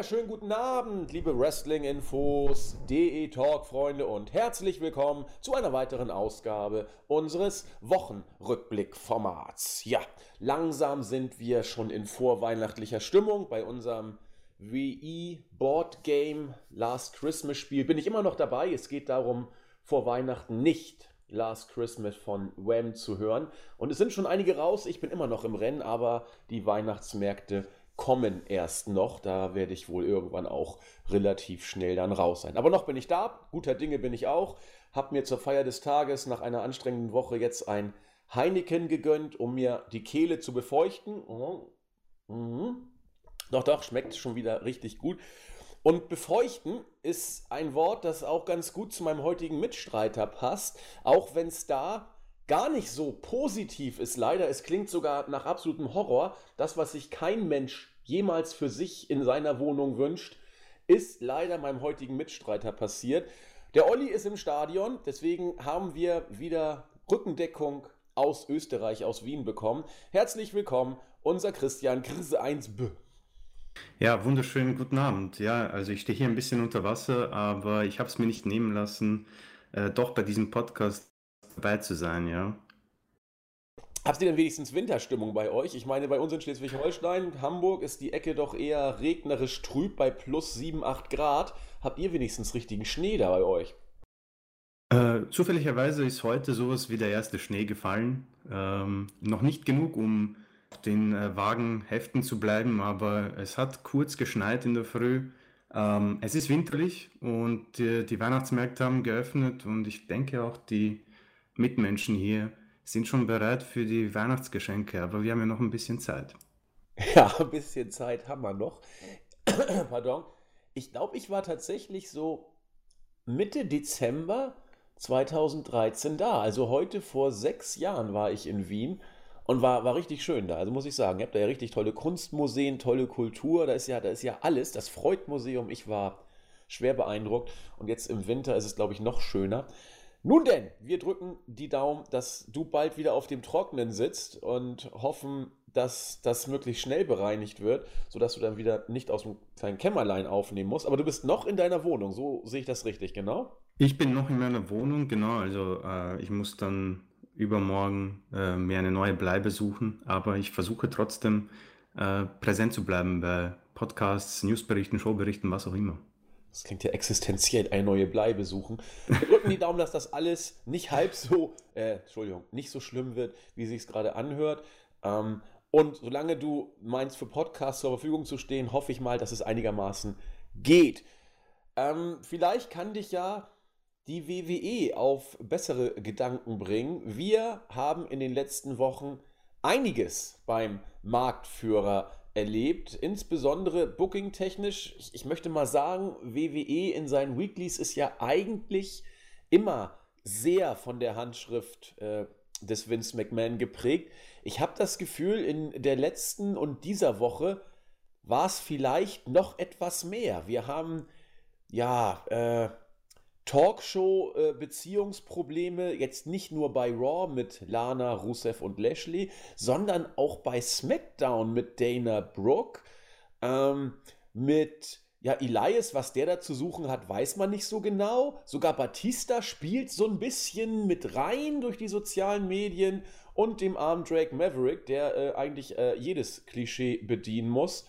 wunderschönen guten Abend, liebe Wrestling-Infos, DE Talk-Freunde und herzlich willkommen zu einer weiteren Ausgabe unseres Wochenrückblick-Formats. Ja, langsam sind wir schon in vorweihnachtlicher Stimmung bei unserem WE Board Game Last Christmas Spiel. Bin ich immer noch dabei. Es geht darum, vor Weihnachten nicht Last Christmas von Wham zu hören. Und es sind schon einige raus. Ich bin immer noch im Rennen, aber die Weihnachtsmärkte kommen erst noch. Da werde ich wohl irgendwann auch relativ schnell dann raus sein. Aber noch bin ich da. Guter Dinge bin ich auch. Hab mir zur Feier des Tages nach einer anstrengenden Woche jetzt ein Heineken gegönnt, um mir die Kehle zu befeuchten. Mhm. Doch, doch, schmeckt schon wieder richtig gut. Und befeuchten ist ein Wort, das auch ganz gut zu meinem heutigen Mitstreiter passt, auch wenn es da gar nicht so positiv ist. Leider, es klingt sogar nach absolutem Horror. Das, was sich kein Mensch jemals für sich in seiner Wohnung wünscht, ist leider meinem heutigen Mitstreiter passiert. Der Olli ist im Stadion, deswegen haben wir wieder Rückendeckung aus Österreich, aus Wien bekommen. Herzlich willkommen, unser Christian Krise 1b. Ja, wunderschönen guten Abend. Ja, also ich stehe hier ein bisschen unter Wasser, aber ich habe es mir nicht nehmen lassen, äh, doch bei diesem Podcast dabei zu sein, ja. Habt ihr denn wenigstens Winterstimmung bei euch? Ich meine, bei uns in Schleswig-Holstein, Hamburg ist die Ecke doch eher regnerisch trüb bei plus 7, 8 Grad. Habt ihr wenigstens richtigen Schnee da bei euch? Äh, zufälligerweise ist heute sowas wie der erste Schnee gefallen. Ähm, noch nicht genug, um den äh, Wagen heften zu bleiben, aber es hat kurz geschneit in der Früh. Ähm, es ist winterlich und die, die Weihnachtsmärkte haben geöffnet und ich denke auch die Mitmenschen hier sind schon bereit für die Weihnachtsgeschenke, aber wir haben ja noch ein bisschen Zeit. Ja, ein bisschen Zeit haben wir noch. Pardon. Ich glaube, ich war tatsächlich so Mitte Dezember 2013 da. Also heute vor sechs Jahren war ich in Wien und war, war richtig schön da. Also muss ich sagen, ihr habt da ja richtig tolle Kunstmuseen, tolle Kultur. Da ist ja, da ist ja alles. Das Freud-Museum, ich war schwer beeindruckt. Und jetzt im Winter ist es, glaube ich, noch schöner. Nun denn, wir drücken die Daumen, dass du bald wieder auf dem Trockenen sitzt und hoffen, dass das möglichst schnell bereinigt wird, sodass du dann wieder nicht aus dem kleinen Kämmerlein aufnehmen musst. Aber du bist noch in deiner Wohnung, so sehe ich das richtig, genau? Ich bin noch in meiner Wohnung, genau. Also äh, ich muss dann übermorgen äh, mir eine neue Bleibe suchen, aber ich versuche trotzdem äh, präsent zu bleiben bei Podcasts, Newsberichten, Showberichten, was auch immer. Das klingt ja existenziell, eine neue Bleibe suchen. Wir drücken die Daumen, dass das alles nicht halb so, äh, Entschuldigung, nicht so schlimm wird, wie sich es gerade anhört. Ähm, und solange du meinst, für Podcasts zur Verfügung zu stehen, hoffe ich mal, dass es einigermaßen geht. Ähm, vielleicht kann dich ja die WWE auf bessere Gedanken bringen. Wir haben in den letzten Wochen einiges beim Marktführer erlebt, insbesondere booking-technisch. Ich, ich, möchte mal sagen, WWE in seinen Weeklies ist ja eigentlich immer sehr von der Handschrift äh, des Vince McMahon geprägt. Ich habe das Gefühl, in der letzten und dieser Woche war es vielleicht noch etwas mehr. Wir haben ja äh, Talkshow-Beziehungsprobleme jetzt nicht nur bei Raw mit Lana, Rusev und Lashley, sondern auch bei SmackDown mit Dana Brooke, ähm, mit ja, Elias, was der da zu suchen hat, weiß man nicht so genau. Sogar Batista spielt so ein bisschen mit rein durch die sozialen Medien und dem armen Drake Maverick, der äh, eigentlich äh, jedes Klischee bedienen muss.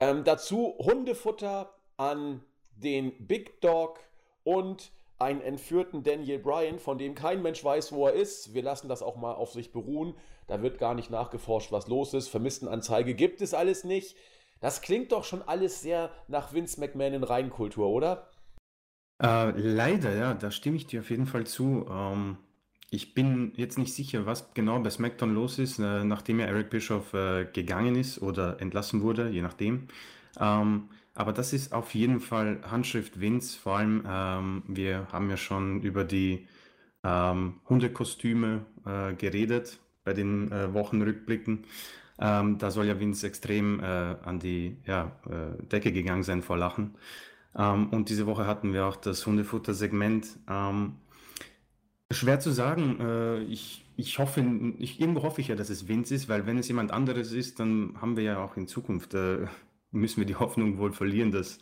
Ähm, dazu Hundefutter an den Big Dog und einen entführten Daniel Bryan, von dem kein Mensch weiß, wo er ist. Wir lassen das auch mal auf sich beruhen. Da wird gar nicht nachgeforscht, was los ist. Vermisstenanzeige gibt es alles nicht. Das klingt doch schon alles sehr nach Vince McMahon in Reinkultur, oder? Äh, leider, ja, da stimme ich dir auf jeden Fall zu. Ähm, ich bin jetzt nicht sicher, was genau bei SmackDown los ist, äh, nachdem ja Eric Bischoff äh, gegangen ist oder entlassen wurde, je nachdem. Ähm, aber das ist auf jeden Fall Handschrift Vince. Vor allem, ähm, wir haben ja schon über die ähm, Hundekostüme äh, geredet bei den äh, Wochenrückblicken. Ähm, da soll ja Vince extrem äh, an die ja, äh, Decke gegangen sein vor Lachen. Ähm, und diese Woche hatten wir auch das Hundefutter-Segment. Ähm, schwer zu sagen. Äh, ich, ich hoffe, ich, irgendwo hoffe ich ja, dass es Vince ist, weil wenn es jemand anderes ist, dann haben wir ja auch in Zukunft äh, müssen wir die Hoffnung wohl verlieren, dass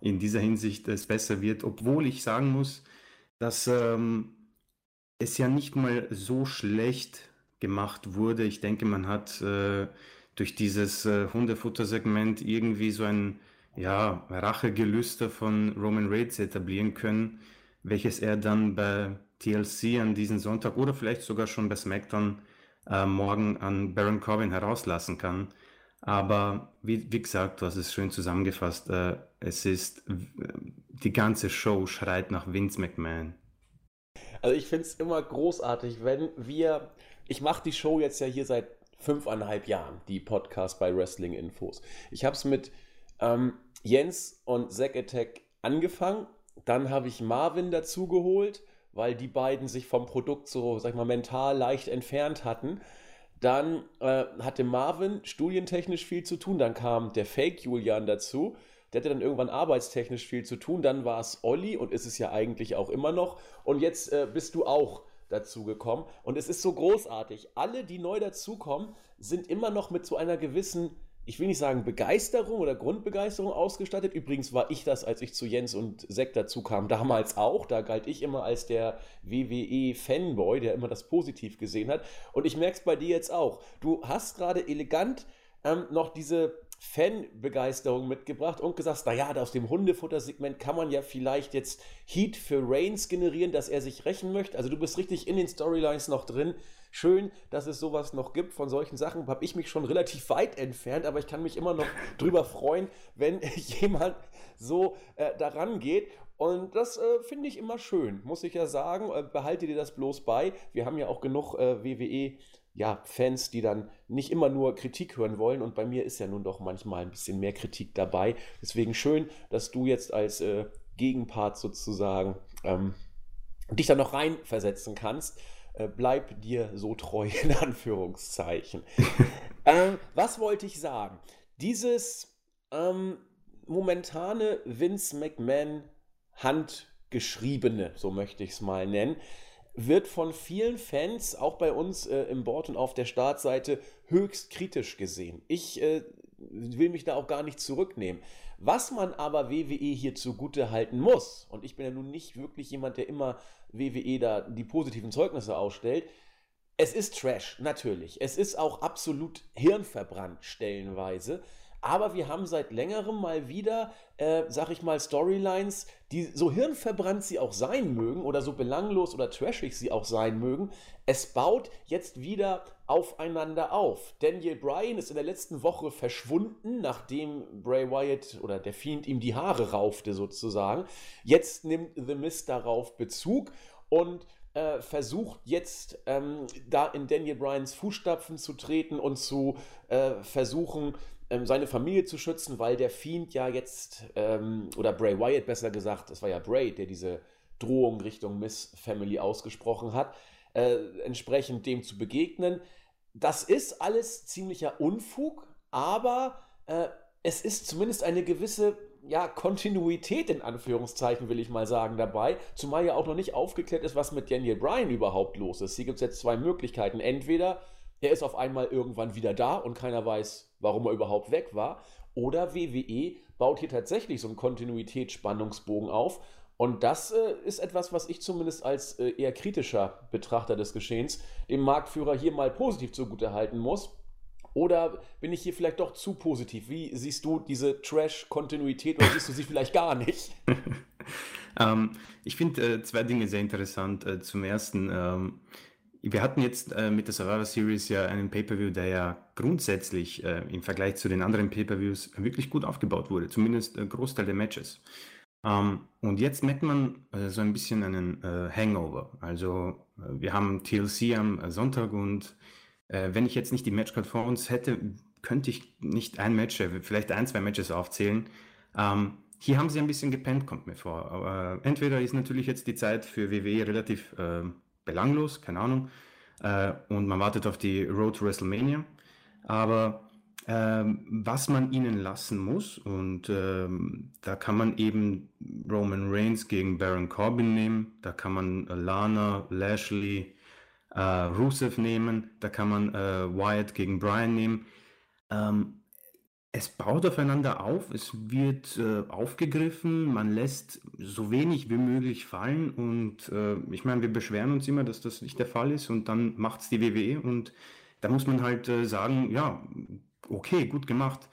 in dieser Hinsicht es besser wird, obwohl ich sagen muss, dass ähm, es ja nicht mal so schlecht gemacht wurde. Ich denke, man hat äh, durch dieses äh, Hundefuttersegment irgendwie so ein ja, Rachegelüster von Roman Reigns etablieren können, welches er dann bei TLC an diesem Sonntag oder vielleicht sogar schon bei SmackDown äh, morgen an Baron Corbin herauslassen kann. Aber wie, wie gesagt, du hast es schön zusammengefasst. Äh, es ist, die ganze Show schreit nach Vince McMahon. Also ich finde es immer großartig, wenn wir, ich mache die Show jetzt ja hier seit fünfeinhalb Jahren, die Podcast bei Wrestling Infos. Ich habe es mit ähm, Jens und Zack Attack angefangen, dann habe ich Marvin dazugeholt, weil die beiden sich vom Produkt so, sag ich mal, mental leicht entfernt hatten. Dann äh, hatte Marvin studientechnisch viel zu tun, dann kam der Fake Julian dazu. Der hatte dann irgendwann arbeitstechnisch viel zu tun. Dann war es Olli und ist es ja eigentlich auch immer noch. Und jetzt äh, bist du auch dazugekommen. Und es ist so großartig. Alle, die neu dazukommen, sind immer noch mit so einer gewissen, ich will nicht sagen Begeisterung oder Grundbegeisterung ausgestattet. Übrigens war ich das, als ich zu Jens und Sek dazu kam, damals auch. Da galt ich immer als der WWE-Fanboy, der immer das positiv gesehen hat. Und ich merke es bei dir jetzt auch. Du hast gerade elegant ähm, noch diese Fanbegeisterung mitgebracht und gesagt, naja, aus dem Hundefuttersegment kann man ja vielleicht jetzt Heat für Reigns generieren, dass er sich rächen möchte. Also du bist richtig in den Storylines noch drin. Schön, dass es sowas noch gibt. Von solchen Sachen habe ich mich schon relativ weit entfernt, aber ich kann mich immer noch drüber freuen, wenn jemand so äh, daran geht. Und das äh, finde ich immer schön, muss ich ja sagen. Äh, behalte dir das bloß bei. Wir haben ja auch genug äh, WWE ja, Fans, die dann nicht immer nur Kritik hören wollen. Und bei mir ist ja nun doch manchmal ein bisschen mehr Kritik dabei. Deswegen schön, dass du jetzt als äh, Gegenpart sozusagen ähm, dich da noch reinversetzen kannst. Äh, bleib dir so treu, in Anführungszeichen. ähm, was wollte ich sagen? Dieses ähm, momentane Vince McMahon handgeschriebene, so möchte ich es mal nennen, wird von vielen Fans, auch bei uns äh, im Board und auf der Startseite, höchst kritisch gesehen. Ich äh, will mich da auch gar nicht zurücknehmen. Was man aber WWE hier zugute halten muss, und ich bin ja nun nicht wirklich jemand, der immer WWE da die positiven Zeugnisse ausstellt, es ist Trash, natürlich. Es ist auch absolut hirnverbrannt stellenweise. Aber wir haben seit längerem mal wieder, äh, sag ich mal, Storylines, die so hirnverbrannt sie auch sein mögen oder so belanglos oder trashig sie auch sein mögen. Es baut jetzt wieder aufeinander auf. Daniel Bryan ist in der letzten Woche verschwunden, nachdem Bray Wyatt oder der Fiend ihm die Haare raufte sozusagen. Jetzt nimmt The Mist darauf Bezug und äh, versucht jetzt ähm, da in Daniel Bryans Fußstapfen zu treten und zu äh, versuchen, ähm, seine Familie zu schützen, weil der Fiend ja jetzt, ähm, oder Bray Wyatt besser gesagt, es war ja Bray, der diese Drohung Richtung Miss Family ausgesprochen hat, äh, entsprechend dem zu begegnen. Das ist alles ziemlicher Unfug, aber äh, es ist zumindest eine gewisse ja, Kontinuität in Anführungszeichen, will ich mal sagen, dabei. Zumal ja auch noch nicht aufgeklärt ist, was mit Daniel Bryan überhaupt los ist. Hier gibt es jetzt zwei Möglichkeiten. Entweder er ist auf einmal irgendwann wieder da und keiner weiß, warum er überhaupt weg war. Oder WWE baut hier tatsächlich so einen Kontinuitätsspannungsbogen auf. Und das äh, ist etwas, was ich zumindest als äh, eher kritischer Betrachter des Geschehens dem Marktführer hier mal positiv zugutehalten muss. Oder bin ich hier vielleicht doch zu positiv? Wie siehst du diese Trash-Kontinuität oder siehst du sie vielleicht gar nicht? ähm, ich finde äh, zwei Dinge sehr interessant. Äh, zum ersten, ähm, wir hatten jetzt äh, mit der Survivor Series ja einen Pay-Per-View, der ja grundsätzlich äh, im Vergleich zu den anderen Pay-Per-Views wirklich gut aufgebaut wurde, zumindest ein Großteil der Matches. Ähm, und jetzt merkt man äh, so ein bisschen einen äh, Hangover. Also äh, wir haben TLC am Sonntag und äh, wenn ich jetzt nicht die Matchcard vor uns hätte, könnte ich nicht ein Match, vielleicht ein, zwei Matches aufzählen. Ähm, hier haben sie ein bisschen gepennt, kommt mir vor. Aber entweder ist natürlich jetzt die Zeit für WWE relativ belanglos, keine Ahnung. Äh, und man wartet auf die Road to WrestleMania. Aber ähm, was man ihnen lassen muss, und ähm, da kann man eben Roman Reigns gegen Baron Corbin nehmen, da kann man Lana, Lashley, äh, Rusev nehmen, da kann man äh, Wyatt gegen Brian nehmen. Ähm, es baut aufeinander auf, es wird äh, aufgegriffen, man lässt so wenig wie möglich fallen und äh, ich meine, wir beschweren uns immer, dass das nicht der Fall ist und dann macht es die WWE und da muss man halt äh, sagen, ja, okay, gut gemacht.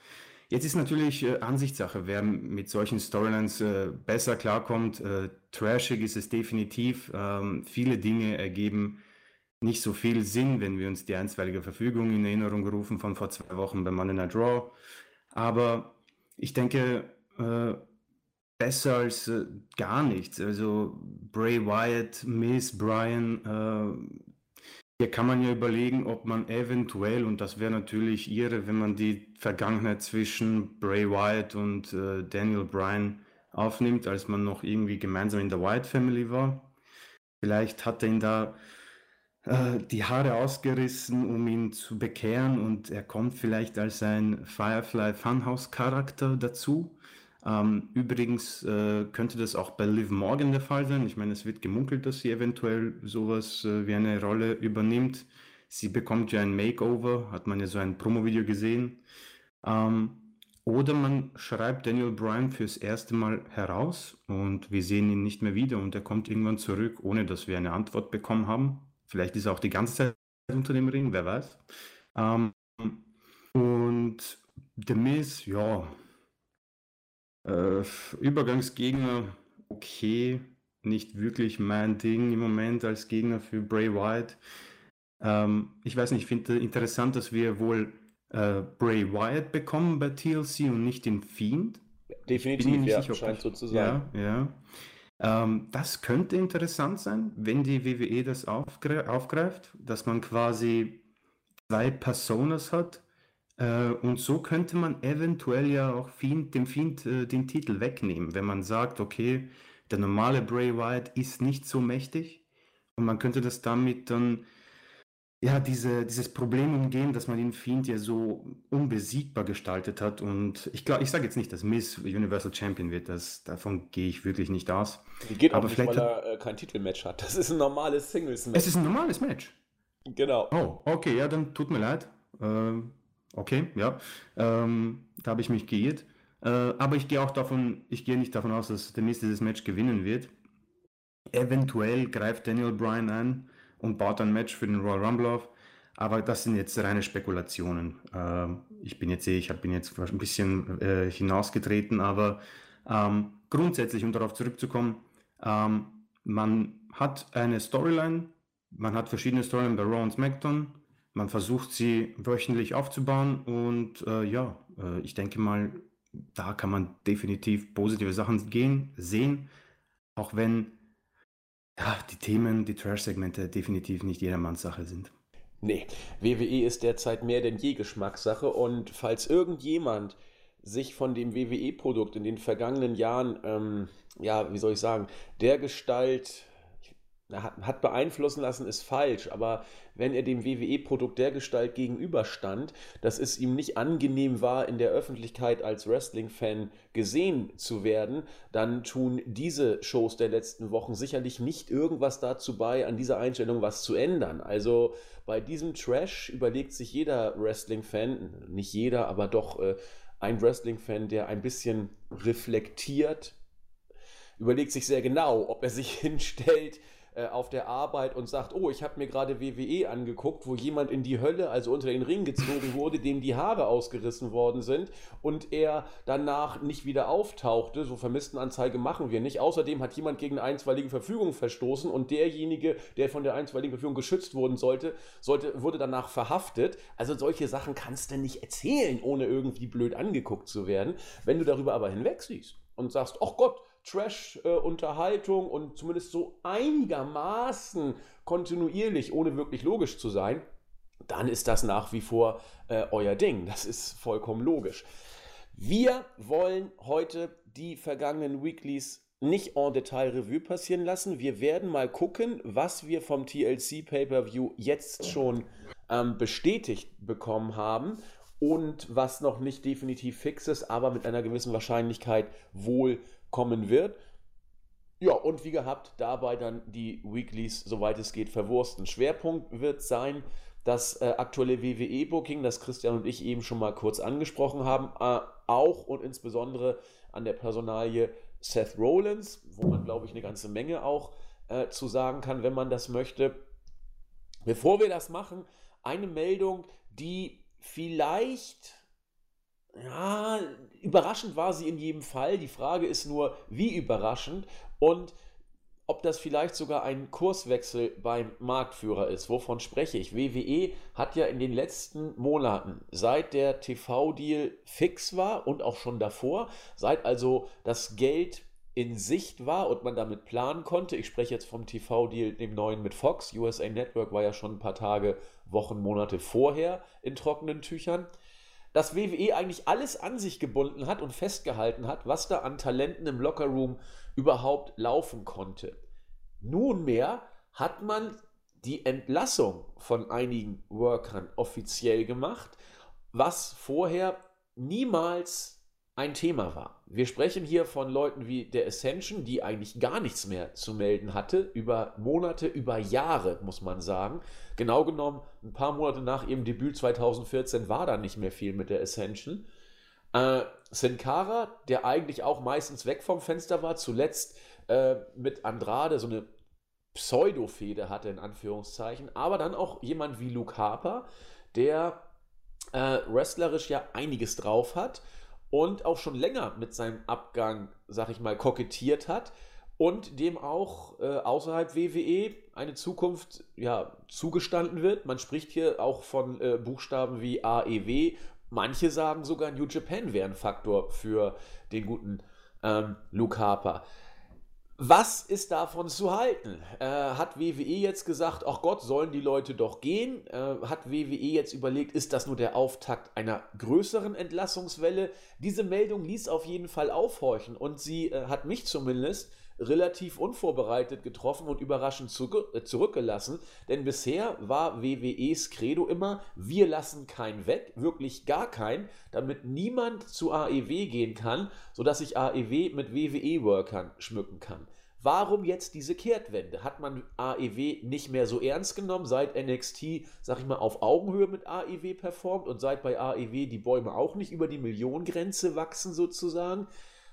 Jetzt ist natürlich äh, Ansichtssache, wer mit solchen Storylines äh, besser klarkommt. Äh, trashig ist es definitiv. Ähm, viele Dinge ergeben nicht so viel Sinn, wenn wir uns die einstweilige Verfügung in Erinnerung rufen von vor zwei Wochen bei Monday Night Raw. Aber ich denke, äh, besser als äh, gar nichts. Also Bray Wyatt, Miss Brian, äh, hier kann man ja überlegen, ob man eventuell, und das wäre natürlich irre, wenn man die Vergangenheit zwischen Bray Wyatt und äh, Daniel Bryan aufnimmt, als man noch irgendwie gemeinsam in der Wyatt Family war. Vielleicht hat er ihn da äh, die Haare ausgerissen, um ihn zu bekehren und er kommt vielleicht als ein Firefly Funhouse Charakter dazu. Ähm, übrigens äh, könnte das auch bei Liv Morgan der Fall sein. Ich meine, es wird gemunkelt, dass sie eventuell sowas äh, wie eine Rolle übernimmt. Sie bekommt ja ein Makeover, hat man ja so ein Promo-Video gesehen. Ähm, oder man schreibt Daniel Bryan fürs erste Mal heraus und wir sehen ihn nicht mehr wieder und er kommt irgendwann zurück, ohne dass wir eine Antwort bekommen haben. Vielleicht ist er auch die ganze Zeit unter dem Ring, wer weiß. Ähm, und The Miz, ja, äh, Übergangsgegner, okay, nicht wirklich mein Ding im Moment als Gegner für Bray Wyatt. Ähm, ich weiß nicht, ich finde interessant, dass wir wohl äh, Bray Wyatt bekommen bei TLC und nicht den Fiend. Definitiv, ja, sicher, scheint so zu sein. Ja, ja. Ähm, das könnte interessant sein, wenn die WWE das aufgre aufgreift, dass man quasi zwei Personas hat. Äh, und so könnte man eventuell ja auch Fiend, dem Fiend äh, den Titel wegnehmen, wenn man sagt, okay, der normale Bray Wyatt ist nicht so mächtig. Und man könnte das damit dann ja, diese, dieses Problem umgehen, dass man den Fiend ja so unbesiegbar gestaltet hat. Und ich glaube, ich sage jetzt nicht, dass Miss Universal Champion wird. Das, davon gehe ich wirklich nicht aus. Die geht aber auch nicht, weil er äh, kein Titelmatch hat. Das ist ein normales Singles-Match. Es ist ein normales Match. Genau. Oh, okay, ja, dann tut mir leid. Ähm, okay, ja. Ähm, da habe ich mich geirrt. Äh, aber ich gehe auch davon, ich gehe nicht davon aus, dass der Miss dieses Match gewinnen wird. Eventuell greift Daniel Bryan ein und baut ein Match für den Royal Rumble auf. Aber das sind jetzt reine Spekulationen. Ähm, ich bin jetzt eh, ich bin jetzt ein bisschen äh, hinausgetreten, aber ähm, grundsätzlich, um darauf zurückzukommen, ähm, man hat eine Storyline, man hat verschiedene Storylines bei Raw und SmackDown, man versucht sie wöchentlich aufzubauen und äh, ja, äh, ich denke mal, da kann man definitiv positive Sachen gehen, sehen, auch wenn ja, die Themen, die Trash-Segmente definitiv nicht jedermanns Sache sind. Nee, WWE ist derzeit mehr denn je Geschmackssache und falls irgendjemand sich von dem WWE-Produkt in den vergangenen Jahren, ähm, ja, wie soll ich sagen, der Gestalt hat, beeinflussen lassen, ist falsch, aber wenn er dem WWE-Produkt der Gestalt gegenüberstand, dass es ihm nicht angenehm war, in der Öffentlichkeit als Wrestling-Fan gesehen zu werden, dann tun diese Shows der letzten Wochen sicherlich nicht irgendwas dazu bei, an dieser Einstellung was zu ändern. Also bei diesem Trash überlegt sich jeder Wrestling-Fan, nicht jeder, aber doch äh, ein Wrestling-Fan, der ein bisschen reflektiert, überlegt sich sehr genau, ob er sich hinstellt, auf der Arbeit und sagt, oh, ich habe mir gerade WWE angeguckt, wo jemand in die Hölle, also unter den Ring gezogen wurde, dem die Haare ausgerissen worden sind und er danach nicht wieder auftauchte. So Vermisstenanzeige machen wir nicht. Außerdem hat jemand gegen eine einstweilige Verfügung verstoßen und derjenige, der von der einstweiligen Verfügung geschützt worden sollte, sollte, wurde danach verhaftet. Also solche Sachen kannst du nicht erzählen, ohne irgendwie blöd angeguckt zu werden. Wenn du darüber aber hinwegsiehst und sagst, ach Gott, Trash-Unterhaltung und zumindest so einigermaßen kontinuierlich, ohne wirklich logisch zu sein, dann ist das nach wie vor äh, euer Ding. Das ist vollkommen logisch. Wir wollen heute die vergangenen Weeklies nicht en Detail Revue passieren lassen. Wir werden mal gucken, was wir vom TLC Pay-per-View jetzt schon ähm, bestätigt bekommen haben und was noch nicht definitiv fix ist, aber mit einer gewissen Wahrscheinlichkeit wohl kommen wird. Ja, und wie gehabt, dabei dann die Weeklies, soweit es geht, verwursten. Schwerpunkt wird sein, das äh, aktuelle WWE-Booking, das Christian und ich eben schon mal kurz angesprochen haben, äh, auch und insbesondere an der Personalie Seth Rollins, wo man, glaube ich, eine ganze Menge auch äh, zu sagen kann, wenn man das möchte. Bevor wir das machen, eine Meldung, die vielleicht, ja, überraschend war sie in jedem Fall. Die Frage ist nur, wie überraschend und ob das vielleicht sogar ein Kurswechsel beim Marktführer ist. Wovon spreche ich? WWE hat ja in den letzten Monaten, seit der TV-Deal fix war und auch schon davor, seit also das Geld in Sicht war und man damit planen konnte. Ich spreche jetzt vom TV-Deal, dem neuen mit Fox. USA Network war ja schon ein paar Tage, Wochen, Monate vorher in trockenen Tüchern. Dass WWE eigentlich alles an sich gebunden hat und festgehalten hat, was da an Talenten im Lockerroom überhaupt laufen konnte. Nunmehr hat man die Entlassung von einigen Workern offiziell gemacht, was vorher niemals ein Thema war. Wir sprechen hier von Leuten wie der Ascension, die eigentlich gar nichts mehr zu melden hatte, über Monate, über Jahre, muss man sagen. Genau genommen, ein paar Monate nach ihrem Debüt 2014 war da nicht mehr viel mit der Ascension. Äh, Sin Cara, der eigentlich auch meistens weg vom Fenster war, zuletzt äh, mit Andrade so eine Pseudo-Fehde hatte, in Anführungszeichen, aber dann auch jemand wie Luke Harper, der äh, wrestlerisch ja einiges drauf hat und auch schon länger mit seinem Abgang, sag ich mal, kokettiert hat und dem auch äh, außerhalb WWE eine Zukunft ja, zugestanden wird. Man spricht hier auch von äh, Buchstaben wie AEW. Manche sagen sogar New Japan wäre ein Faktor für den guten ähm, Luke Harper. Was ist davon zu halten? Äh, hat WWE jetzt gesagt, ach Gott, sollen die Leute doch gehen? Äh, hat WWE jetzt überlegt, ist das nur der Auftakt einer größeren Entlassungswelle? Diese Meldung ließ auf jeden Fall aufhorchen und sie äh, hat mich zumindest relativ unvorbereitet getroffen und überraschend äh, zurückgelassen. Denn bisher war WWEs Credo immer, wir lassen keinen weg, wirklich gar keinen, damit niemand zu AEW gehen kann, sodass sich AEW mit WWE-Workern schmücken kann. Warum jetzt diese Kehrtwende? Hat man AEW nicht mehr so ernst genommen, seit NXT, sag ich mal, auf Augenhöhe mit AEW performt und seit bei AEW die Bäume auch nicht über die Millionengrenze wachsen sozusagen?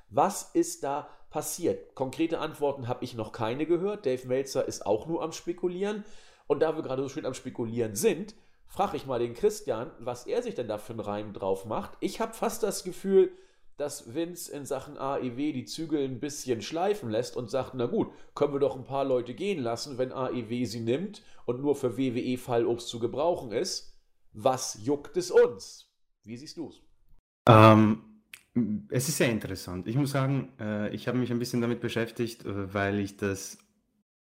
Was ist da passiert? Konkrete Antworten habe ich noch keine gehört. Dave Meltzer ist auch nur am Spekulieren. Und da wir gerade so schön am Spekulieren sind, frage ich mal den Christian, was er sich denn da für einen Reim drauf macht. Ich habe fast das Gefühl, dass Vince in Sachen AEW die Zügel ein bisschen schleifen lässt und sagt, na gut, können wir doch ein paar Leute gehen lassen, wenn AEW sie nimmt und nur für WWE Fallobst zu gebrauchen ist. Was juckt es uns? Wie siehst du es? Ähm, es ist sehr interessant. Ich muss sagen, äh, ich habe mich ein bisschen damit beschäftigt, äh, weil ich das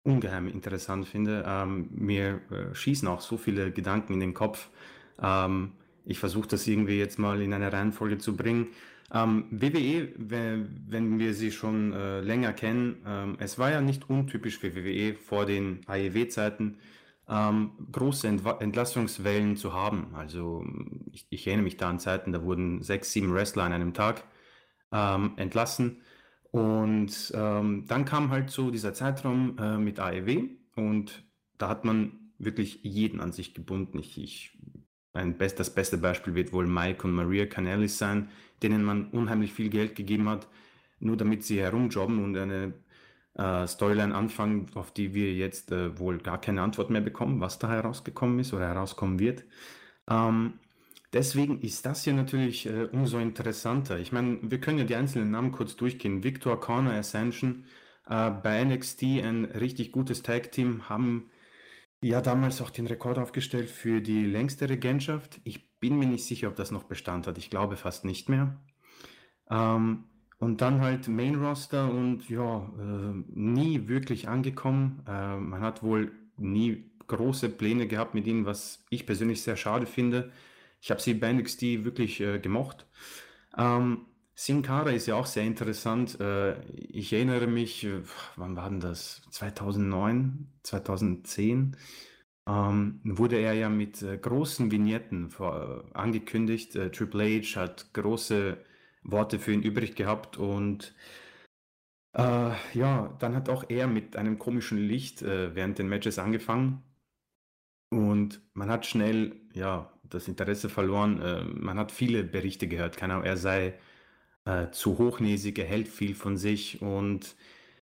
ungeheim interessant finde. Ähm, mir äh, schießen auch so viele Gedanken in den Kopf. Ähm, ich versuche das irgendwie jetzt mal in eine Reihenfolge zu bringen. Ähm, WWE, wenn, wenn wir sie schon länger kennen, es war ja nicht untypisch für WWE vor den AEW-Zeiten, ähm, große Ent Entlassungswellen zu haben. Also ich, ich, erinnere mich da an Zeiten, da wurden sechs, sieben Wrestler an einem Tag ähm, entlassen. Und ähm, dann kam halt so dieser Zeitraum äh, mit AEW und da hat man wirklich jeden an sich gebunden. Ich, ich ein best, das beste Beispiel wird wohl Mike und Maria Canellis sein, denen man unheimlich viel Geld gegeben hat, nur damit sie herumjobben und eine äh, Storyline anfangen, auf die wir jetzt äh, wohl gar keine Antwort mehr bekommen, was da herausgekommen ist oder herauskommen wird. Ähm, deswegen ist das hier natürlich äh, umso interessanter. Ich meine, wir können ja die einzelnen Namen kurz durchgehen. Victor Corner Ascension, äh, bei NXT ein richtig gutes Tag-Team, haben ja damals auch den Rekord aufgestellt für die längste Regentschaft. Ich bin mir nicht sicher, ob das noch Bestand hat. Ich glaube fast nicht mehr. Ähm, und dann halt Main Roster und ja, äh, nie wirklich angekommen. Äh, man hat wohl nie große Pläne gehabt mit ihnen, was ich persönlich sehr schade finde. Ich habe sie bei NXT wirklich äh, gemocht. Ähm, Sin Cara ist ja auch sehr interessant. Äh, ich erinnere mich, äh, wann war denn das? 2009, 2010? Ähm, wurde er ja mit äh, großen Vignetten vor, angekündigt. Triple H hat große Worte für ihn übrig gehabt und äh, ja, dann hat auch er mit einem komischen Licht äh, während den Matches angefangen. Und man hat schnell, ja, das Interesse verloren. Äh, man hat viele Berichte gehört, keine Ahnung, er sei äh, zu hochnäsig, er hält viel von sich. Und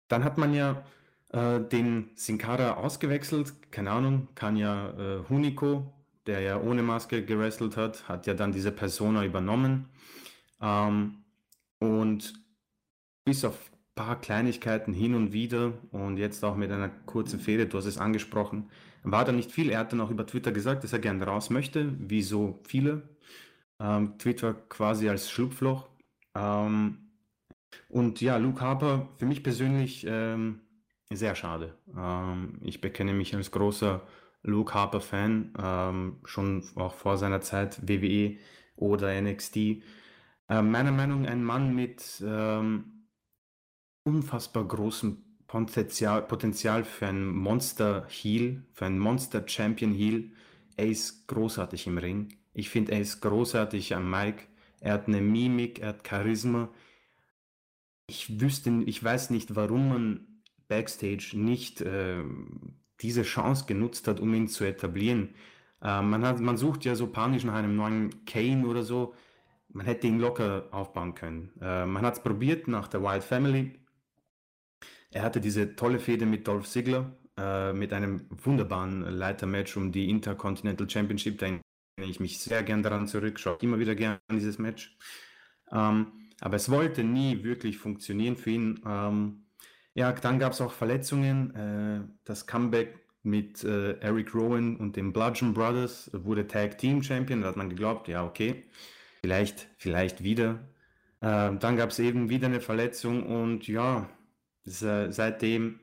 dann hat man ja äh, den Sin ausgewechselt, keine Ahnung, kann ja äh, Hunico, der ja ohne Maske gewrestelt hat, hat ja dann diese Persona übernommen. Ähm, und bis auf ein paar Kleinigkeiten hin und wieder und jetzt auch mit einer kurzen Fehde, du hast es angesprochen, war da nicht viel. Er hat dann auch über Twitter gesagt, dass er gerne raus möchte, wie so viele. Ähm, Twitter quasi als Schlupfloch. Ähm, und ja, Luke Harper, für mich persönlich ähm, sehr schade. Ähm, ich bekenne mich als großer Luke Harper-Fan, ähm, schon auch vor seiner Zeit WWE oder NXT. Äh, meiner Meinung nach ein Mann mit ähm, unfassbar großem Potenzial, Potenzial für ein Monster-Heel, für ein Monster-Champion-Heel. Er ist großartig im Ring. Ich finde, er ist großartig am Mic. Er hat eine Mimik, er hat Charisma. Ich wüsste, ich weiß nicht, warum man Backstage nicht äh, diese Chance genutzt hat, um ihn zu etablieren. Äh, man, hat, man sucht ja so panisch nach einem neuen Kane oder so. Man hätte ihn locker aufbauen können. Äh, man hat es probiert nach der Wild Family. Er hatte diese tolle Fehde mit Dolph Ziggler, äh, mit einem wunderbaren Leitermatch um die Intercontinental Championship. Da erinnere ich mich sehr gern daran zurück, schaue immer wieder gern an dieses Match. Ähm, aber es wollte nie wirklich funktionieren für ihn. Ähm, ja, dann gab es auch Verletzungen. Äh, das Comeback mit äh, Eric Rowan und den Bludgeon Brothers wurde Tag Team Champion. Da hat man geglaubt, ja, okay, vielleicht, vielleicht wieder. Äh, dann gab es eben wieder eine Verletzung und ja, seitdem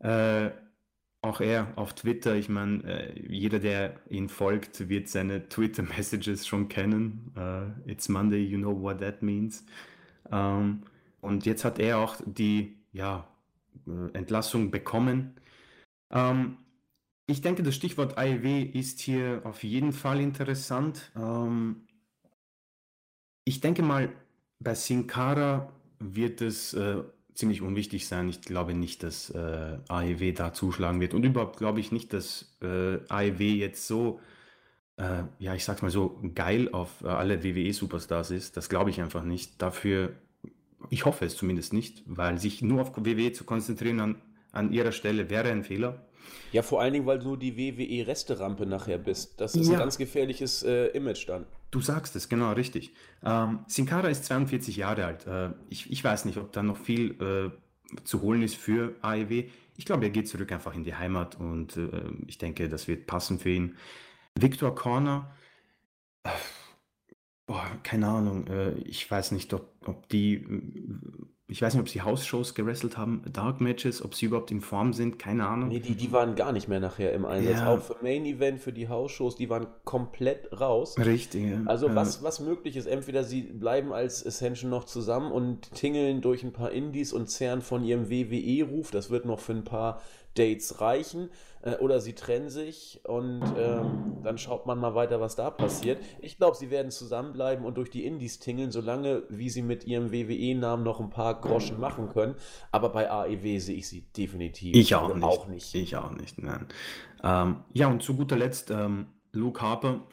äh, auch er auf Twitter, ich meine, äh, jeder, der ihn folgt, wird seine Twitter-Messages schon kennen. Uh, It's Monday, you know what that means. Ähm, und jetzt hat er auch die ja, Entlassung bekommen. Ähm, ich denke, das Stichwort AEW ist hier auf jeden Fall interessant. Ähm, ich denke mal, bei Sin Cara wird es äh, ziemlich unwichtig sein. Ich glaube nicht, dass äh, AEW da zuschlagen wird. Und überhaupt glaube ich nicht, dass äh, AEW jetzt so, äh, ja, ich sag's mal so, geil auf äh, alle WWE-Superstars ist. Das glaube ich einfach nicht. Dafür, ich hoffe es zumindest nicht, weil sich nur auf WWE zu konzentrieren an, an ihrer Stelle wäre ein Fehler. Ja, vor allen Dingen, weil du die WWE-Resterampe nachher bist. Das ist ja. ein ganz gefährliches äh, Image dann. Du sagst es, genau, richtig. Ähm, Sin Cara ist 42 Jahre alt. Äh, ich, ich weiß nicht, ob da noch viel äh, zu holen ist für AEW. Ich glaube, er geht zurück einfach in die Heimat und äh, ich denke, das wird passen für ihn. Victor Corner, äh, boah, keine Ahnung, äh, ich weiß nicht, ob, ob die ich weiß nicht, ob sie Hausshows gewrestelt haben, Dark Matches, ob sie überhaupt in Form sind, keine Ahnung. Nee, die, die waren gar nicht mehr nachher im Einsatz. Ja. Auch für Main Event, für die Hausshows, die waren komplett raus. Richtig. Ja. Also was, was möglich ist, entweder sie bleiben als Ascension noch zusammen und tingeln durch ein paar Indies und zehren von ihrem WWE-Ruf, das wird noch für ein paar Dates reichen äh, oder sie trennen sich und ähm, dann schaut man mal weiter, was da passiert. Ich glaube, sie werden zusammenbleiben und durch die Indies tingeln, solange wie sie mit ihrem WWE-Namen noch ein paar Groschen machen können. Aber bei AEW sehe ich sie definitiv ich auch nicht. auch nicht. Ich auch nicht, nein. Ähm, ja, und zu guter Letzt ähm, Luke Harper.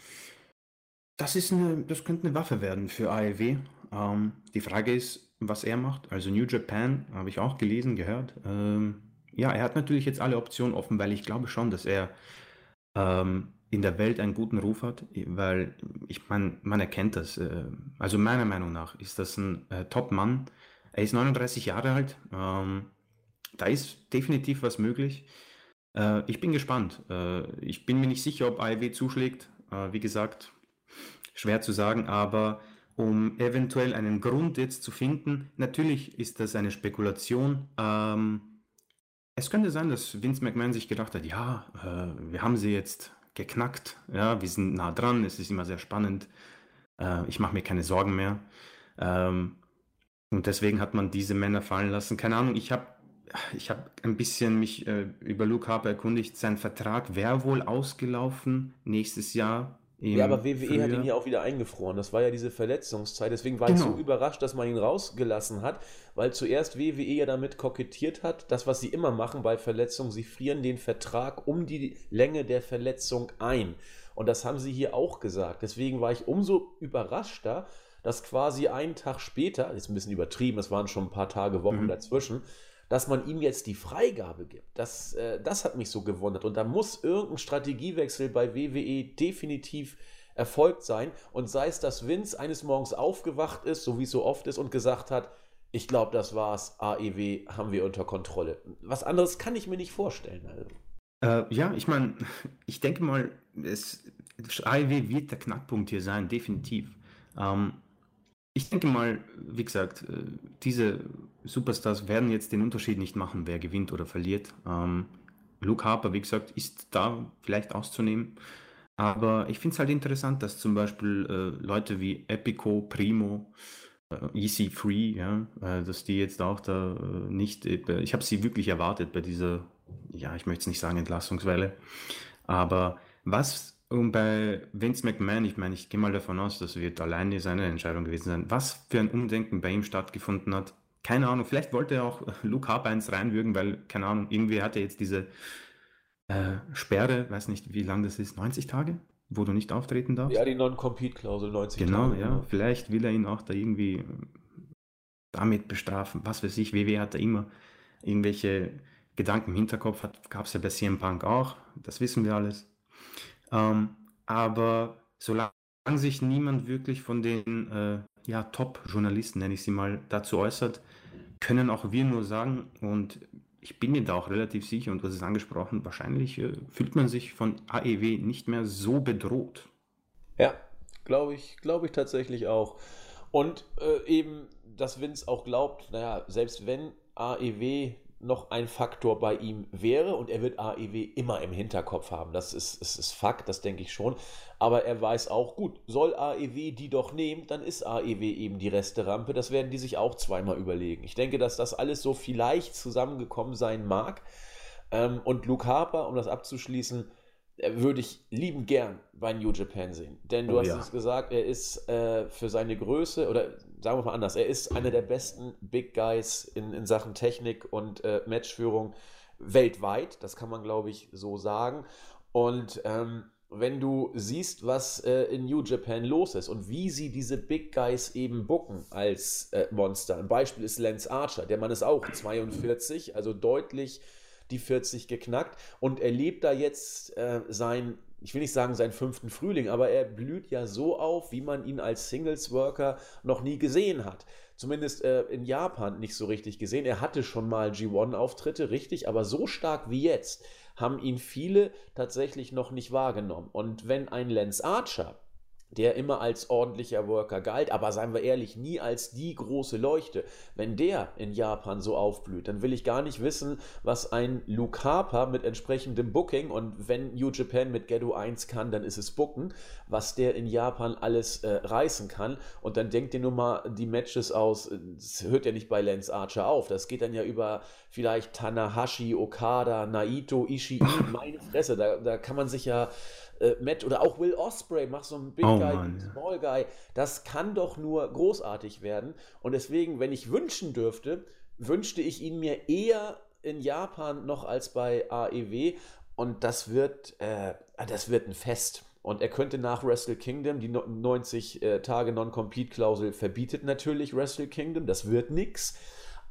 Das, ist eine, das könnte eine Waffe werden für AEW. Ähm, die Frage ist, was er macht. Also New Japan habe ich auch gelesen, gehört. Ähm, ja, er hat natürlich jetzt alle Optionen offen, weil ich glaube schon, dass er ähm, in der Welt einen guten Ruf hat, weil ich meine, man erkennt das. Äh, also meiner Meinung nach ist das ein äh, Top-Mann. Er ist 39 Jahre alt. Ähm, da ist definitiv was möglich. Äh, ich bin gespannt. Äh, ich bin mir nicht sicher, ob AEW zuschlägt. Äh, wie gesagt, schwer zu sagen, aber um eventuell einen Grund jetzt zu finden, natürlich ist das eine Spekulation. Ähm, es könnte sein, dass Vince McMahon sich gedacht hat, ja, äh, wir haben sie jetzt geknackt, ja, wir sind nah dran, es ist immer sehr spannend, äh, ich mache mir keine Sorgen mehr. Ähm, und deswegen hat man diese Männer fallen lassen. Keine Ahnung, ich habe ich hab ein bisschen mich äh, über Luke Harper erkundigt. Sein Vertrag wäre wohl ausgelaufen nächstes Jahr Ja, aber WWE früher. hat ihn ja auch wieder eingefroren. Das war ja diese Verletzungszeit. Deswegen war genau. ich so genau. überrascht, dass man ihn rausgelassen hat, weil zuerst WWE ja damit kokettiert hat, das, was sie immer machen bei Verletzungen, sie frieren den Vertrag um die Länge der Verletzung ein. Und das haben sie hier auch gesagt. Deswegen war ich umso überraschter, dass quasi einen Tag später, ist ein bisschen übertrieben, es waren schon ein paar Tage, Wochen mhm. dazwischen, dass man ihm jetzt die Freigabe gibt. Das, äh, das hat mich so gewundert. Und da muss irgendein Strategiewechsel bei WWE definitiv erfolgt sein. Und sei es, dass Vince eines Morgens aufgewacht ist, so wie es so oft ist, und gesagt hat, ich glaube, das war's, AEW haben wir unter Kontrolle. Was anderes kann ich mir nicht vorstellen. Also. Äh, ja, ich meine, ich denke mal, es, AEW wird der Knackpunkt hier sein, definitiv. Ähm, ich denke mal, wie gesagt, äh, diese Superstars werden jetzt den Unterschied nicht machen, wer gewinnt oder verliert. Ähm, Luke Harper, wie gesagt, ist da vielleicht auszunehmen. Aber ich finde es halt interessant, dass zum Beispiel äh, Leute wie Epico, Primo, äh, Easy Free, ja, äh, dass die jetzt auch da äh, nicht, äh, ich habe sie wirklich erwartet bei dieser, ja, ich möchte es nicht sagen Entlassungswelle. Aber was und bei Vince McMahon, ich meine, ich gehe mal davon aus, das wird alleine seine Entscheidung gewesen sein. Was für ein Umdenken bei ihm stattgefunden hat, keine Ahnung. Vielleicht wollte er auch Luke Harper eins reinwürgen, weil, keine Ahnung, irgendwie hat er jetzt diese äh, Sperre, weiß nicht, wie lang das ist, 90 Tage, wo du nicht auftreten darfst. Ja, die Non-Compete-Klausel, 90 genau, Tage. Genau, ja. Vielleicht will er ihn auch da irgendwie damit bestrafen. Was weiß ich, WW hat da immer irgendwelche Gedanken im Hinterkopf, gab es ja bei CM Punk auch, das wissen wir alles. Ähm, aber solange sich niemand wirklich von den äh, ja, Top-Journalisten, nenne ich sie mal, dazu äußert, können auch wir nur sagen, und ich bin mir da auch relativ sicher, und hast es angesprochen, wahrscheinlich äh, fühlt man sich von AEW nicht mehr so bedroht. Ja, glaube ich, glaube ich tatsächlich auch. Und äh, eben, dass Vince auch glaubt, naja, selbst wenn AEW noch ein Faktor bei ihm wäre und er wird AEW immer im Hinterkopf haben. Das ist, ist, ist Fakt, das denke ich schon. Aber er weiß auch, gut, soll AEW die doch nehmen, dann ist AEW eben die Resterampe. Das werden die sich auch zweimal überlegen. Ich denke, dass das alles so vielleicht zusammengekommen sein mag. Ähm, und Luke Harper, um das abzuschließen, äh, würde ich lieben gern bei New Japan sehen. Denn du oh, hast ja. es gesagt, er ist äh, für seine Größe, oder sagen wir mal anders, er ist einer der besten Big Guys in, in Sachen Technik und äh, Matchführung weltweit. Das kann man, glaube ich, so sagen. Und ähm, wenn du siehst, was äh, in New Japan los ist und wie sie diese Big Guys eben bucken als äh, Monster. Ein Beispiel ist Lance Archer. Der Mann ist auch 42, also deutlich die 40 geknackt und erlebt da jetzt äh, sein, ich will nicht sagen seinen fünften Frühling, aber er blüht ja so auf, wie man ihn als Singles-Worker noch nie gesehen hat. Zumindest äh, in Japan nicht so richtig gesehen. Er hatte schon mal G1-Auftritte, richtig, aber so stark wie jetzt haben ihn viele tatsächlich noch nicht wahrgenommen. Und wenn ein Lance Archer der immer als ordentlicher Worker galt, aber seien wir ehrlich, nie als die große Leuchte. Wenn der in Japan so aufblüht, dann will ich gar nicht wissen, was ein Luke Harper mit entsprechendem Booking und wenn New Japan mit Gedo 1 kann, dann ist es Booken, was der in Japan alles äh, reißen kann. Und dann denkt ihr nur mal die Matches aus, das hört ja nicht bei Lance Archer auf, das geht dann ja über vielleicht Tanahashi, Okada, Naito, Ishii, meine Fresse, da, da kann man sich ja äh, Matt oder auch Will Osprey, mach so einen Big oh, Guy, Mann, Small Guy. Das kann doch nur großartig werden. Und deswegen, wenn ich wünschen dürfte, wünschte ich ihn mir eher in Japan noch als bei AEW. Und das wird, äh, das wird ein Fest. Und er könnte nach Wrestle Kingdom, die 90 äh, Tage Non-Compete-Klausel verbietet natürlich Wrestle Kingdom, das wird nix.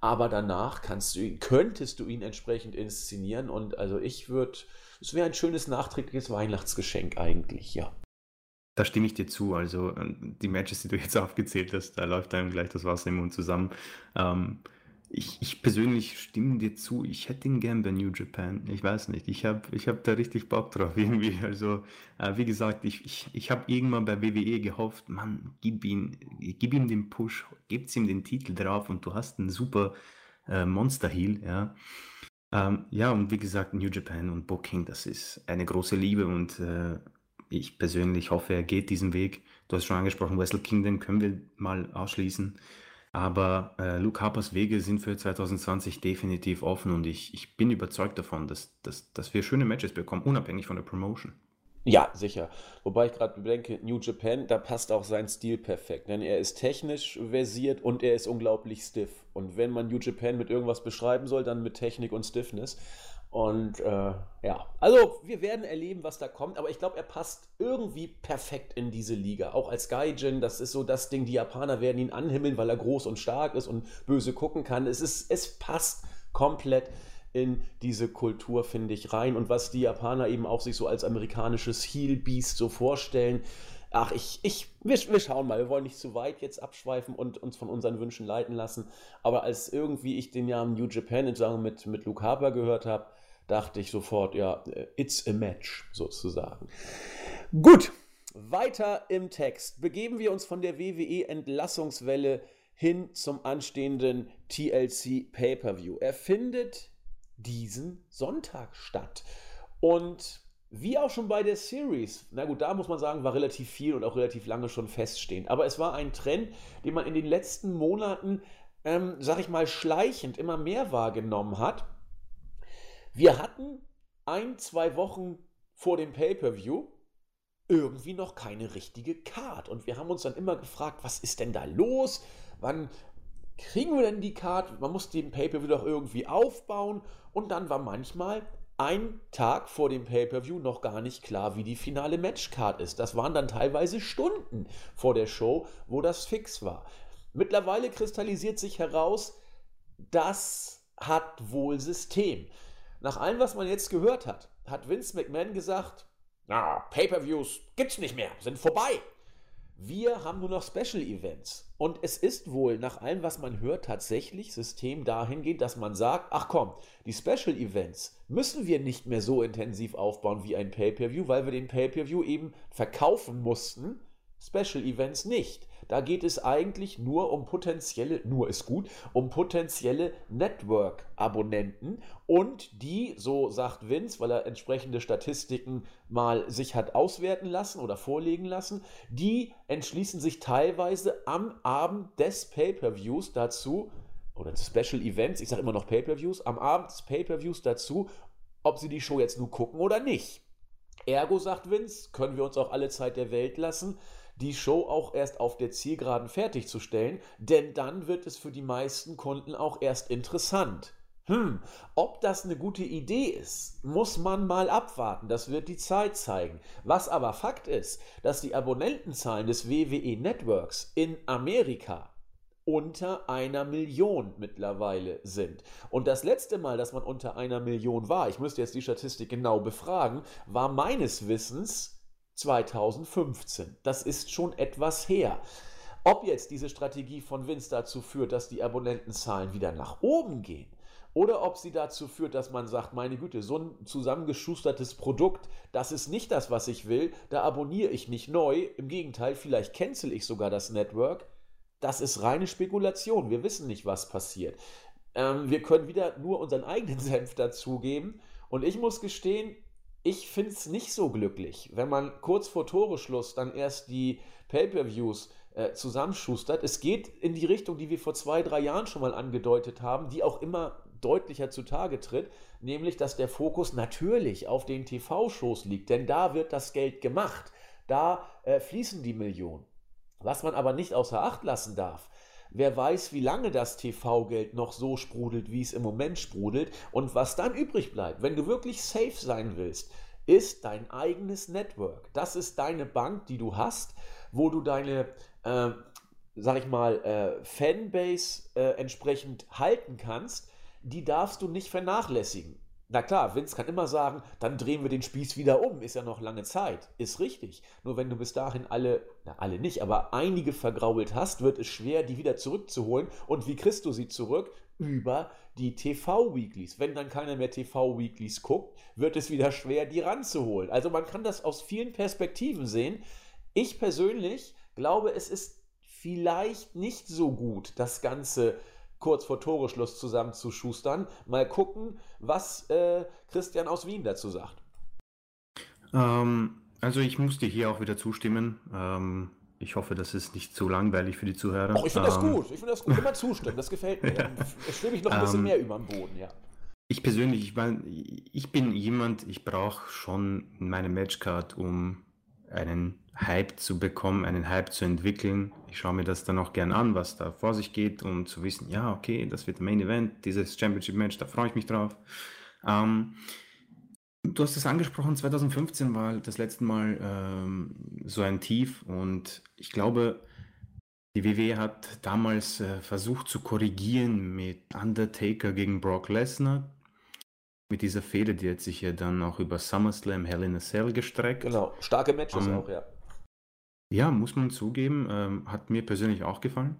Aber danach kannst du ihn, könntest du ihn entsprechend inszenieren. Und also ich würde es wäre ein schönes nachträgliches Weihnachtsgeschenk eigentlich, ja. Da stimme ich dir zu. Also äh, die Matches, die du jetzt aufgezählt hast, da läuft einem gleich das Wasser im Mund zusammen. Ähm, ich, ich, persönlich stimme dir zu. Ich hätte ihn gern bei New Japan. Ich weiß nicht. Ich habe ich hab da richtig Bock drauf irgendwie. Also äh, wie gesagt, ich, ich, ich habe irgendwann bei WWE gehofft, Mann, gib, ihn, gib ihm den Push, gib's ihm den Titel drauf und du hast einen super äh, Monster Heel. Ja. Ähm, ja, und wie gesagt, New Japan und Booking, das ist eine große Liebe und äh, ich persönlich hoffe, er geht diesen Weg. Du hast schon angesprochen, Wrestle Kingdom können wir mal ausschließen. Aber äh, Luke Harpers Wege sind für 2020 definitiv offen und ich, ich bin überzeugt davon, dass, dass, dass wir schöne Matches bekommen, unabhängig von der Promotion. Ja, sicher. Wobei ich gerade bedenke, New Japan, da passt auch sein Stil perfekt. Denn er ist technisch versiert und er ist unglaublich stiff. Und wenn man New Japan mit irgendwas beschreiben soll, dann mit Technik und Stiffness. Und äh, ja, also wir werden erleben, was da kommt. Aber ich glaube, er passt irgendwie perfekt in diese Liga. Auch als Gaijin, das ist so das Ding, die Japaner werden ihn anhimmeln, weil er groß und stark ist und böse gucken kann. Es, ist, es passt komplett in diese Kultur, finde ich, rein. Und was die Japaner eben auch sich so als amerikanisches Heel-Beast so vorstellen. Ach, ich, ich, wir, wir schauen mal. Wir wollen nicht zu weit jetzt abschweifen und uns von unseren Wünschen leiten lassen. Aber als irgendwie ich den Namen New Japan mit, mit Luke Harper gehört habe, dachte ich sofort, ja, it's a match sozusagen. Gut, weiter im Text. Begeben wir uns von der WWE Entlassungswelle hin zum anstehenden TLC Pay-per-View. Er findet diesen Sonntag statt. Und wie auch schon bei der Series, na gut, da muss man sagen, war relativ viel und auch relativ lange schon feststehend. Aber es war ein Trend, den man in den letzten Monaten, ähm, sag ich mal, schleichend immer mehr wahrgenommen hat. Wir hatten ein, zwei Wochen vor dem Pay-Per-View irgendwie noch keine richtige Card. Und wir haben uns dann immer gefragt, was ist denn da los? Wann kriegen wir denn die Card? Man muss den Pay-Per-View doch irgendwie aufbauen. Und dann war manchmal ein Tag vor dem Pay-Per-View noch gar nicht klar, wie die finale Matchcard ist. Das waren dann teilweise Stunden vor der Show, wo das fix war. Mittlerweile kristallisiert sich heraus, das hat wohl System. Nach allem, was man jetzt gehört hat, hat Vince McMahon gesagt, na, Pay-per-Views gibt's nicht mehr, sind vorbei. Wir haben nur noch Special Events. Und es ist wohl, nach allem, was man hört, tatsächlich System dahingehend, dass man sagt, ach komm, die Special Events müssen wir nicht mehr so intensiv aufbauen wie ein Pay-per-View, weil wir den Pay-per-View eben verkaufen mussten, Special Events nicht. Da geht es eigentlich nur um potenzielle, nur ist gut, um potenzielle Network-Abonnenten und die, so sagt Vince, weil er entsprechende Statistiken mal sich hat auswerten lassen oder vorlegen lassen, die entschließen sich teilweise am Abend des Pay-per-Views dazu, oder Special Events, ich sage immer noch Pay-per-Views, am Abend des Pay-per-Views dazu, ob sie die Show jetzt nur gucken oder nicht. Ergo, sagt Vince, können wir uns auch alle Zeit der Welt lassen die Show auch erst auf der Zielgeraden fertigzustellen, denn dann wird es für die meisten Kunden auch erst interessant. Hm, ob das eine gute Idee ist, muss man mal abwarten, das wird die Zeit zeigen. Was aber Fakt ist, dass die Abonnentenzahlen des WWE Networks in Amerika unter einer Million mittlerweile sind. Und das letzte Mal, dass man unter einer Million war, ich müsste jetzt die Statistik genau befragen, war meines Wissens 2015. Das ist schon etwas her. Ob jetzt diese Strategie von Vince dazu führt, dass die Abonnentenzahlen wieder nach oben gehen, oder ob sie dazu führt, dass man sagt, meine Güte, so ein zusammengeschustertes Produkt, das ist nicht das, was ich will, da abonniere ich nicht neu, im Gegenteil, vielleicht cancel ich sogar das Network. Das ist reine Spekulation, wir wissen nicht, was passiert. Ähm, wir können wieder nur unseren eigenen Senf dazugeben und ich muss gestehen, ich finde es nicht so glücklich, wenn man kurz vor Toreschluss dann erst die Pay-per-Views äh, zusammenschustert. Es geht in die Richtung, die wir vor zwei, drei Jahren schon mal angedeutet haben, die auch immer deutlicher zutage tritt, nämlich dass der Fokus natürlich auf den TV-Shows liegt, denn da wird das Geld gemacht, da äh, fließen die Millionen. Was man aber nicht außer Acht lassen darf, Wer weiß, wie lange das TV-Geld noch so sprudelt, wie es im Moment sprudelt und was dann übrig bleibt. Wenn du wirklich safe sein willst, ist dein eigenes Network. Das ist deine Bank, die du hast, wo du deine, äh, sag ich mal, äh, Fanbase äh, entsprechend halten kannst. Die darfst du nicht vernachlässigen. Na klar, Vince kann immer sagen, dann drehen wir den Spieß wieder um, ist ja noch lange Zeit. Ist richtig. Nur wenn du bis dahin alle, na alle nicht, aber einige vergrault hast, wird es schwer, die wieder zurückzuholen. Und wie kriegst du sie zurück? Über die TV-Weeklies. Wenn dann keiner mehr TV-Weeklies guckt, wird es wieder schwer, die ranzuholen. Also man kann das aus vielen Perspektiven sehen. Ich persönlich glaube, es ist vielleicht nicht so gut, das Ganze kurz vor Toreschluss zusammenzuschustern. Mal gucken, was äh, Christian aus Wien dazu sagt. Ähm, also ich muss dir hier auch wieder zustimmen. Ähm, ich hoffe, das ist nicht zu langweilig für die Zuhörer. Oh, ich finde das ähm, gut. Ich finde das gut. Immer zustimmen. Das gefällt mir. Dann schwimme ich noch ein bisschen ähm, mehr über dem Boden, ja. ich persönlich, ich, mein, ich bin jemand, ich brauche schon meine Matchcard, um einen Hype zu bekommen, einen Hype zu entwickeln. Ich schaue mir das dann auch gern an, was da vor sich geht, um zu wissen, ja, okay, das wird Main Event, dieses Championship Match, da freue ich mich drauf. Ähm, du hast es angesprochen, 2015 war das letzte Mal ähm, so ein Tief und ich glaube, die WWE hat damals äh, versucht zu korrigieren mit Undertaker gegen Brock Lesnar. Mit dieser Fehde, die hat sich ja dann auch über SummerSlam Hell in a Cell gestreckt. Genau, starke Matches um, ähm, auch, ja. Ja, muss man zugeben, ähm, hat mir persönlich auch gefallen.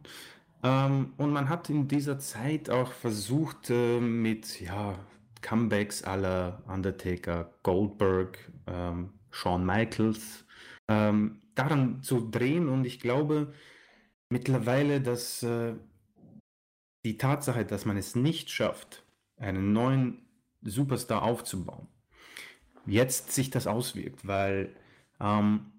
Ähm, und man hat in dieser Zeit auch versucht, äh, mit ja, Comebacks aller Undertaker, Goldberg, ähm, Shawn Michaels, ähm, daran zu drehen. Und ich glaube mittlerweile, dass äh, die Tatsache, dass man es nicht schafft, einen neuen Superstar aufzubauen, jetzt sich das auswirkt, weil ähm,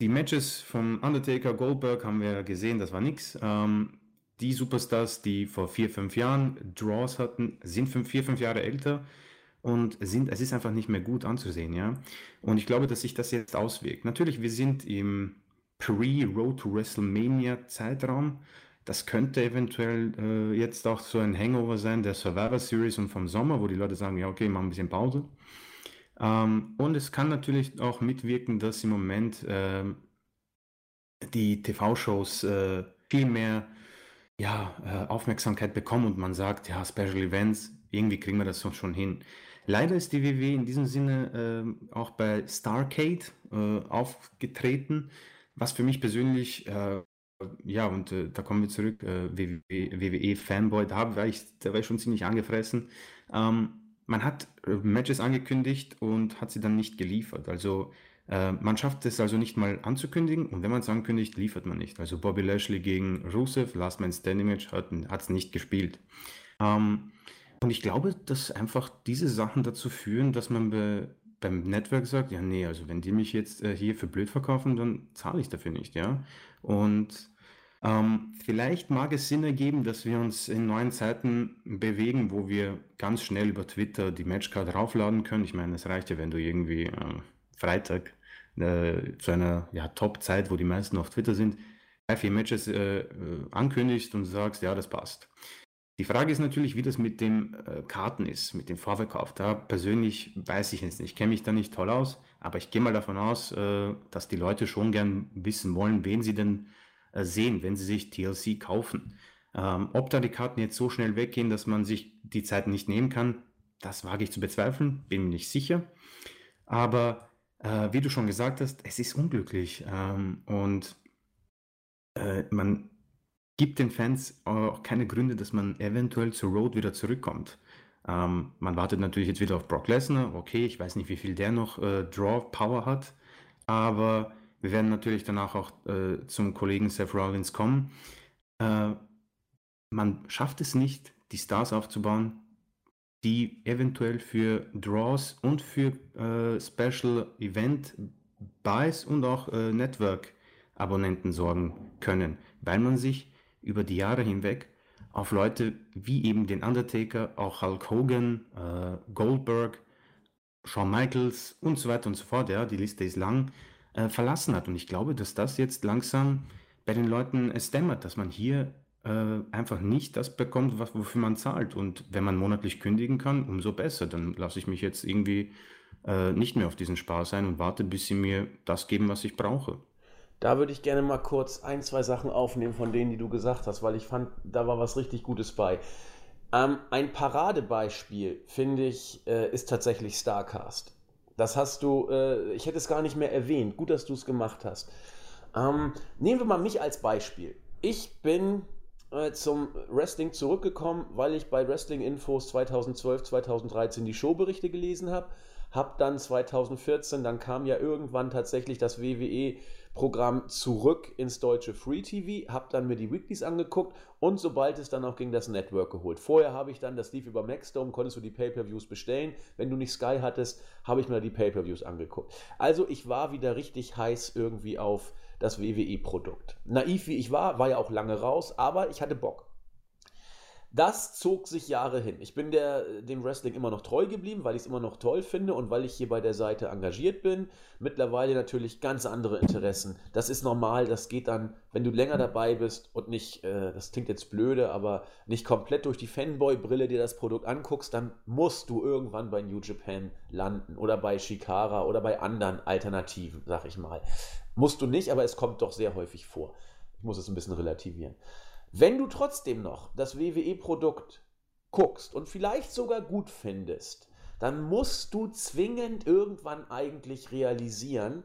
die Matches von Undertaker, Goldberg haben wir gesehen, das war nix. Ähm, die Superstars, die vor vier, fünf Jahren Draws hatten, sind fünf, vier, fünf Jahre älter und sind, es ist einfach nicht mehr gut anzusehen, ja. Und ich glaube, dass sich das jetzt auswirkt. Natürlich, wir sind im Pre-Road to WrestleMania Zeitraum. Das könnte eventuell äh, jetzt auch so ein Hangover sein der Survivor Series und vom Sommer, wo die Leute sagen, ja, okay, machen ein bisschen Pause. Ähm, und es kann natürlich auch mitwirken, dass im Moment äh, die TV-Shows äh, viel mehr ja, äh, Aufmerksamkeit bekommen und man sagt, ja, Special Events, irgendwie kriegen wir das schon hin. Leider ist die WWE in diesem Sinne äh, auch bei Starcade äh, aufgetreten, was für mich persönlich, äh, ja, und äh, da kommen wir zurück, WWE-Fanboy, da war, ich, da war ich schon ziemlich angefressen. Ähm, man hat äh, Matches angekündigt und hat sie dann nicht geliefert. Also äh, man schafft es also nicht mal anzukündigen und wenn man es ankündigt, liefert man nicht. Also Bobby Lashley gegen Rusev, Last Man Standing Match, hat es nicht gespielt. Ähm, und ich glaube, dass einfach diese Sachen dazu führen, dass man be, beim Network sagt, ja nee, also wenn die mich jetzt äh, hier für blöd verkaufen, dann zahle ich dafür nicht, ja. Und ähm, vielleicht mag es Sinn ergeben, dass wir uns in neuen Zeiten bewegen, wo wir ganz schnell über Twitter die Matchcard raufladen können. Ich meine, es reicht ja, wenn du irgendwie äh, Freitag äh, zu einer ja, Top-Zeit, wo die meisten auf Twitter sind, drei, vier Matches äh, äh ankündigst und sagst, ja, das passt. Die Frage ist natürlich, wie das mit den äh, Karten ist, mit dem Vorverkauf. Da persönlich weiß ich jetzt nicht, ich kenne mich da nicht toll aus, aber ich gehe mal davon aus, äh, dass die Leute schon gern wissen wollen, wen sie denn sehen, wenn sie sich TLC kaufen. Ähm, ob da die Karten jetzt so schnell weggehen, dass man sich die Zeit nicht nehmen kann, das wage ich zu bezweifeln, bin mir nicht sicher. Aber äh, wie du schon gesagt hast, es ist unglücklich ähm, und äh, man gibt den Fans auch keine Gründe, dass man eventuell zur Road wieder zurückkommt. Ähm, man wartet natürlich jetzt wieder auf Brock Lesnar. Okay, ich weiß nicht, wie viel der noch äh, Draw Power hat, aber wir werden natürlich danach auch äh, zum Kollegen Seth Rollins kommen. Äh, man schafft es nicht, die Stars aufzubauen, die eventuell für Draws und für äh, Special Event Buys und auch äh, Network Abonnenten sorgen können, weil man sich über die Jahre hinweg auf Leute wie eben den Undertaker, auch Hulk Hogan, äh, Goldberg, Shawn Michaels und so weiter und so fort, ja, die Liste ist lang, äh, verlassen hat. Und ich glaube, dass das jetzt langsam bei den Leuten es dämmert, dass man hier äh, einfach nicht das bekommt, was, wofür man zahlt. Und wenn man monatlich kündigen kann, umso besser. Dann lasse ich mich jetzt irgendwie äh, nicht mehr auf diesen Spaß ein und warte, bis sie mir das geben, was ich brauche. Da würde ich gerne mal kurz ein, zwei Sachen aufnehmen von denen, die du gesagt hast, weil ich fand, da war was richtig Gutes bei. Ähm, ein Paradebeispiel, finde ich, äh, ist tatsächlich Starcast. Das hast du, äh, ich hätte es gar nicht mehr erwähnt. Gut, dass du es gemacht hast. Ähm, nehmen wir mal mich als Beispiel. Ich bin äh, zum Wrestling zurückgekommen, weil ich bei Wrestling Infos 2012, 2013 die Showberichte gelesen habe. Hab dann 2014, dann kam ja irgendwann tatsächlich das WWE Programm zurück ins deutsche Free TV, habe dann mir die Weeklies angeguckt und sobald es dann auch ging, das Network geholt. Vorher habe ich dann, das lief über Maxdome, konntest du die Pay-Per-Views bestellen. Wenn du nicht Sky hattest, habe ich mir die Pay-Per-Views angeguckt. Also ich war wieder richtig heiß irgendwie auf das WWE-Produkt. Naiv wie ich war, war ja auch lange raus, aber ich hatte Bock. Das zog sich Jahre hin. Ich bin der, dem Wrestling immer noch treu geblieben, weil ich es immer noch toll finde und weil ich hier bei der Seite engagiert bin. Mittlerweile natürlich ganz andere Interessen. Das ist normal, das geht dann, wenn du länger dabei bist und nicht, äh, das klingt jetzt blöde, aber nicht komplett durch die Fanboy-Brille dir das Produkt anguckst, dann musst du irgendwann bei New Japan landen oder bei Shikara oder bei anderen Alternativen, sag ich mal. Musst du nicht, aber es kommt doch sehr häufig vor. Ich muss es ein bisschen relativieren. Wenn du trotzdem noch das WWE-Produkt guckst und vielleicht sogar gut findest, dann musst du zwingend irgendwann eigentlich realisieren,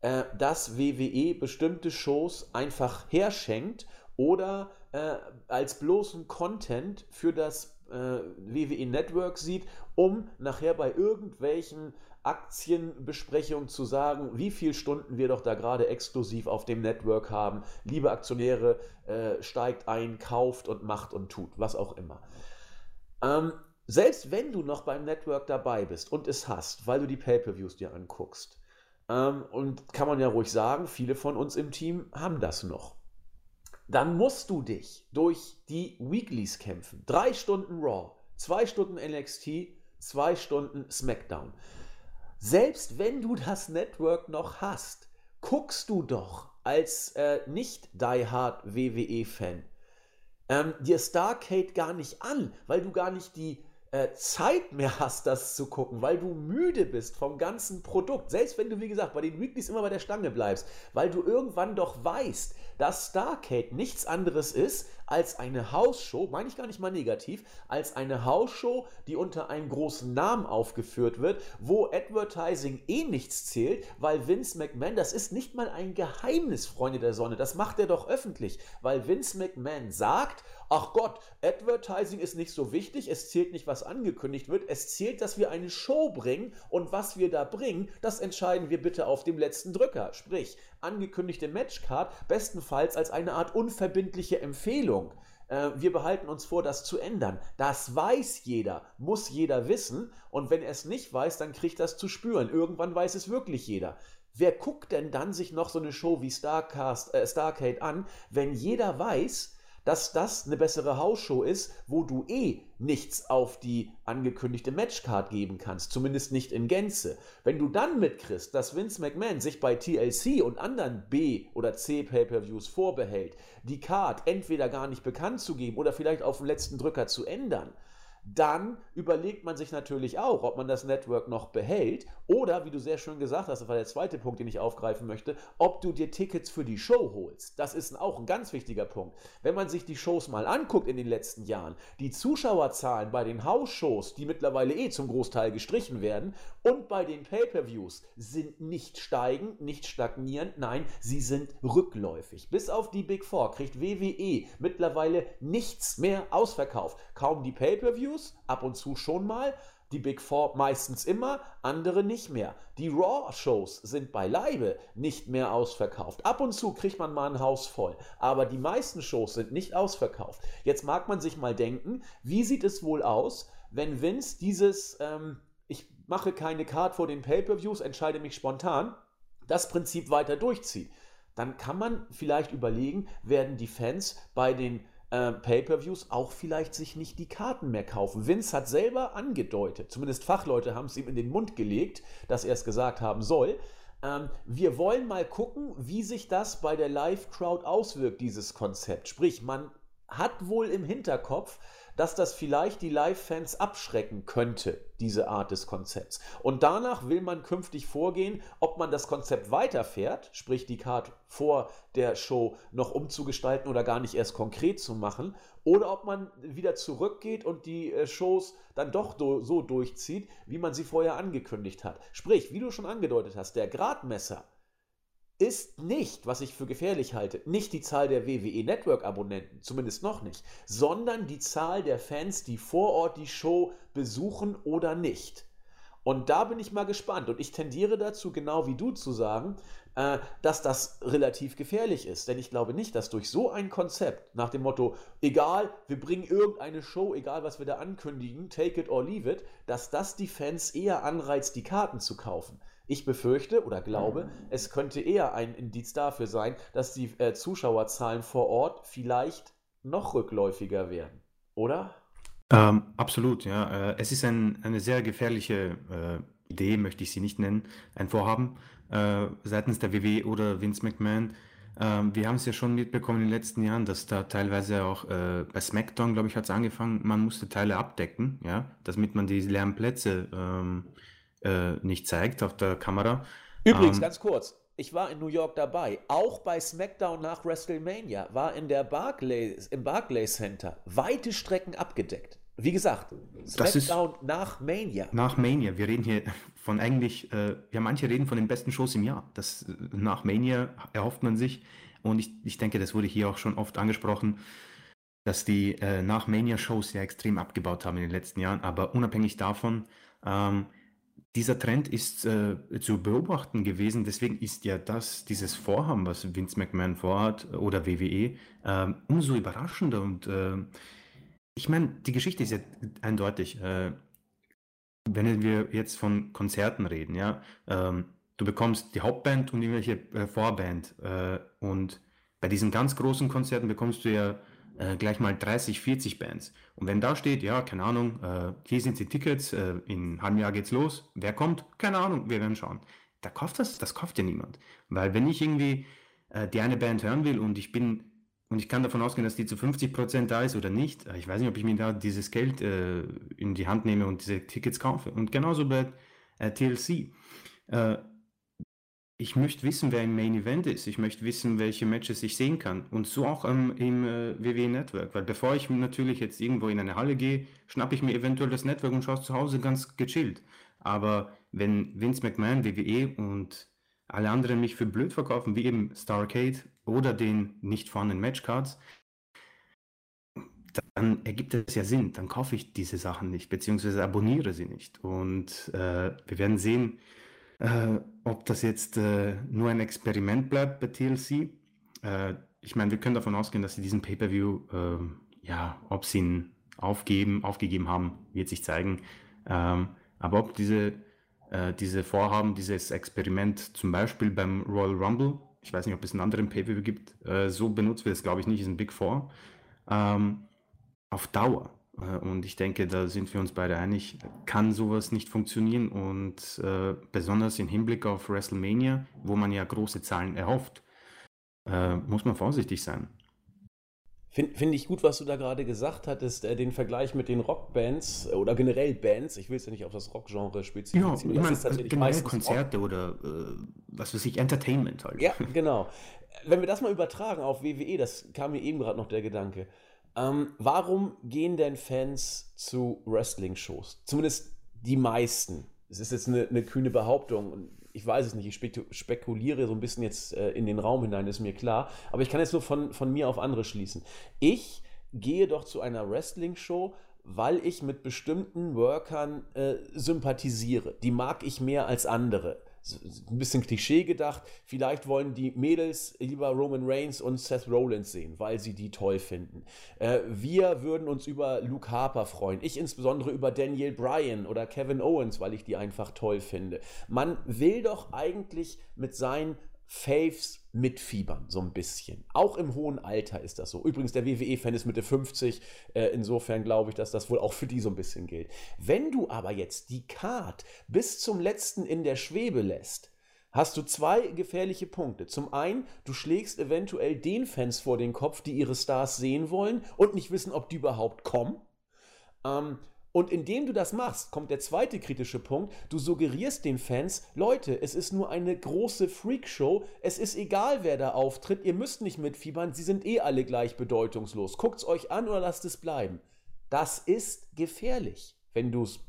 äh, dass WWE bestimmte Shows einfach herschenkt oder äh, als bloßen Content für das äh, WWE Network sieht, um nachher bei irgendwelchen Aktienbesprechung zu sagen, wie viele Stunden wir doch da gerade exklusiv auf dem Network haben. Liebe Aktionäre, äh, steigt ein, kauft und macht und tut, was auch immer. Ähm, selbst wenn du noch beim Network dabei bist und es hast, weil du die Pay-per-Views dir anguckst, ähm, und kann man ja ruhig sagen, viele von uns im Team haben das noch. Dann musst du dich durch die Weeklies kämpfen. Drei Stunden Raw, zwei Stunden NXT, zwei Stunden SmackDown. Selbst wenn du das Network noch hast, guckst du doch als äh, nicht Die Hard WWE-Fan ähm, dir Starcade gar nicht an, weil du gar nicht die Zeit mehr hast, das zu gucken, weil du müde bist vom ganzen Produkt. Selbst wenn du, wie gesagt, bei den Weeklies immer bei der Stange bleibst, weil du irgendwann doch weißt, dass Starcade nichts anderes ist als eine Hausshow, meine ich gar nicht mal negativ, als eine Hausshow, die unter einem großen Namen aufgeführt wird, wo Advertising eh nichts zählt, weil Vince McMahon, das ist nicht mal ein Geheimnis, Freunde der Sonne, das macht er doch öffentlich, weil Vince McMahon sagt, ach Gott, Advertising ist nicht so wichtig, es zählt nicht, was angekündigt wird, es zählt, dass wir eine Show bringen und was wir da bringen, das entscheiden wir bitte auf dem letzten Drücker. Sprich, angekündigte Matchcard bestenfalls als eine Art unverbindliche Empfehlung. Äh, wir behalten uns vor, das zu ändern. Das weiß jeder, muss jeder wissen. Und wenn er es nicht weiß, dann kriegt das zu spüren. Irgendwann weiß es wirklich jeder. Wer guckt denn dann sich noch so eine Show wie Starcast, äh, Starcade an, wenn jeder weiß, dass das eine bessere Hausshow ist, wo du eh nichts auf die angekündigte Matchcard geben kannst, zumindest nicht in Gänze. Wenn du dann mitkriegst, dass Vince McMahon sich bei TLC und anderen B- oder C-Pay-per-Views vorbehält, die Card entweder gar nicht bekannt zu geben oder vielleicht auf den letzten Drücker zu ändern, dann überlegt man sich natürlich auch, ob man das Network noch behält oder, wie du sehr schön gesagt hast, das war der zweite Punkt, den ich aufgreifen möchte, ob du dir Tickets für die Show holst. Das ist auch ein ganz wichtiger Punkt. Wenn man sich die Shows mal anguckt in den letzten Jahren, die Zuschauerzahlen bei den Hausshows, die mittlerweile eh zum Großteil gestrichen werden, und bei den Pay-per-Views sind nicht steigend, nicht stagnierend, nein, sie sind rückläufig. Bis auf die Big Four kriegt WWE mittlerweile nichts mehr ausverkauft. Kaum die Pay-per-Views, ab und zu schon mal, die Big Four meistens immer, andere nicht mehr. Die Raw-Shows sind beileibe nicht mehr ausverkauft. Ab und zu kriegt man mal ein Haus voll, aber die meisten Shows sind nicht ausverkauft. Jetzt mag man sich mal denken, wie sieht es wohl aus, wenn Vince dieses ähm, ich mache keine Card vor den Pay-per-Views, entscheide mich spontan, das Prinzip weiter durchzieht, dann kann man vielleicht überlegen, werden die Fans bei den äh, Pay-per-Views auch vielleicht sich nicht die Karten mehr kaufen. Vince hat selber angedeutet, zumindest Fachleute haben es ihm in den Mund gelegt, dass er es gesagt haben soll. Ähm, wir wollen mal gucken, wie sich das bei der Live-Crowd auswirkt, dieses Konzept. Sprich, man hat wohl im Hinterkopf, dass das vielleicht die Live-Fans abschrecken könnte, diese Art des Konzepts. Und danach will man künftig vorgehen, ob man das Konzept weiterfährt, sprich die Card vor der Show noch umzugestalten oder gar nicht erst konkret zu machen, oder ob man wieder zurückgeht und die äh, Shows dann doch so durchzieht, wie man sie vorher angekündigt hat. Sprich, wie du schon angedeutet hast, der Gradmesser ist nicht, was ich für gefährlich halte, nicht die Zahl der WWE Network Abonnenten, zumindest noch nicht, sondern die Zahl der Fans, die vor Ort die Show besuchen oder nicht. Und da bin ich mal gespannt. Und ich tendiere dazu, genau wie du zu sagen, äh, dass das relativ gefährlich ist. Denn ich glaube nicht, dass durch so ein Konzept nach dem Motto, egal, wir bringen irgendeine Show, egal was wir da ankündigen, take it or leave it, dass das die Fans eher anreizt, die Karten zu kaufen. Ich befürchte oder glaube, mhm. es könnte eher ein Indiz dafür sein, dass die äh, Zuschauerzahlen vor Ort vielleicht noch rückläufiger werden. oder? Ähm, absolut, ja. Äh, es ist ein, eine sehr gefährliche äh, Idee, möchte ich sie nicht nennen, ein Vorhaben äh, seitens der WWE oder Vince McMahon. Ähm, wir haben es ja schon mitbekommen in den letzten Jahren, dass da teilweise auch äh, bei SmackDown, glaube ich, hat es angefangen, man musste Teile abdecken, ja, damit man die leeren Plätze ähm, äh, nicht zeigt auf der Kamera. Übrigens, ähm, ganz kurz, ich war in New York dabei. Auch bei SmackDown nach WrestleMania war in der Barclays, im Barclays Center weite Strecken abgedeckt. Wie gesagt, SmackDown nach Mania. Nach Mania. Wir reden hier von eigentlich, äh, ja, manche reden von den besten Shows im Jahr. Das äh, nach Mania erhofft man sich. Und ich, ich denke, das wurde hier auch schon oft angesprochen, dass die äh, nach Mania-Shows ja extrem abgebaut haben in den letzten Jahren. Aber unabhängig davon, ähm, dieser Trend ist äh, zu beobachten gewesen. Deswegen ist ja das, dieses Vorhaben, was Vince McMahon vorhat oder WWE, äh, umso überraschender. Und äh, ich meine, die Geschichte ist ja eindeutig. Äh, wenn wir jetzt von Konzerten reden, ja, ähm, du bekommst die Hauptband und irgendwelche äh, Vorband. Äh, und bei diesen ganz großen Konzerten bekommst du ja äh, gleich mal 30, 40 Bands. Und wenn da steht, ja, keine Ahnung, äh, hier sind die Tickets, äh, in einem halben Jahr geht's los, wer kommt? Keine Ahnung, wir werden schauen. Da kauft das, das kauft ja niemand. Weil wenn ich irgendwie äh, die eine Band hören will und ich bin, und ich kann davon ausgehen, dass die zu 50% da ist oder nicht, äh, ich weiß nicht, ob ich mir da dieses Geld äh, in die Hand nehme und diese Tickets kaufe. Und genauso bei TLC ich möchte wissen, wer im Main Event ist. Ich möchte wissen, welche Matches ich sehen kann. Und so auch ähm, im äh, WWE Network. Weil bevor ich natürlich jetzt irgendwo in eine Halle gehe, schnappe ich mir eventuell das Network und schaue es zu Hause ganz gechillt. Aber wenn Vince McMahon, WWE und alle anderen mich für blöd verkaufen, wie eben Starcade oder den nicht vorhandenen Matchcards, dann ergibt es ja Sinn. Dann kaufe ich diese Sachen nicht, beziehungsweise abonniere sie nicht. Und äh, wir werden sehen, äh, ob das jetzt äh, nur ein Experiment bleibt bei TLC. Äh, ich meine, wir können davon ausgehen, dass sie diesen Pay-per-View, ähm, ja, ob sie ihn aufgeben, aufgegeben haben, wird sich zeigen. Ähm, aber ob diese, äh, diese Vorhaben, dieses Experiment zum Beispiel beim Royal Rumble, ich weiß nicht, ob es einen anderen Pay-per-View gibt, äh, so benutzt wird, das glaube ich nicht, ist ein Big Four, ähm, auf Dauer und ich denke, da sind wir uns beide einig, kann sowas nicht funktionieren. Und äh, besonders im Hinblick auf WrestleMania, wo man ja große Zahlen erhofft, äh, muss man vorsichtig sein. Finde find ich gut, was du da gerade gesagt hattest, äh, den Vergleich mit den Rockbands äh, oder generell Bands. Ich will es ja nicht auf das Rockgenre spezifizieren. Ja, ich meine, also generell Konzerte Rock. oder äh, was weiß ich, Entertainment halt. Ja, genau. Wenn wir das mal übertragen auf WWE, das kam mir eben gerade noch der Gedanke. Ähm, warum gehen denn Fans zu Wrestling-Shows? Zumindest die meisten. Es ist jetzt eine, eine, kühne Behauptung und ich weiß es nicht. Ich spekuliere so ein bisschen jetzt äh, in den Raum hinein, ist mir klar. Aber ich kann jetzt nur von, von mir auf andere schließen. Ich gehe doch zu einer Wrestling-Show, weil ich mit bestimmten Workern äh, sympathisiere. Die mag ich mehr als andere ein bisschen Klischee gedacht, vielleicht wollen die Mädels lieber Roman Reigns und Seth Rollins sehen, weil sie die toll finden. Äh, wir würden uns über Luke Harper freuen. Ich insbesondere über Daniel Bryan oder Kevin Owens, weil ich die einfach toll finde. Man will doch eigentlich mit seinen Faves mitfiebern, so ein bisschen. Auch im hohen Alter ist das so. Übrigens, der WWE-Fan ist Mitte 50, äh, insofern glaube ich, dass das wohl auch für die so ein bisschen gilt. Wenn du aber jetzt die Card bis zum letzten in der Schwebe lässt, hast du zwei gefährliche Punkte. Zum einen, du schlägst eventuell den Fans vor den Kopf, die ihre Stars sehen wollen und nicht wissen, ob die überhaupt kommen. Ähm, und indem du das machst, kommt der zweite kritische Punkt. Du suggerierst den Fans, Leute, es ist nur eine große Freakshow. Es ist egal, wer da auftritt. Ihr müsst nicht mitfiebern. Sie sind eh alle gleich bedeutungslos. Guckt's euch an oder lasst es bleiben. Das ist gefährlich, wenn du es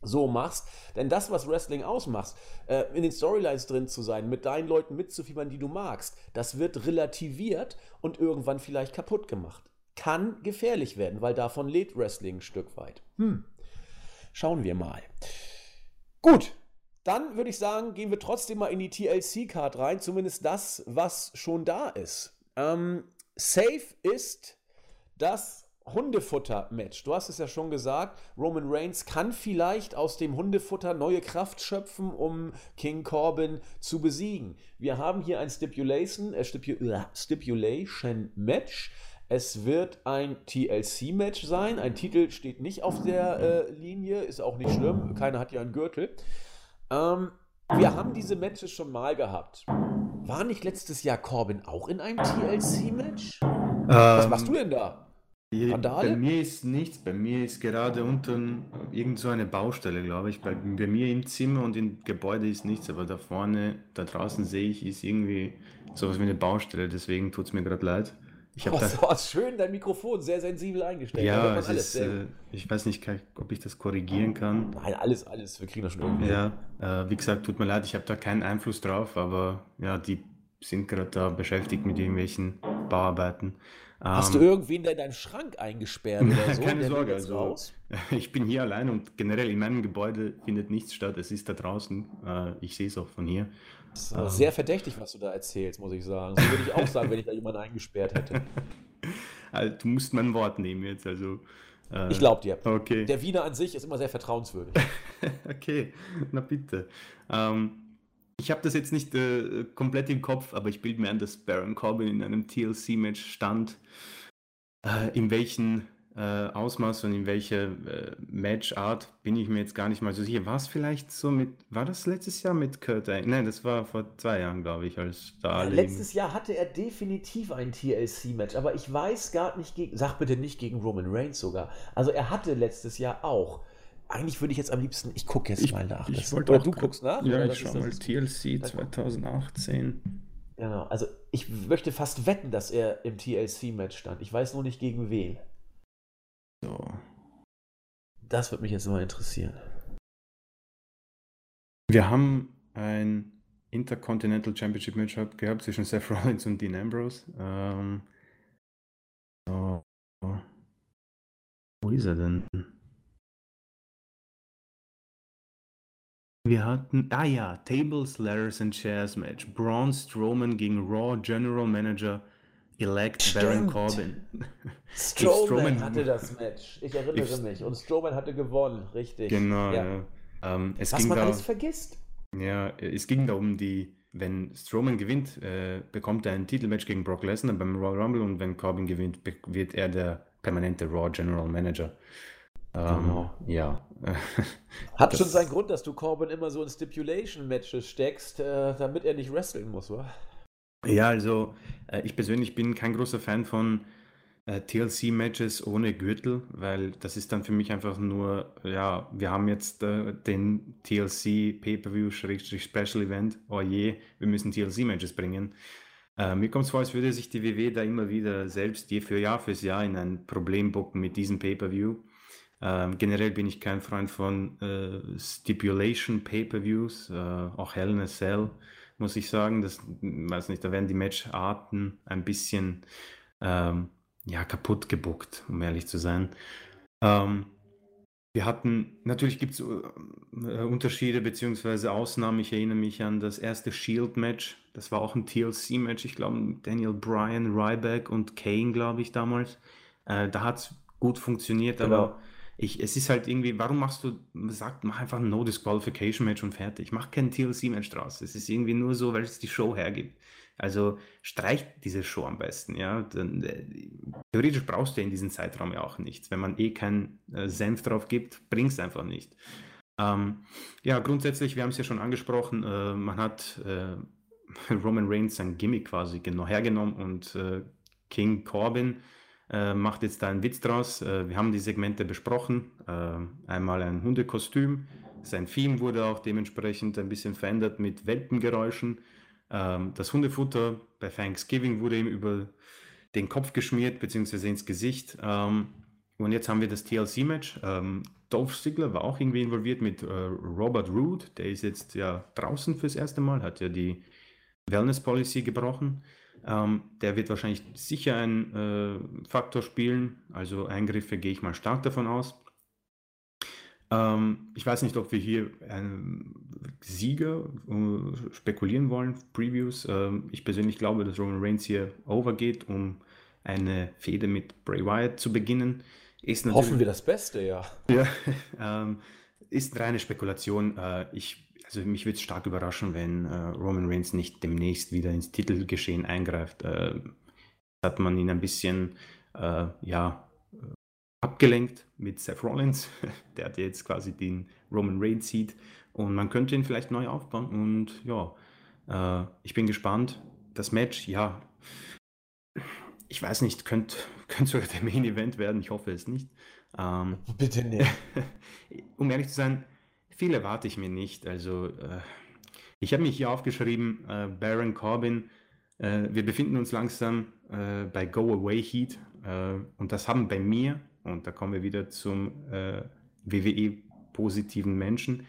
so machst. Denn das, was Wrestling ausmacht, äh, in den Storylines drin zu sein, mit deinen Leuten mitzufiebern, die du magst, das wird relativiert und irgendwann vielleicht kaputt gemacht kann gefährlich werden, weil davon lebt Wrestling ein Stück weit. Hm. Schauen wir mal. Gut, dann würde ich sagen, gehen wir trotzdem mal in die TLC-Card rein, zumindest das, was schon da ist. Ähm, safe ist das Hundefutter-Match. Du hast es ja schon gesagt, Roman Reigns kann vielleicht aus dem Hundefutter neue Kraft schöpfen, um King Corbin zu besiegen. Wir haben hier ein Stipulation, äh, Stipu äh, Stipulation Es wird ein TLC-Match sein. Ein Titel steht nicht auf der äh, Linie, ist auch nicht schlimm. Keiner hat ja einen Gürtel. Ähm, wir haben diese Matches schon mal gehabt. War nicht letztes Jahr Corbin auch in einem TLC-Match? Ähm, Was machst du denn da? Randale? Bei mir ist nichts, bei mir ist gerade unten irgend so eine Baustelle, glaube ich. Bei, bei mir im Zimmer und im Gebäude ist nichts, aber da vorne, da draußen sehe ich, ist irgendwie sowas wie eine Baustelle, deswegen tut es mir gerade leid. Ich oh, da, schön dein Mikrofon sehr sensibel eingestellt. Ja, es ist, äh, ich weiß nicht, ob ich das korrigieren kann. Nein, alles, alles, wir kriegen das schon irgendwie. Ja, äh, wie gesagt, tut mir leid, ich habe da keinen Einfluss drauf, aber ja, die sind gerade da beschäftigt mit irgendwelchen Bauarbeiten. Hast ähm, du irgendwen da in deinen Schrank eingesperrt oder so? Keine Sorge, also raus? ich bin hier allein und generell in meinem Gebäude findet nichts statt. Es ist da draußen. Äh, ich sehe es auch von hier. Das ist ähm, sehr verdächtig, was du da erzählst, muss ich sagen. So würde ich auch sagen, wenn ich da jemanden eingesperrt hätte. Also, du musst mein Wort nehmen jetzt, also. Äh, ich glaube dir. Okay. Der Wiener an sich ist immer sehr vertrauenswürdig. okay, na bitte. Ähm, ich habe das jetzt nicht äh, komplett im Kopf, aber ich bilde mir ein, dass Baron Corbin in einem TLC-Match stand. Äh, in welchem äh, Ausmaß und in welcher äh, Matchart bin ich mir jetzt gar nicht mal so sicher. War es vielleicht so mit, war das letztes Jahr mit Kurt Angle? Nein, das war vor zwei Jahren, glaube ich, als da letztes Jahr hatte er definitiv ein TLC-Match, aber ich weiß gar nicht gegen, sag bitte nicht gegen Roman Reigns sogar. Also er hatte letztes Jahr auch eigentlich würde ich jetzt am liebsten, ich gucke jetzt ich, mal nach. Ich oder du guckst nach? Ja, ich schaue mal TLC 2018. Genau, also ich möchte fast wetten, dass er im TLC-Match stand. Ich weiß nur nicht gegen wen. So. Das würde mich jetzt mal interessieren. Wir haben ein Intercontinental Championship Match gehabt zwischen Seth Rollins und Dean Ambrose. Ähm, so. Wo ist er denn? Wir hatten, ah ja, Tables, Ladders and Chairs Match. Braun Strowman gegen Raw General Manager Elect Stimmt. Baron Corbin. Strowman, Strowman, hatte das Match. Ich erinnere ich, mich. Und Strowman hatte gewonnen, richtig. Genau, ja. ja. Ähm, Was man da, alles vergisst. Ja, es ging da um die, wenn Strowman gewinnt, äh, bekommt er ein Titelmatch gegen Brock Lesnar beim Royal Rumble und wenn Corbin gewinnt, wird er der permanente Raw General Manager. Ähm, genau. Ja. Hat das, schon seinen Grund, dass du Corbin immer so in Stipulation-Matches steckst, äh, damit er nicht wresteln muss, oder? Ja, also äh, ich persönlich bin kein großer Fan von äh, TLC-Matches ohne Gürtel, weil das ist dann für mich einfach nur, ja, wir haben jetzt äh, den TLC Pay-Per-View-Special Event, oh je, wir müssen TLC-Matches bringen. Äh, mir kommt es vor, als würde sich die WW da immer wieder selbst je für Jahr fürs Jahr in ein Problem bucken mit diesem Pay-Per-View. Ähm, generell bin ich kein Freund von äh, Stipulation Pay-per-Views, äh, auch Hell in a Cell, muss ich sagen. Das, weiß nicht, da werden die Matcharten ein bisschen ähm, ja, kaputt gebuckt, um ehrlich zu sein. Ähm, wir hatten, natürlich gibt es äh, Unterschiede bzw. Ausnahmen. Ich erinnere mich an das erste Shield-Match. Das war auch ein TLC-Match. Ich glaube, Daniel Bryan, Ryback und Kane, glaube ich, damals. Äh, da hat es gut funktioniert, genau. aber ich, es ist halt irgendwie, warum machst du, sagt, mach einfach ein No-Disqualification-Match und fertig. Mach kein TLC-Match draus. Es ist irgendwie nur so, weil es die Show hergibt. Also streicht diese Show am besten, ja. Dann, äh, theoretisch brauchst du in diesem Zeitraum ja auch nichts. Wenn man eh keinen äh, Senf drauf gibt, bringt es einfach nicht. Ähm, ja, grundsätzlich, wir haben es ja schon angesprochen, äh, man hat äh, Roman Reigns sein Gimmick quasi genau hergenommen und äh, King Corbin äh, macht jetzt da einen Witz draus. Äh, wir haben die Segmente besprochen. Äh, einmal ein Hundekostüm. Sein Theme wurde auch dementsprechend ein bisschen verändert mit Welpengeräuschen. Ähm, das Hundefutter bei Thanksgiving wurde ihm über den Kopf geschmiert, beziehungsweise ins Gesicht. Ähm, und jetzt haben wir das TLC-Match. Ähm, Dolph Ziggler war auch irgendwie involviert mit äh, Robert Root. Der ist jetzt ja draußen fürs erste Mal, hat ja die Wellness Policy gebrochen. Ähm, der wird wahrscheinlich sicher einen äh, Faktor spielen. Also Eingriffe gehe ich mal stark davon aus. Ähm, ich weiß nicht, ob wir hier einen Sieger äh, spekulieren wollen, Previews. Ähm, ich persönlich glaube, dass Roman Reigns hier overgeht, um eine Fehde mit Bray Wyatt zu beginnen. Hoffen wir das Beste, ja. Ja, ähm, ist reine Spekulation. Äh, ich also mich würde es stark überraschen, wenn äh, Roman Reigns nicht demnächst wieder ins Titelgeschehen eingreift. Äh, hat man ihn ein bisschen äh, ja, abgelenkt mit Seth Rollins. Der hat jetzt quasi den Roman Reigns Seat und man könnte ihn vielleicht neu aufbauen und ja, äh, ich bin gespannt. Das Match, ja, ich weiß nicht, könnte könnt sogar der Main Event werden, ich hoffe es nicht. Ähm, Bitte nicht. um ehrlich zu sein, viel erwarte ich mir nicht. Also, äh, ich habe mich hier aufgeschrieben, äh, Baron Corbin, äh, wir befinden uns langsam äh, bei Go Away Heat äh, und das haben bei mir, und da kommen wir wieder zum äh, WWE-positiven Menschen,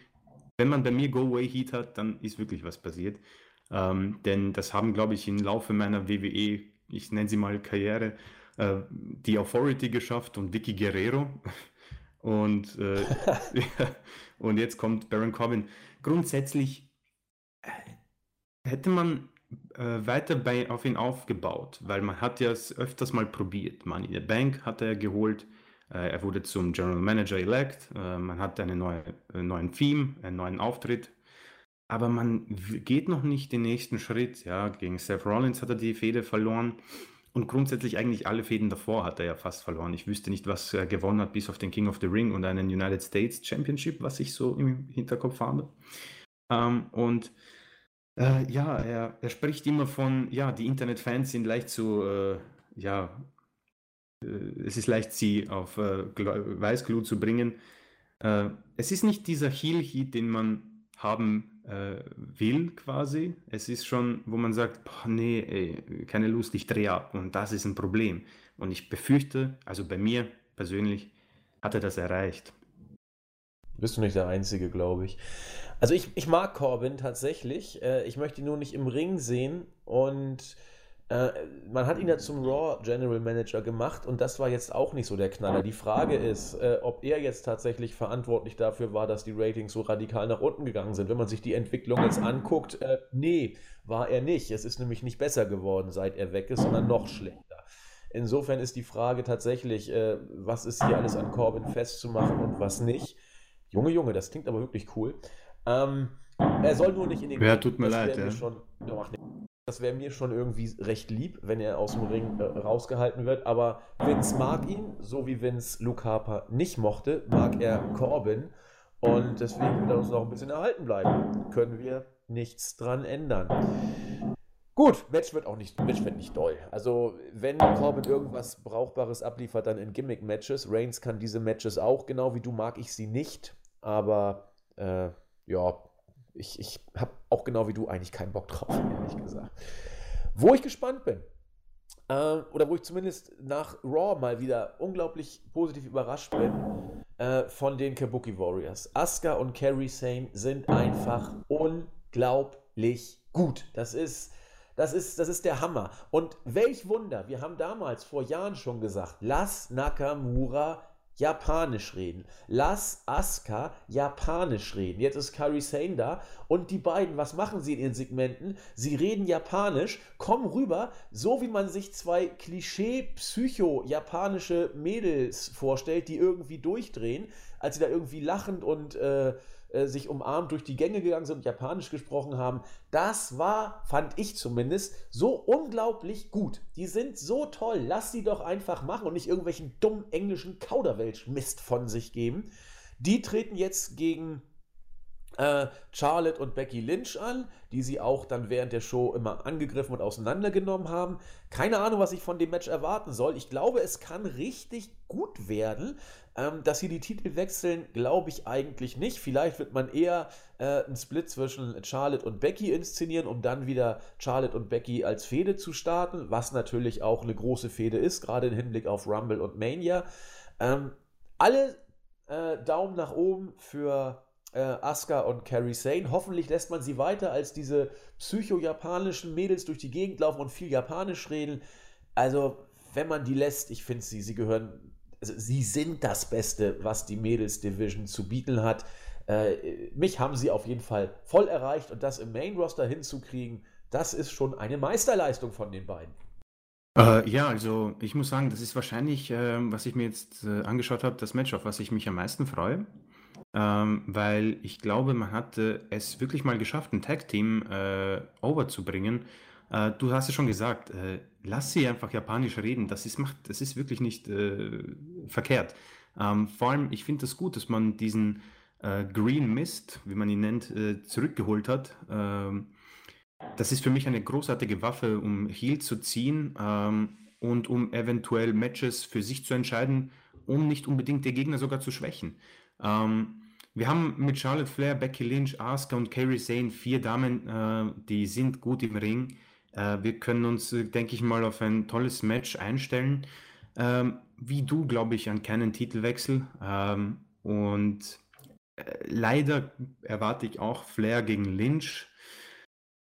wenn man bei mir Go Away Heat hat, dann ist wirklich was passiert. Ähm, denn das haben, glaube ich, im Laufe meiner WWE, ich nenne sie mal Karriere, die Authority geschafft und Vicky Guerrero. Und, äh, und jetzt kommt Baron Corbin. Grundsätzlich äh, hätte man äh, weiter bei, auf ihn aufgebaut, weil man hat ja es öfters mal probiert. Money in the Bank hat er geholt, äh, er wurde zum General Manager elect, äh, man hat einen neue, neuen Theme, einen neuen Auftritt, aber man geht noch nicht den nächsten Schritt. Ja, gegen Seth Rollins hat er die Fehde verloren. Und grundsätzlich eigentlich alle Fäden davor hat er ja fast verloren. Ich wüsste nicht, was er gewonnen hat, bis auf den King of the Ring und einen United States Championship, was ich so im Hinterkopf habe. Ähm, und äh, ja, er, er, spricht immer von, ja, die Internetfans sind leicht zu, äh, ja, äh, es ist leicht, sie auf äh, Weißglut zu bringen. Äh, es ist nicht dieser Heel-Heat, den man haben äh, will quasi. Es ist schon, wo man sagt, boah, nee, ey, keine Lust, ich drehe ab. Und das ist ein Problem. Und ich befürchte, also bei mir persönlich, hat er das erreicht. Bist du nicht der Einzige, glaube ich. Also ich, ich mag Corbin tatsächlich. Äh, ich möchte ihn nur nicht im Ring sehen und man hat ihn ja zum Raw General Manager gemacht und das war jetzt auch nicht so der Knaller. Die Frage ist, äh, ob er jetzt tatsächlich verantwortlich dafür war, dass die Ratings so radikal nach unten gegangen sind. Wenn man sich die Entwicklung jetzt anguckt, äh, nee, war er nicht. Es ist nämlich nicht besser geworden, seit er weg ist, sondern noch schlechter. Insofern ist die Frage tatsächlich, äh, was ist hier alles an Corbin festzumachen und was nicht. Junge, Junge, das klingt aber wirklich cool. Ähm, er soll nur nicht in den. Ja, tut mir leid, ja. Schon, ja, das wäre mir schon irgendwie recht lieb, wenn er aus dem Ring äh, rausgehalten wird. Aber Vince mag ihn, so wie Vince Luke Harper nicht mochte, mag er Corbin. Und deswegen wird er uns noch ein bisschen erhalten bleiben. Können wir nichts dran ändern. Gut, Match wird auch nicht, Match wird nicht doll. Also, wenn Corbin irgendwas Brauchbares abliefert, dann in Gimmick-Matches. Reigns kann diese Matches auch, genau wie du mag ich sie nicht. Aber äh, ja, ich, ich habe auch genau wie du eigentlich keinen Bock drauf, ehrlich gesagt. Wo ich gespannt bin, äh, oder wo ich zumindest nach Raw mal wieder unglaublich positiv überrascht bin, äh, von den Kabuki Warriors. Asuka und Kerry Sane sind einfach unglaublich gut. Das ist. Das ist, das ist der Hammer. Und welch Wunder, wir haben damals vor Jahren schon gesagt, lass Nakamura Japanisch reden. Lass Asuka Japanisch reden. Jetzt ist Kari Sane da und die beiden, was machen sie in ihren Segmenten? Sie reden Japanisch, kommen rüber, so wie man sich zwei Klischee-Psycho-japanische Mädels vorstellt, die irgendwie durchdrehen, als sie da irgendwie lachend und äh, äh, sich umarmt durch die Gänge gegangen sind und Japanisch gesprochen haben. Das war, fand ich zumindest, so unglaublich gut. Die sind so toll. Lass sie doch einfach machen und nicht irgendwelchen dummen englischen Kauderwelsch-Mist von sich geben. Die treten jetzt gegen äh, Charlotte und Becky Lynch an, die sie auch dann während der Show immer angegriffen und auseinandergenommen haben. Keine Ahnung, was ich von dem Match erwarten soll. Ich glaube, es kann richtig gut werden. Ähm, dass sie die Titel wechseln, glaube ich eigentlich nicht. Vielleicht wird man eher äh, einen Split zwischen Charlotte und Becky inszenieren, um dann wieder Charlotte und Becky als Fehde zu starten, was natürlich auch eine große Fehde ist, gerade im Hinblick auf Rumble und Mania. Ähm, alle äh, Daumen nach oben für äh, Asuka und Carrie Sane. Hoffentlich lässt man sie weiter als diese psycho-japanischen Mädels durch die Gegend laufen und viel Japanisch reden. Also, wenn man die lässt, ich finde sie, sie gehören also sie sind das Beste, was die Mädels Division zu bieten hat. Äh, mich haben sie auf jeden Fall voll erreicht und das im Main Roster hinzukriegen, das ist schon eine Meisterleistung von den beiden. Äh, ja, also ich muss sagen, das ist wahrscheinlich, äh, was ich mir jetzt äh, angeschaut habe, das Match, auf was ich mich am meisten freue. Ähm, weil ich glaube, man hat es wirklich mal geschafft, ein Tag-Team äh, overzubringen, Äh, du hast ja schon gesagt, äh, lass sie einfach japanisch reden. Das ist, macht, das ist wirklich nicht äh, verkehrt. Ähm, vor allem, ich finde es das gut, dass man diesen äh, Green Mist, wie man ihn nennt, äh, zurückgeholt hat. Ähm, das ist für mich eine großartige Waffe, um Heal zu ziehen ähm, und um eventuell Matches für sich zu entscheiden, um nicht unbedingt den Gegner sogar zu schwächen. Ähm, wir haben mit Charlotte Flair, Becky Lynch, Asuka und Kairi Sane vier Damen, äh, die sind gut im Ring. Äh, wir können uns, äh, denke ich mal, auf ein tolles Match einstellen. Ähm, wie du, glaube ich, an keinen Titelwechsel. Ähm, und äh, leider erwarte ich auch Flair gegen Lynch.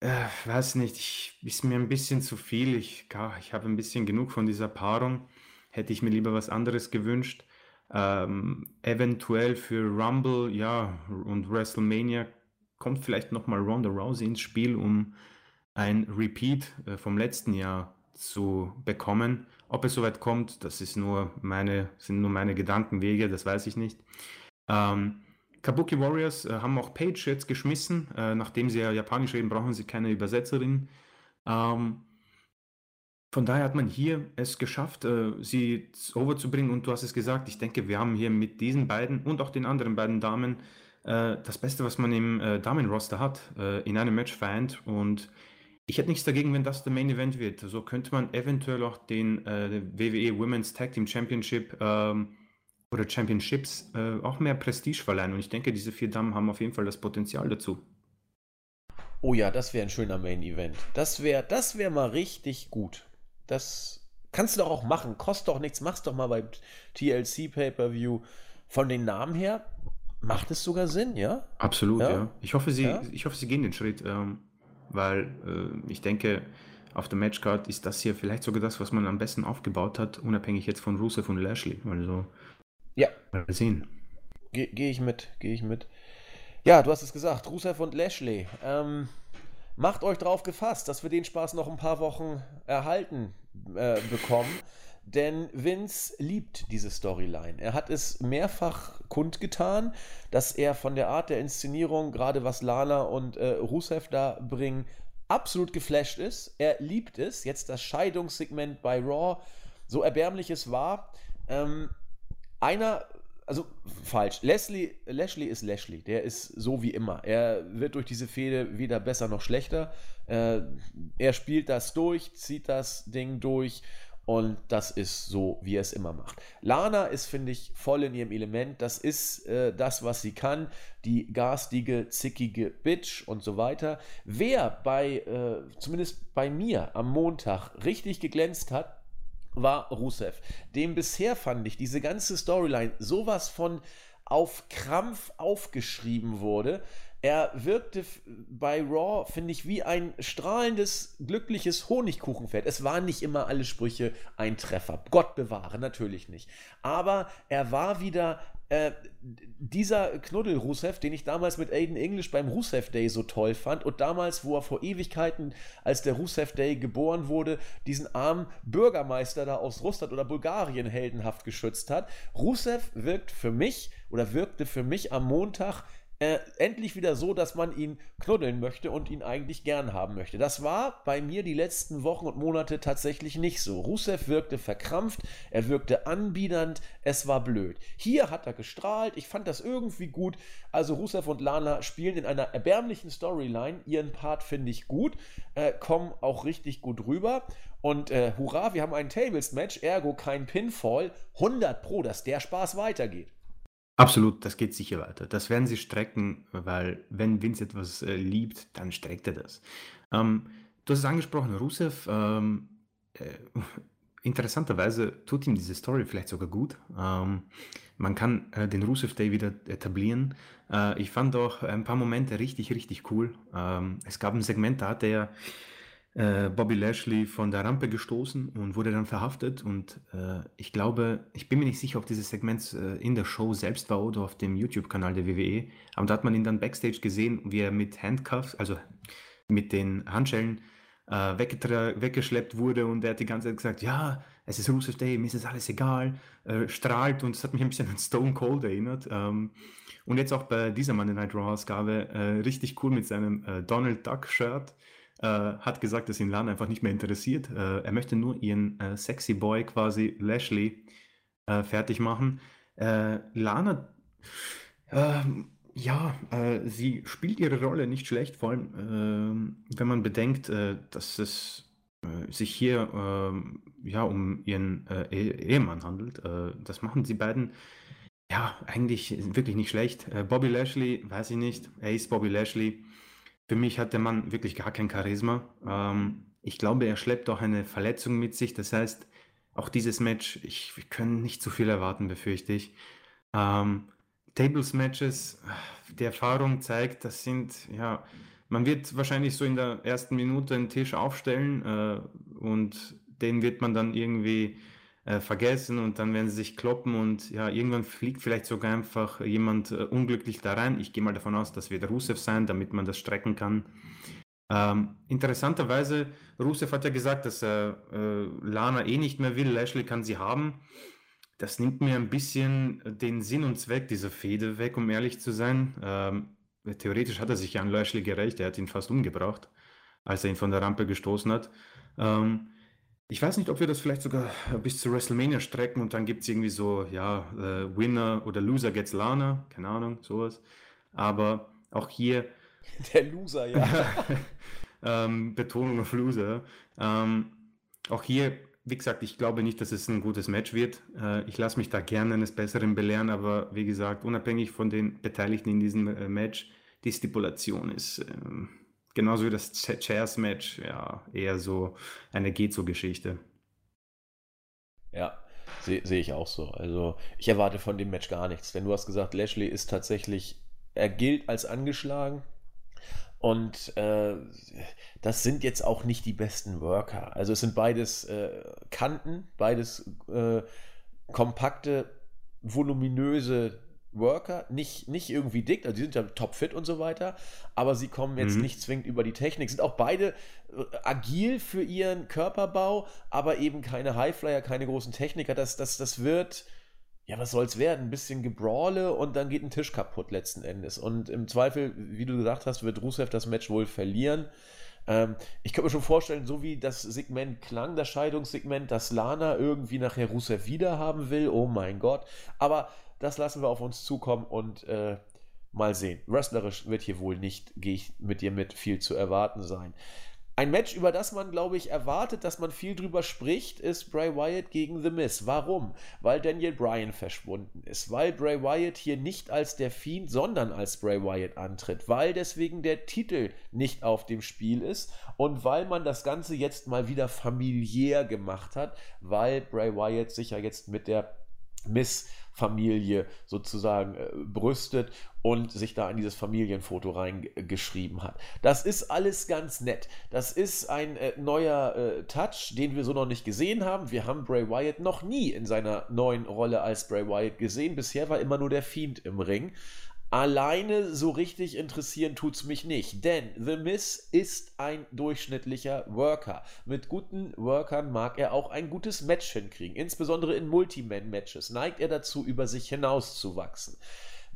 Äh, weiß nicht, ich, ist mir ein bisschen zu viel. Ich, ich habe ein bisschen genug von dieser Paarung. Hätte ich mir lieber was anderes gewünscht. Ähm, eventuell für Rumble, ja, und WrestleMania kommt vielleicht nochmal Ronda Rousey ins Spiel, um ein Repeat äh, vom letzten Jahr zu bekommen. Ob es soweit kommt, das ist nur meine, sind nur meine Gedankenwege, das weiß ich nicht. Ähm, Kabuki Warriors äh, haben auch Page jetzt geschmissen. Äh, nachdem sie ja Japanisch reden, brauchen sie keine Übersetzerin. Ähm, von daher hat man hier es geschafft, äh, sie overzubringen. Und du hast es gesagt, ich denke, wir haben hier mit diesen beiden und auch den anderen beiden Damen äh, das Beste, was man im äh, Damenroster hat, äh, in einem Match vereint. Und ich hätte nichts dagegen, wenn das der Main Event wird. So könnte man eventuell auch den WWE Women's Tag Team Championship ähm, oder Championships auch mehr Prestige verleihen. Und ich denke, diese vier Damen haben auf jeden Fall das Potenzial dazu. Oh ja, das wäre ein schöner Main Event. Das wäre das wär mal richtig gut. Das kannst du doch auch machen. Kostet doch nichts. Mach's doch mal beim TLC Pay-Per-View. Von den Namen her macht es sogar Sinn, ja? Absolut, ja. ja. Ich, hoffe, sie, ja? ich hoffe, sie gehen den Schritt. Ähm weil äh, ich denke, auf der Matchcard ist das hier vielleicht sogar das, was man am besten aufgebaut hat, unabhängig jetzt von Rusev und Lashley. Also, ja. Mal sehen. Gehe geh ich mit, gehe ich mit. Ja, du hast es gesagt, Rusev und Lashley. Ähm, macht euch drauf gefasst, dass wir den Spaß noch ein paar Wochen erhalten äh, bekommen. Denn Vince liebt diese Storyline. Er hat es mehrfach kundgetan, dass er von der Art der Inszenierung, gerade was Lana und äh, Rusev da bringen, absolut geflasht ist. Er liebt es. Jetzt das Scheidungssegment bei Raw, so erbärmlich es war. Ähm, einer, also falsch, Leslie, Lashley ist Lashley. Der ist so wie immer. Er wird durch diese Fehde weder besser noch schlechter. Äh, er spielt das durch, zieht das Ding durch und das ist so, wie er es immer macht. Lana ist, finde ich, voll in ihrem Element. Das ist äh, das, was sie kann. Die garstige, zickige Bitch und so weiter. Wer bei, äh, zumindest bei mir am Montag richtig geglänzt hat, war Rusev. Dem bisher fand ich diese ganze Storyline sowas von auf Krampf aufgeschrieben wurde. Er wirkte bei Raw, finde ich, wie ein strahlendes, glückliches Honigkuchenpferd. Es waren nicht immer alle Sprüche ein Treffer. Gott bewahre, natürlich nicht. Aber er war wieder äh, dieser Knuddel Rusev, den ich damals mit Aiden English beim Rusev Day so toll fand und damals, wo er vor Ewigkeiten, als der Rusev Day geboren wurde, diesen armen Bürgermeister da aus Russland oder Bulgarien heldenhaft geschützt hat. Rusev wirkt für mich oder wirkte für mich am Montag äh, endlich wieder so, dass man ihn knuddeln möchte und ihn eigentlich gern haben möchte. Das war bei mir die letzten Wochen und Monate tatsächlich nicht so. Rusev wirkte verkrampft, er wirkte anbiedernd, es war blöd. Hier hat er gestrahlt, ich fand das irgendwie gut. Also Rusev und Lana spielen in einer erbärmlichen Storyline, ihren Part finde ich gut, äh, kommen auch richtig gut rüber. Und äh, hurra, wir haben ein Tables-Match, ergo kein Pinfall. 100 Pro, dass der Spaß weitergeht. Absolut, das geht sicher weiter. Das werden sie strecken, weil wenn Vince etwas äh, liebt, dann streckt er das. Ähm, du hast es angesprochen, Rusev, ähm, äh, interessanterweise tut ihm diese Story vielleicht sogar gut. Ähm, man kann äh, den Rusev Day wieder etablieren. Äh, ich fand auch ein paar Momente richtig, richtig cool. Ähm, es gab ein Segment, da hat er äh, Bobby Lashley von der Rampe gestoßen und wurde dann verhaftet. Und äh, ich glaube, ich bin mir nicht sicher, ob dieses Segment äh, in der Show selbst war oder auf dem YouTube-Kanal der WWE. Aber da hat man ihn dann backstage gesehen, wie er mit Handcuffs, also mit den Handschellen, äh, weggeschleppt wurde und er hat die ganze Zeit gesagt, ja, es ist Rusev Day, mir ist das alles egal, äh, strahlt und es hat mich ein bisschen an Stone Cold erinnert. Ähm, und jetzt auch bei dieser Monday Night Raw Ausgabe äh, richtig cool mit seinem Donald Duck Shirt äh, hat gesagt, dass ihn Lana einfach nicht mehr interessiert. Äh, er möchte nur ihren äh, Sexy Boy quasi Lashley äh, fertig machen. Äh, Lana, ähm, ja, sie spielt ihre Rolle nicht schlecht, vor allem ähm, wenn man bedenkt, dass es sich hier ähm, ja um ihren Ehemann handelt. das machen sie beiden ja, eigentlich wirklich nicht schlecht. Bobby Lashley, weiß ich nicht. Ace Bobby Lashley. Für mich hat der Mann wirklich gar kein Charisma. Ähm, ich glaube, er schleppt auch eine Verletzung mit sich. Das heißt, auch dieses Match, ich, wir können nicht zu viel erwarten, befürchte ich. Ähm, Tables-Matches, die Erfahrung zeigt, das sind, ja, man wird wahrscheinlich so in der ersten Minute einen Tisch aufstellen äh, und den wird man dann irgendwie äh, vergessen und dann werden sie sich kloppen und ja, irgendwann fliegt vielleicht sogar einfach jemand äh, unglücklich da rein. Ich gehe mal davon aus, das wird Rusev sein, damit man das strecken kann. Ähm, interessanterweise, Rusev hat ja gesagt, dass er äh, Lana eh nicht mehr will, Lashley kann sie haben. Das nimmt mir ein bisschen den Sinn und Zweck dieser Fehde weg, um ehrlich zu sein. Ähm, theoretisch hat er sich ja an Lashley gerecht, er hat ihn fast umgebracht, als er ihn von der Rampe gestoßen hat. Ähm, ich weiß nicht, ob wir das vielleicht sogar bis zu WrestleMania strecken und dann gibt es irgendwie so, ja, äh, Winner oder Loser gets Lana, keine Ahnung, sowas. Aber auch hier. Der Loser, ja. ähm, Betonung auf Loser. Ähm, auch hier, wie gesagt, ich glaube nicht, dass es ein gutes Match wird. Äh, ich lasse mich da gerne eines Besseren belehren, aber wie gesagt, unabhängig von den Beteiligten in diesem äh, Match, die Stipulation ist. Ähm, genauso wie das Chairs-Match, ja, eher so eine geht so Geschichte. Ja, sehe seh ich auch so. Also ich erwarte von dem Match gar nichts. Denn du hast gesagt, Lashley ist tatsächlich, er gilt als angeschlagen. Und äh, das sind jetzt auch nicht die besten Worker. Also es sind beides äh, Kanten, beides äh, kompakte, voluminöse Worker, nicht, nicht irgendwie dick, also die sind ja topfit und so weiter, aber sie kommen jetzt mhm. nicht zwingend über die Technik, sind auch beide äh, agil für ihren Körperbau, aber eben keine Highflyer, keine großen Techniker. Das, das, das wird, ja, was soll es werden? Ein bisschen Gebrawle und dann geht ein Tisch kaputt letzten Endes. Und im Zweifel, wie du gesagt hast, wird Rusev das Match wohl verlieren. Ähm, ich könnte mir schon vorstellen, so wie das Segment klang, das Scheidungssegment, dass Lana irgendwie nachher Rusev wieder haben will. Oh mein Gott. Aber das lassen wir auf uns zukommen und äh, mal sehen. Wrestlerisch wird hier wohl nicht, gehe ich mit dir mit, viel zu erwarten sein. Ein Match, über das man, glaube ich, erwartet, dass man viel drüber spricht, ist Bray Wyatt gegen The Miz. Warum? Weil Daniel Bryan verschwunden ist. Weil Bray Wyatt hier nicht als der Fiend, sondern als Bray Wyatt antritt. Weil deswegen der Titel nicht auf dem Spiel ist. Und weil man das Ganze jetzt mal wieder familiär gemacht hat. Weil Bray Wyatt sich ja jetzt mit der Miss Familie sozusagen äh, brüstet und sich da in dieses Familienfoto reingeschrieben hat. Das ist alles ganz nett. Das ist ein äh, neuer äh, Touch, den wir so noch nicht gesehen haben. Wir haben Bray Wyatt noch nie in seiner neuen Rolle als Bray Wyatt gesehen. Bisher war immer nur der Fiend im Ring. Alleine so richtig interessieren tut es mich nicht, denn The Miz ist ein durchschnittlicher Worker. Mit guten Workern mag er auch ein gutes Match hinkriegen. Insbesondere in Multiman-Matches neigt er dazu, über sich hinauszuwachsen.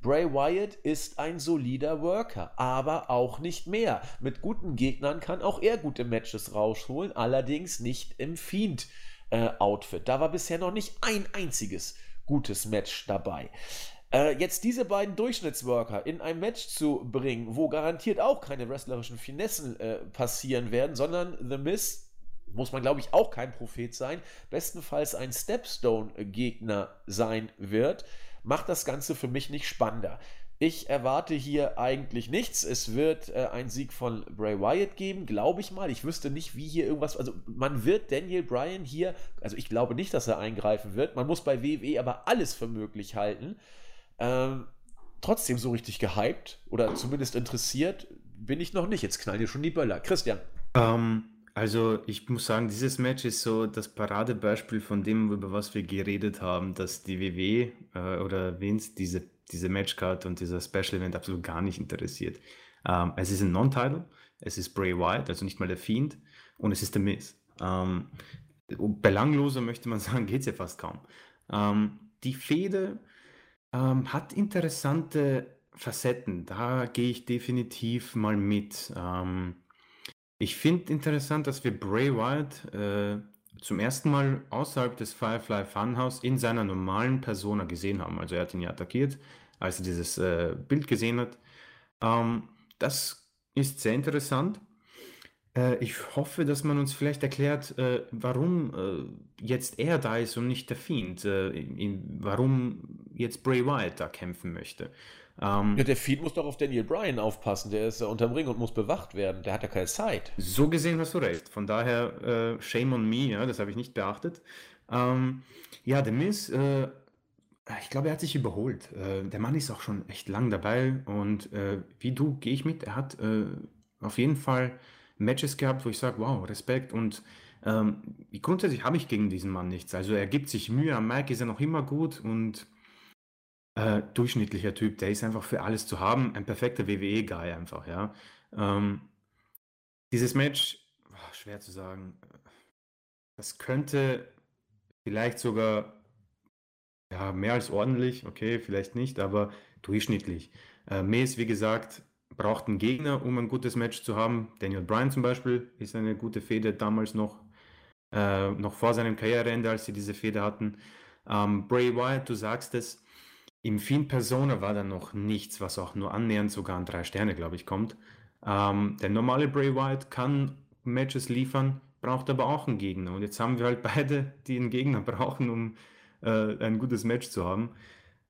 Bray Wyatt ist ein solider Worker, aber auch nicht mehr. Mit guten Gegnern kann auch er gute Matches rausholen, allerdings nicht im Fiend-Outfit. Äh, da war bisher noch nicht ein einziges gutes Match dabei. Äh, jetzt diese beiden Durchschnittsworker in ein Match zu bringen, wo garantiert auch keine wrestlerischen Finessen äh, passieren werden, sondern The Miz, muss man glaube ich auch kein Prophet sein, bestenfalls ein Stepstone-Gegner sein wird, macht das Ganze für mich nicht spannender. Ich erwarte hier eigentlich nichts. Es wird äh, einen Sieg von Bray Wyatt geben, glaube ich mal. Ich wüsste nicht, wie hier irgendwas. Also, man wird Daniel Bryan hier. Also, ich glaube nicht, dass er eingreifen wird. Man muss bei WWE aber alles für möglich halten. Ähm, trotzdem so richtig gehypt oder zumindest interessiert bin ich noch nicht. Jetzt knallen dir schon die Böller. Christian. Ähm, also ich muss sagen, dieses Match ist so das Paradebeispiel von dem, über was wir geredet haben, dass die WW äh, oder Vince diese, diese Matchcard und dieser Special Event absolut gar nicht interessiert. Ähm, es ist ein Non-Title, es ist Bray Wyatt, also nicht mal der Fiend, und es ist der Miz. Ähm, belangloser möchte man sagen, geht es ja fast kaum. Ähm, die Fehde ähm, hat interessante Facetten. Da gehe ich definitiv mal mit. Ähm, Ich finde interessant, dass wir Bray Wyatt äh, zum ersten Mal außerhalb des Firefly Funhouse in seiner normalen Persona gesehen haben. Also er hat ihn ja attackiert, als er dieses äh, Bild gesehen hat. Ähm, das ist sehr interessant. Äh, ich hoffe, dass man uns vielleicht erklärt, äh, warum äh, jetzt er da ist und nicht der Fiend. In, warum jetzt Bray Wyatt da kämpfen möchte. Ähm, ja, der Fiend muss doch auf Daniel Bryan aufpassen. Der ist unterm Ring und muss bewacht werden. Der hat ja keine Zeit. So gesehen hast du recht. Von daher, shame on me, ja, das habe ich nicht beachtet. Ähm, ja, der Miss, äh, ich glaube, er hat sich überholt. Der Mann ist auch schon echt lang dabei und wie du gehe ich mit. Er hat auf jeden Fall Matches gehabt, wo ich sage, wow, Respekt und ähm, grundsätzlich habe ich gegen diesen Mann nichts. Also er gibt sich Mühe, am Mike ist er noch immer gut und äh, durchschnittlicher Typ, der ist einfach für alles zu haben, ein perfekter WWE-Guy einfach, ja. Ähm, dieses Match, oh, schwer zu sagen, das könnte vielleicht sogar ja, mehr als ordentlich, okay, vielleicht nicht, aber durchschnittlich. Äh, Mace, wie gesagt, braucht einen Gegner, um ein gutes Match zu haben. Daniel Bryan zum Beispiel ist eine gute Fehde damals noch, äh, noch vor seinem Karriereende, als sie diese Fehde hatten. Ähm, Bray Wyatt, du sagst es, im Fiend Persona war da noch nichts, was auch nur annähernd sogar an drei Sterne, glaube ich, kommt. Ähm, der normale Bray Wyatt kann Matches liefern, braucht aber auch einen Gegner. Und jetzt haben wir halt beide, die einen Gegner brauchen, um äh, ein gutes Match zu haben.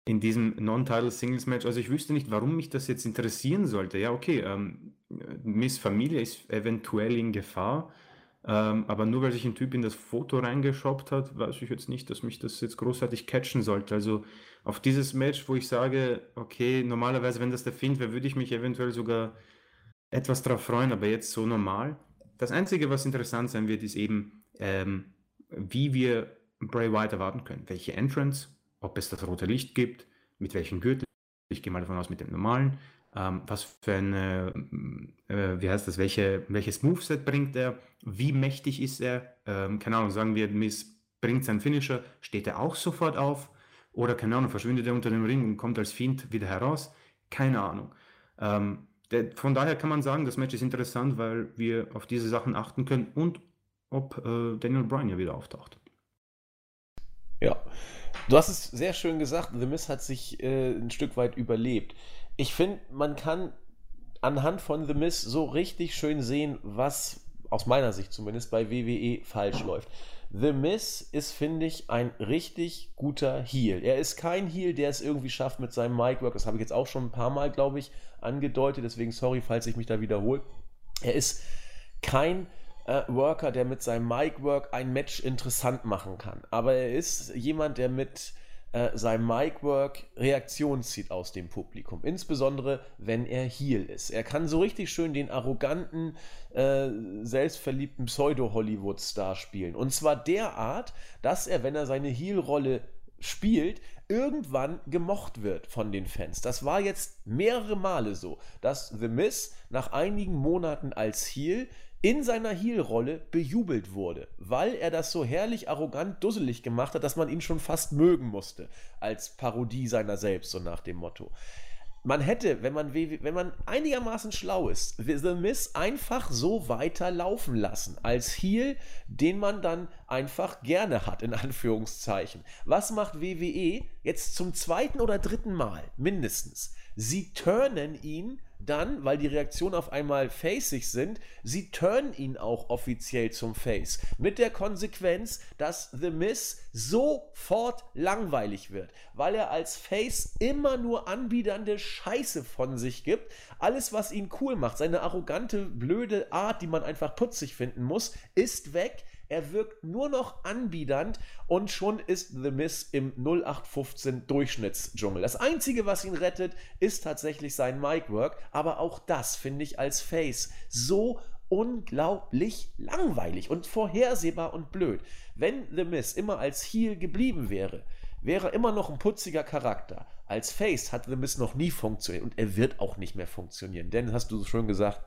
In diesem Non-Title Singles Match. Also ich wüsste nicht, warum mich das jetzt interessieren sollte. Ja, okay, ähm, Miss Familie ist eventuell in Gefahr. Ähm, aber nur weil sich ein Typ in das Foto reingeschoppt hat, weiß ich jetzt nicht, dass mich das jetzt großartig catchen sollte. Also auf dieses Match, wo ich sage, okay, normalerweise, wenn das der Find wäre, würde ich mich eventuell sogar etwas darauf freuen, aber jetzt so normal. Das Einzige, was interessant sein wird, ist eben, ähm, wie wir Bray Wyatt erwarten können. Welche Entrance, ob es das rote Licht gibt, mit welchem Gürtel. Ich gehe mal davon aus, mit dem normalen. Ähm, was für eine, äh, wie heißt das, welche, welches Moveset bringt er, wie mächtig ist er, ähm, keine Ahnung, sagen wir, Miss bringt seinen Finisher, steht er auch sofort auf oder keine Ahnung, verschwindet er unter dem Ring und kommt als Fiend wieder heraus, keine Ahnung. Ähm, der, von daher kann man sagen, das Match ist interessant, weil wir auf diese Sachen achten können und ob äh, Daniel Bryan ja wieder auftaucht. Ja, du hast es sehr schön gesagt, The Miz hat sich äh, ein Stück weit überlebt ich finde, man kann anhand von The Miss so richtig schön sehen, was aus meiner Sicht zumindest bei WWE falsch läuft. The Miss ist, finde ich, ein richtig guter Heel. Er ist kein Heel, der es irgendwie schafft mit seinem Mic-Work. Das habe ich jetzt auch schon ein paar Mal, glaube ich, angedeutet. Deswegen sorry, falls ich mich da wiederhole. Er ist kein äh, Worker, der mit seinem Mic-Work ein Match interessant machen kann. Aber er ist jemand, der mit äh, sein Micwork Reaktion zieht aus dem Publikum. Insbesondere, wenn er Heel ist. Er kann so richtig schön den arroganten, äh, selbstverliebten Pseudo-Hollywood-Star spielen. Und zwar derart, dass er, wenn er seine Heel-Rolle spielt, irgendwann gemocht wird von den Fans. Das war jetzt mehrere Male so, dass The Miz nach einigen Monaten als Heel in seiner Heel-Rolle bejubelt wurde, weil er das so herrlich arrogant dusselig gemacht hat, dass man ihn schon fast mögen musste, als Parodie seiner selbst, so nach dem Motto. Man hätte, wenn man, wenn man einigermaßen schlau ist, The Miss einfach so weiter laufen lassen, als Heel, den man dann einfach gerne hat, in Anführungszeichen. Was macht WWE jetzt zum zweiten oder dritten Mal, mindestens? Sie turnen ihn dann, weil die Reaktionen auf einmal faceig sind, sie turnen ihn auch offiziell zum Face. Mit der Konsequenz, dass The Miz sofort langweilig wird, weil er als Face immer nur anbiedernde Scheiße von sich gibt. Alles, was ihn cool macht, seine arrogante, blöde Art, die man einfach putzig finden muss, ist weg. Er wirkt nur noch anbiedernd und schon ist The Miss im 0815 Durchschnittsdschungel. Das Einzige, was ihn rettet, ist tatsächlich sein Mic-Work, aber auch das finde ich als Face so unglaublich langweilig und vorhersehbar und blöd. Wenn The Miss immer als Heel geblieben wäre, wäre er immer noch ein putziger Charakter. Als Face hat The Miss noch nie funktioniert und er wird auch nicht mehr funktionieren. Denn, hast du schon gesagt,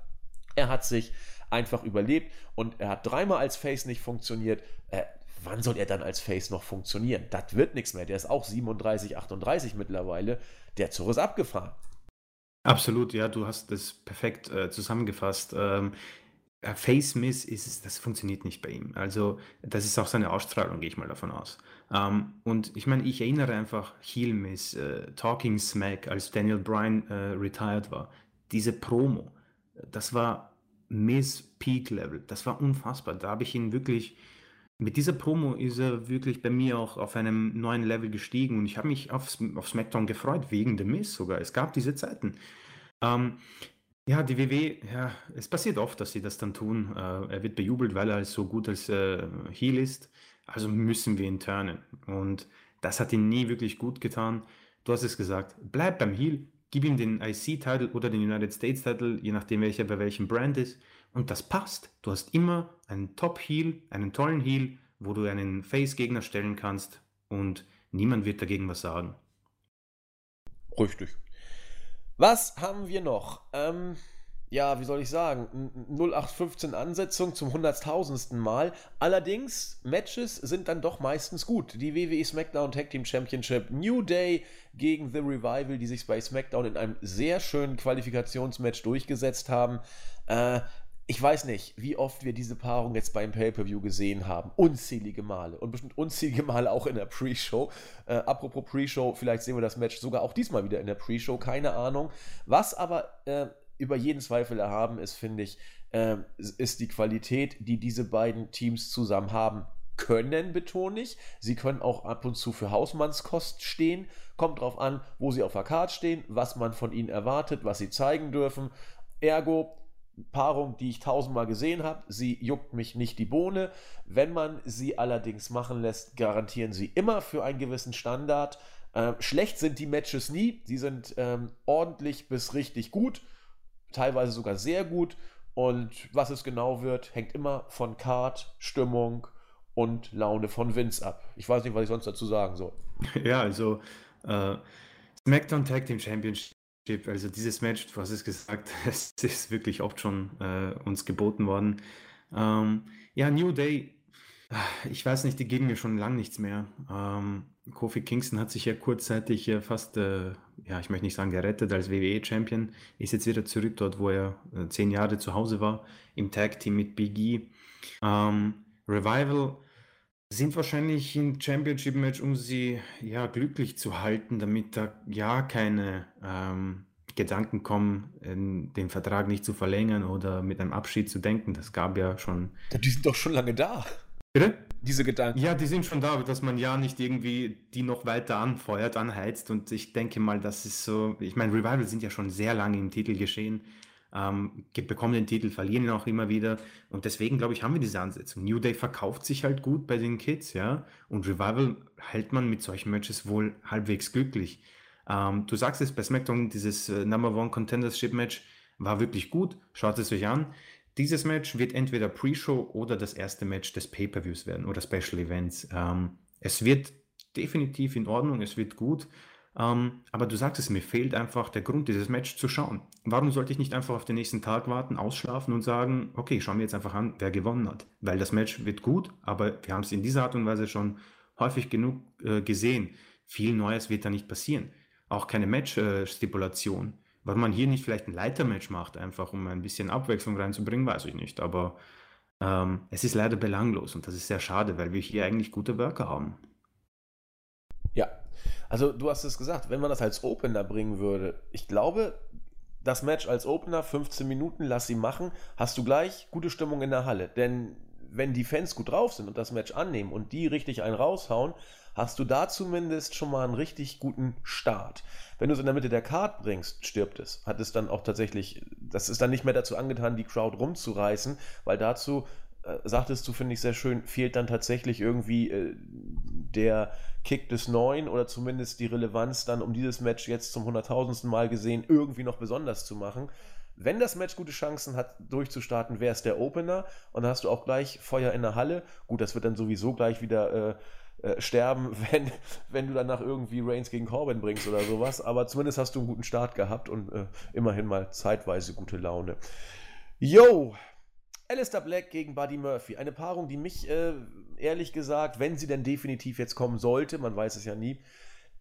er hat sich einfach überlebt und er hat dreimal als Face nicht funktioniert. Äh, wann soll er dann als Face noch funktionieren? Das wird nichts mehr. Der ist auch 37, 38 mittlerweile. Der Zug ist abgefahren. Absolut, ja, du hast das perfekt äh, zusammengefasst. Ähm, äh, Face Miss ist das funktioniert nicht bei ihm. Also, das ist auch seine Ausstrahlung, gehe ich mal davon aus. Ähm, und ich meine, ich erinnere einfach Heel Miss, äh, Talking Smack, als Daniel Bryan äh, retired war. Diese Promo, das war Miss Peak Level. Das war unfassbar. Da habe ich ihn wirklich mit dieser Promo ist er wirklich bei mir auch auf einem neuen Level gestiegen und ich habe mich auf, auf SmackDown gefreut, wegen The Miss sogar. Es gab diese Zeiten. Ähm, ja, die WW, ja, es passiert oft, dass sie das dann tun. Äh, er wird bejubelt, weil er so gut als äh, Heel ist. Also müssen wir ihn turnen. Und das hat ihn nie wirklich gut getan. Du hast es gesagt, bleib beim Heel, gib ihm den IC-Title oder den United States-Title, je nachdem welcher bei welchem Brand ist. Und das passt. Du hast immer einen Top-Heel, einen tollen Heel, wo du einen Face-Gegner stellen kannst und niemand wird dagegen was sagen. Richtig. Was haben wir noch? Ähm, ja, wie soll ich sagen? 0815 Ansetzung zum hunderttausendsten Mal. Allerdings, Matches sind dann doch meistens gut. Die WWE SmackDown Tag Team Championship New Day gegen The Revival, die sich bei SmackDown in einem sehr schönen Qualifikationsmatch durchgesetzt haben. Äh, ich weiß nicht, wie oft wir diese Paarung jetzt beim Pay-Per-View gesehen haben. Unzählige Male. Und bestimmt unzählige Male auch in der Pre-Show. Äh, apropos Pre-Show, vielleicht sehen wir das Match sogar auch diesmal wieder in der Pre-Show. Keine Ahnung. Was aber äh, über jeden Zweifel erhaben ist, finde ich, äh, ist die Qualität, die diese beiden Teams zusammen haben können, betone ich. Sie können auch ab und zu für Hausmannskost stehen. Kommt drauf an, wo sie auf der Karte stehen, was man von ihnen erwartet, was sie zeigen dürfen. Ergo, Paarung, die ich tausendmal gesehen habe. Sie juckt mich nicht die Bohne. Wenn man sie allerdings machen lässt, garantieren sie immer für einen gewissen Standard. Ähm, schlecht sind die Matches nie. Sie sind ähm, ordentlich bis richtig gut, teilweise sogar sehr gut. Und was es genau wird, hängt immer von Card, Stimmung und Laune von Vince ab. Ich weiß nicht, was ich sonst dazu sagen soll. Ja, also äh, SmackDown Tag Team Championship also dieses Match, du hast es gesagt, es ist wirklich oft schon äh, uns geboten worden. Ähm, ja, New Day, ich weiß nicht, die geben mir schon lange nichts mehr. Ähm, Kofi Kingston hat sich ja kurzzeitig äh, fast, äh, ja, ich möchte nicht sagen gerettet als WWE-Champion, ist jetzt wieder zurück dort, wo er äh, zehn Jahre zu Hause war, im Tag-Team mit Big E. Ähm, Revival sind wahrscheinlich im Championship-Match, um sie ja glücklich zu halten, damit da ja keine ähm, Gedanken kommen, den Vertrag nicht zu verlängern oder mit einem Abschied zu denken. Das gab ja schon. Die sind doch schon lange da. Bitte? Diese Gedanken. Ja, die sind schon da, dass man ja nicht irgendwie die noch weiter anfeuert, anheizt. Und ich denke mal, das ist so. Ich meine, Revival sind ja schon sehr lange im Titel geschehen ähm, bekommen den Titel, verlieren ihn auch immer wieder. Und deswegen, glaube ich, haben wir diese Ansetzung. New Day verkauft sich halt gut bei den Kids, ja. Und Revival hält man mit solchen Matches wohl halbwegs glücklich. Ähm, du sagst es bei SmackDown, dieses äh, Number One Contendership Match war wirklich gut. Schaut es euch an. Dieses Match wird entweder Pre-Show oder das erste Match des Pay-Per-Views werden oder Special Events. Ähm, es wird definitiv in Ordnung, es wird gut. Ähm, aber du sagst es, mir fehlt einfach der Grund, dieses Match zu schauen. Warum sollte ich nicht einfach auf den nächsten Tag warten, ausschlafen und sagen, okay, schauen wir jetzt einfach an, wer gewonnen hat. Weil das Match wird gut, aber wir haben es in dieser Art und Weise schon häufig genug äh, gesehen. Viel Neues wird da nicht passieren. Auch keine Match-Stipulation. Äh, Warum man hier nicht vielleicht ein Leitermatch macht, einfach um ein bisschen Abwechslung reinzubringen, weiß ich nicht. Aber ähm, es ist leider belanglos und das ist sehr schade, weil wir hier eigentlich gute Worker haben. Ja, also du hast es gesagt, wenn man das als Opener bringen würde, ich glaube, das Match als Opener, 15 Minuten, lass sie machen, hast du gleich gute Stimmung in der Halle. Denn wenn die Fans gut drauf sind und das Match annehmen und die richtig einen raushauen, hast du da zumindest schon mal einen richtig guten Start. Wenn du es in der Mitte der Card bringst, stirbt es. Hat es dann auch tatsächlich, das ist dann nicht mehr dazu angetan, die Crowd rumzureißen, weil dazu äh, sagtest du, finde ich sehr schön, fehlt dann tatsächlich irgendwie äh, der Kick des Neuen oder zumindest die Relevanz dann, um dieses Match jetzt zum hunderttausendsten Mal gesehen irgendwie noch besonders zu machen. Wenn das Match gute Chancen hat, durchzustarten, wäre es der Opener und dann hast du auch gleich Feuer in der Halle. Gut, das wird dann sowieso gleich wieder äh, äh, sterben, wenn, wenn du danach irgendwie Reigns gegen Corbin bringst oder sowas. Aber zumindest hast du einen guten Start gehabt und äh, immerhin mal zeitweise gute Laune. Yo, Alistair Black gegen Buddy Murphy. Eine Paarung, die mich, äh, ehrlich gesagt, wenn sie denn definitiv jetzt kommen sollte, man weiß es ja nie,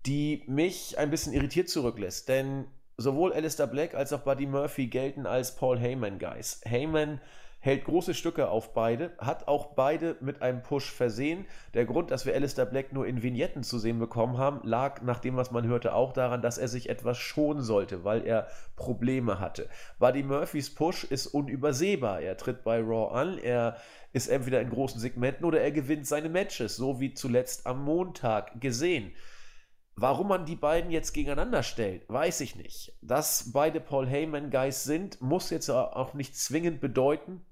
die mich ein bisschen irritiert zurücklässt. Denn sowohl Alistair Black als auch Buddy Murphy gelten als Paul Heyman-Guys. Heyman hält große Stücke auf beide, hat auch beide mit einem Push versehen. Der Grund, dass wir Alistair Black nur in Vignetten zu sehen bekommen haben, lag nach dem, was man hörte, auch daran, dass er sich etwas schonen sollte, weil er Probleme hatte. Buddy Murphys Push ist unübersehbar. Er tritt bei Raw an, er ist entweder in großen Segmenten oder er gewinnt seine Matches, so wie zuletzt am Montag gesehen. Warum man die beiden jetzt gegeneinander stellt, weiß ich nicht. Dass beide Paul Heyman-Guys sind, muss jetzt auch nicht zwingend bedeuten,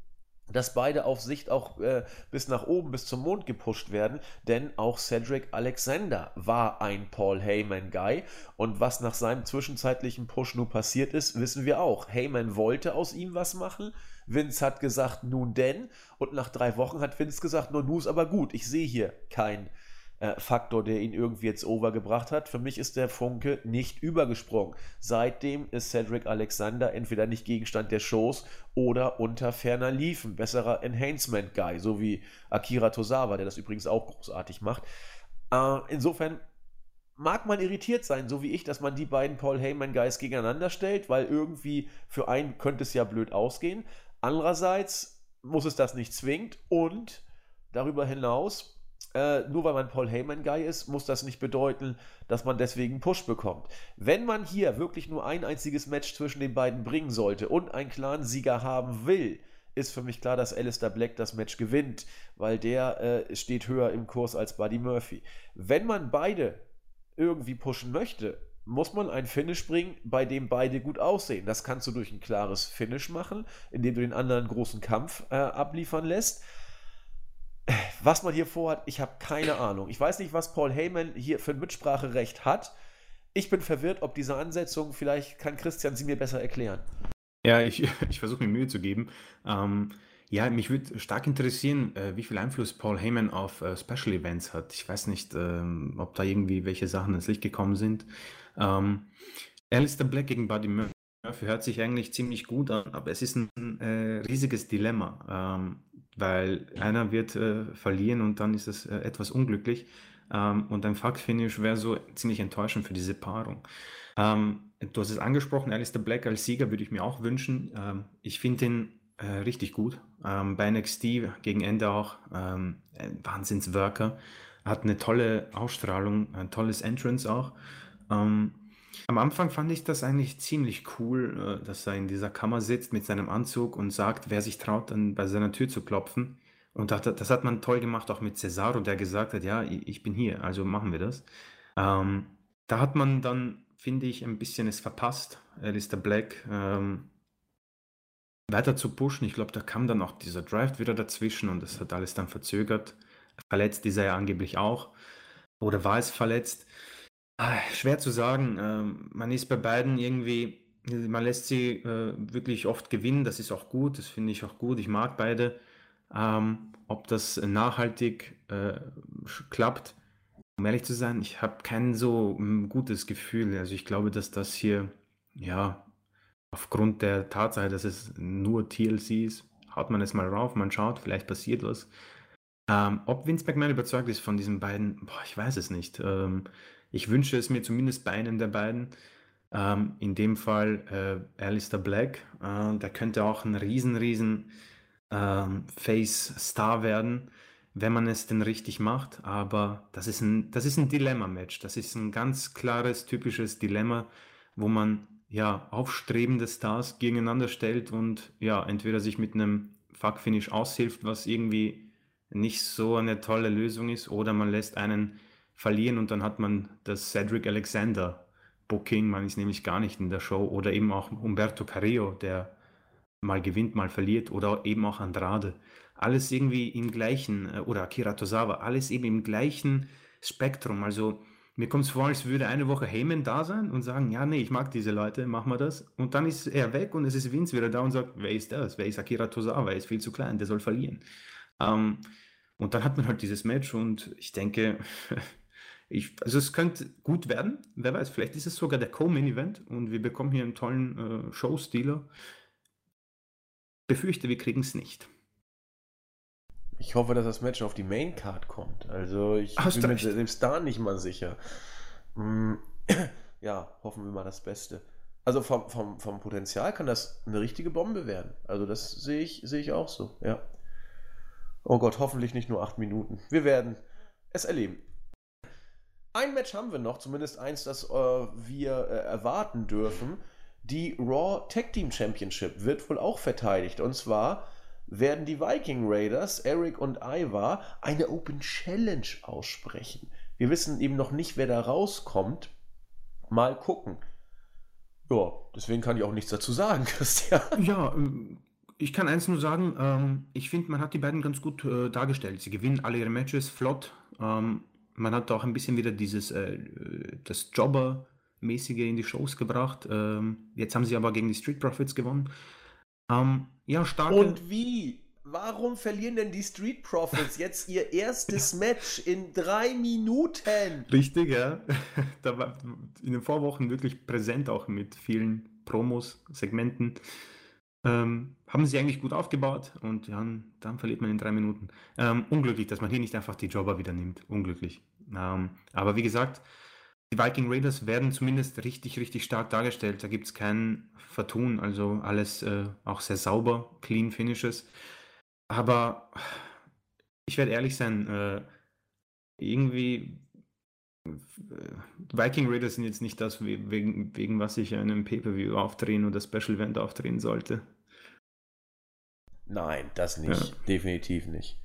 dass beide auf Sicht auch äh, bis nach oben, bis zum Mond gepusht werden, denn auch Cedric Alexander war ein Paul Heyman-Guy und was nach seinem zwischenzeitlichen Push nun passiert ist, wissen wir auch. Heyman wollte aus ihm was machen, Vince hat gesagt, nun denn, und nach drei Wochen hat Vince gesagt, nun, nu ist aber gut, ich sehe hier kein äh, Faktor, der ihn irgendwie jetzt overgebracht hat. Für mich ist der Funke nicht übergesprungen. Seitdem ist Cedric Alexander entweder nicht Gegenstand der Shows oder unter ferner Liefen. Besserer Enhancement-Guy, so wie Akira Tosawa, der das übrigens auch großartig macht. Äh, insofern mag man irritiert sein, so wie ich, dass man die beiden Paul Heyman-Guys gegeneinander stellt, weil irgendwie für einen könnte es ja blöd ausgehen. Andererseits muss es das nicht zwingend und darüber hinaus äh, nur weil man Paul Heyman-Guy ist, muss das nicht bedeuten, dass man deswegen Push bekommt. Wenn man hier wirklich nur ein einziges Match zwischen den beiden bringen sollte und einen klaren Sieger haben will, ist für mich klar, dass Alistair Black das Match gewinnt, weil der äh, steht höher im Kurs als Buddy Murphy. Wenn man beide irgendwie pushen möchte, muss man ein Finish bringen, bei dem beide gut aussehen. Das kannst du durch ein klares Finish machen, indem du den anderen großen Kampf äh, abliefern lässt. Was man hier vorhat, ich habe keine Ahnung. Ich weiß nicht, was Paul Heyman hier für ein Mitspracherecht hat. Ich bin verwirrt, ob diese Ansetzung, vielleicht kann Christian sie mir besser erklären. Ja, ich, ich versuche mir Mühe zu geben. Ähm, ja, mich würde stark interessieren, äh, wie viel Einfluss Paul Heyman auf äh, Special Events hat. Ich weiß nicht, ähm, ob da irgendwie welche Sachen ins Licht gekommen sind. Ähm, Alistair Black gegen Buddy Murphy hört sich eigentlich ziemlich gut an, aber es ist ein äh, riesiges Dilemma. Ähm, weil einer wird äh, verlieren und dann ist es äh, etwas unglücklich. Ähm, und ein Fuck-Finish wäre so ziemlich enttäuschend für diese Paarung. Ähm, du hast es angesprochen, Alistair Black als Sieger würde ich mir auch wünschen. Ähm, ich finde ihn äh, richtig gut. Ähm, bei NXT gegen Ende auch ähm, ein Wahnsinnsworker. Hat eine tolle Ausstrahlung, ein tolles Entrance auch. Ähm, am Anfang fand ich das eigentlich ziemlich cool, äh, dass er in dieser Kammer sitzt mit seinem Anzug und sagt, wer sich traut, dann bei seiner Tür zu klopfen. Und das hat man toll gemacht, auch mit Cesaro, der gesagt hat, ja, ich bin hier, also machen wir das. Ähm, da hat man dann, finde ich, ein bisschen es verpasst, Alistair Black ähm, weiter zu pushen. Ich glaube, da kam dann auch dieser Drive wieder dazwischen und das hat alles dann verzögert. Verletzt ist er ja angeblich auch. Oder war es verletzt? Ah, schwer zu sagen. Ähm, man ist bei beiden irgendwie, man lässt sie äh, wirklich oft gewinnen. Das ist auch gut. Das finde ich auch gut. Ich mag beide. Ähm, ob das nachhaltig äh, klappt, um ehrlich zu sein, ich habe kein so mm, gutes Gefühl. Also ich glaube, dass das hier, ja, aufgrund der Tatsache, dass es nur TLC ist, haut man es mal rauf, man schaut, vielleicht passiert was. Ähm, ob Vince McMahon überzeugt ist von diesen beiden, boah, ich weiß es nicht. Ich wünsche es mir zumindest bei einem der beiden. Ähm, in dem Fall äh, Alistair Black. Äh, der könnte auch ein riesen, riesen ähm, Face-Star werden, wenn man es denn richtig macht. Aber das ist ein, das ist ein Dilemma-Match. Das ist ein ganz klares, typisches Dilemma, wo man ja aufstrebende Stars gegeneinander stellt und ja, entweder sich mit einem Fuck-Finish aushilft, was irgendwie nicht so eine tolle Lösung ist, oder man lässt einen verlieren und dann hat man das Cedric Alexander Booking, man ist nämlich gar nicht in der Show oder eben auch Umberto Carrillo, der mal gewinnt, mal verliert oder eben auch Andrade. Alles irgendwie im gleichen, äh, oder Akira Tosawa, alles eben im gleichen Spektrum. Also mir kommt es vor, als würde eine Woche Heyman da sein und sagen, ja, nee, ich mag diese Leute, machen wir das. Und dann ist er weg und es ist Vince wieder da und sagt, wer ist das? Wer ist Akira Tosawa? Er ist viel zu klein, der soll verlieren. Ähm, und dann hat man halt dieses Match und ich denke, Ich, also es könnte gut werden, wer weiß, vielleicht ist es sogar der Co-Main-Event und wir bekommen hier einen tollen äh, Show-Stealer. Befürchte, wir kriegen es nicht. Ich hoffe, dass das Match auf die Main-Card kommt. Also ich Hast bin mir selbst da nicht mal sicher. Hm, ja, hoffen wir mal das Beste. Also vom, vom, vom Potenzial kann das eine richtige Bombe werden. Also das sehe ich, sehe ich auch so, ja. Oh Gott, hoffentlich nicht nur acht Minuten. Wir werden es erleben. Ein Match haben wir noch, zumindest eins, das äh, wir äh, erwarten dürfen. Die Raw Tag Team Championship wird wohl auch verteidigt. Und zwar werden die Viking Raiders, Eric und Ivar, eine Open Challenge aussprechen. Wir wissen eben noch nicht, wer da rauskommt. Mal gucken. Ja, deswegen kann ich auch nichts dazu sagen, Christian. Ja, ähm, ich kann eins nur sagen, ähm, ich finde, man hat die beiden ganz gut äh, dargestellt. Sie gewinnen alle ihre Matches flott. Ähm, man hat auch ein bisschen wieder dieses, äh, das Jobber-mäßige in die Shows gebracht. Ähm, jetzt haben sie aber gegen die Street Profits gewonnen. Ähm, ja, starke. Und wie? Warum verlieren denn die Street Profits jetzt ihr erstes Match in drei Minuten? Richtig, ja. Da war in den Vorwochen wirklich präsent auch mit vielen Promos, Segmenten. Ähm, haben sie eigentlich gut aufgebaut und ja, dann verliert man in drei Minuten. Ähm, unglücklich, dass man hier nicht einfach die Jobber wieder nimmt. Unglücklich. Ähm, aber wie gesagt, die Viking Raiders werden zumindest richtig, richtig stark dargestellt. Da gibt es kein Vertun, also alles äh, auch sehr sauber, clean Finishes. Aber ich werde ehrlich sein, äh, irgendwie äh, Viking Raiders sind jetzt nicht das, wegen, wegen was ich einem Pay-Per-View aufdrehen oder Special Event aufdrehen sollte. Nein, das nicht. Ja. Definitiv nicht.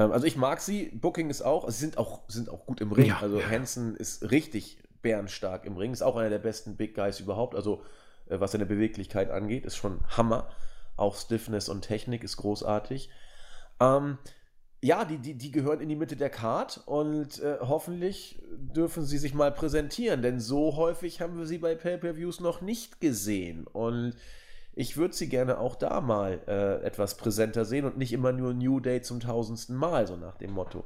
Ähm, also ich mag sie. Booking ist auch, sie sind auch, sind auch gut im Ring. Ja, also ja. Hansen ist richtig bärenstark im Ring. Ist auch einer der besten Big Guys überhaupt. Also äh, was seine Beweglichkeit angeht, ist schon Hammer. Auch Stiffness und Technik ist großartig. Ähm, ja, die, die, die gehören in die Mitte der Card und äh, hoffentlich dürfen sie sich mal präsentieren, denn so häufig haben wir sie bei Pay-Per-Views noch nicht gesehen. Und ich würde sie gerne auch da mal äh, etwas präsenter sehen und nicht immer nur New Day zum tausendsten Mal, so nach dem Motto.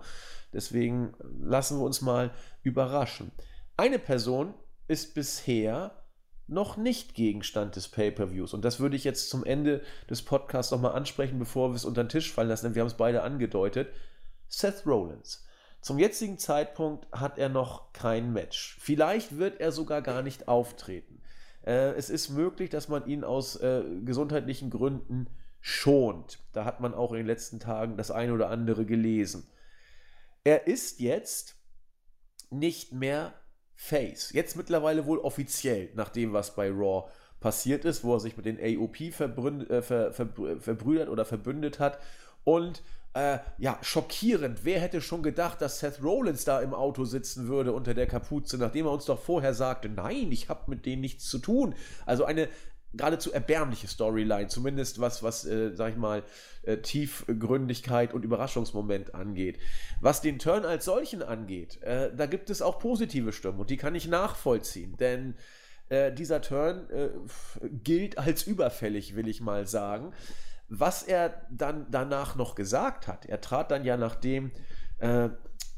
Deswegen lassen wir uns mal überraschen. Eine Person ist bisher noch nicht Gegenstand des Pay-per-Views. Und das würde ich jetzt zum Ende des Podcasts nochmal ansprechen, bevor wir es unter den Tisch fallen lassen, denn wir haben es beide angedeutet. Seth Rollins. Zum jetzigen Zeitpunkt hat er noch kein Match. Vielleicht wird er sogar gar nicht auftreten. Äh, es ist möglich, dass man ihn aus äh, gesundheitlichen Gründen schont. Da hat man auch in den letzten Tagen das eine oder andere gelesen. Er ist jetzt nicht mehr Face. Jetzt mittlerweile wohl offiziell, nach dem, was bei Raw passiert ist, wo er sich mit den AOP äh, ver, ver, verbrüdert oder verbündet hat. Und äh, ja, schockierend. Wer hätte schon gedacht, dass Seth Rollins da im Auto sitzen würde unter der Kapuze, nachdem er uns doch vorher sagte, nein, ich habe mit denen nichts zu tun. Also eine geradezu erbärmliche Storyline, zumindest was, was, äh, sag ich mal, äh, Tiefgründigkeit und Überraschungsmoment angeht. Was den Turn als solchen angeht, äh, da gibt es auch positive Stimmen und die kann ich nachvollziehen, denn äh, dieser Turn äh, gilt als überfällig, will ich mal sagen was er dann danach noch gesagt hat. Er trat dann ja nachdem, äh,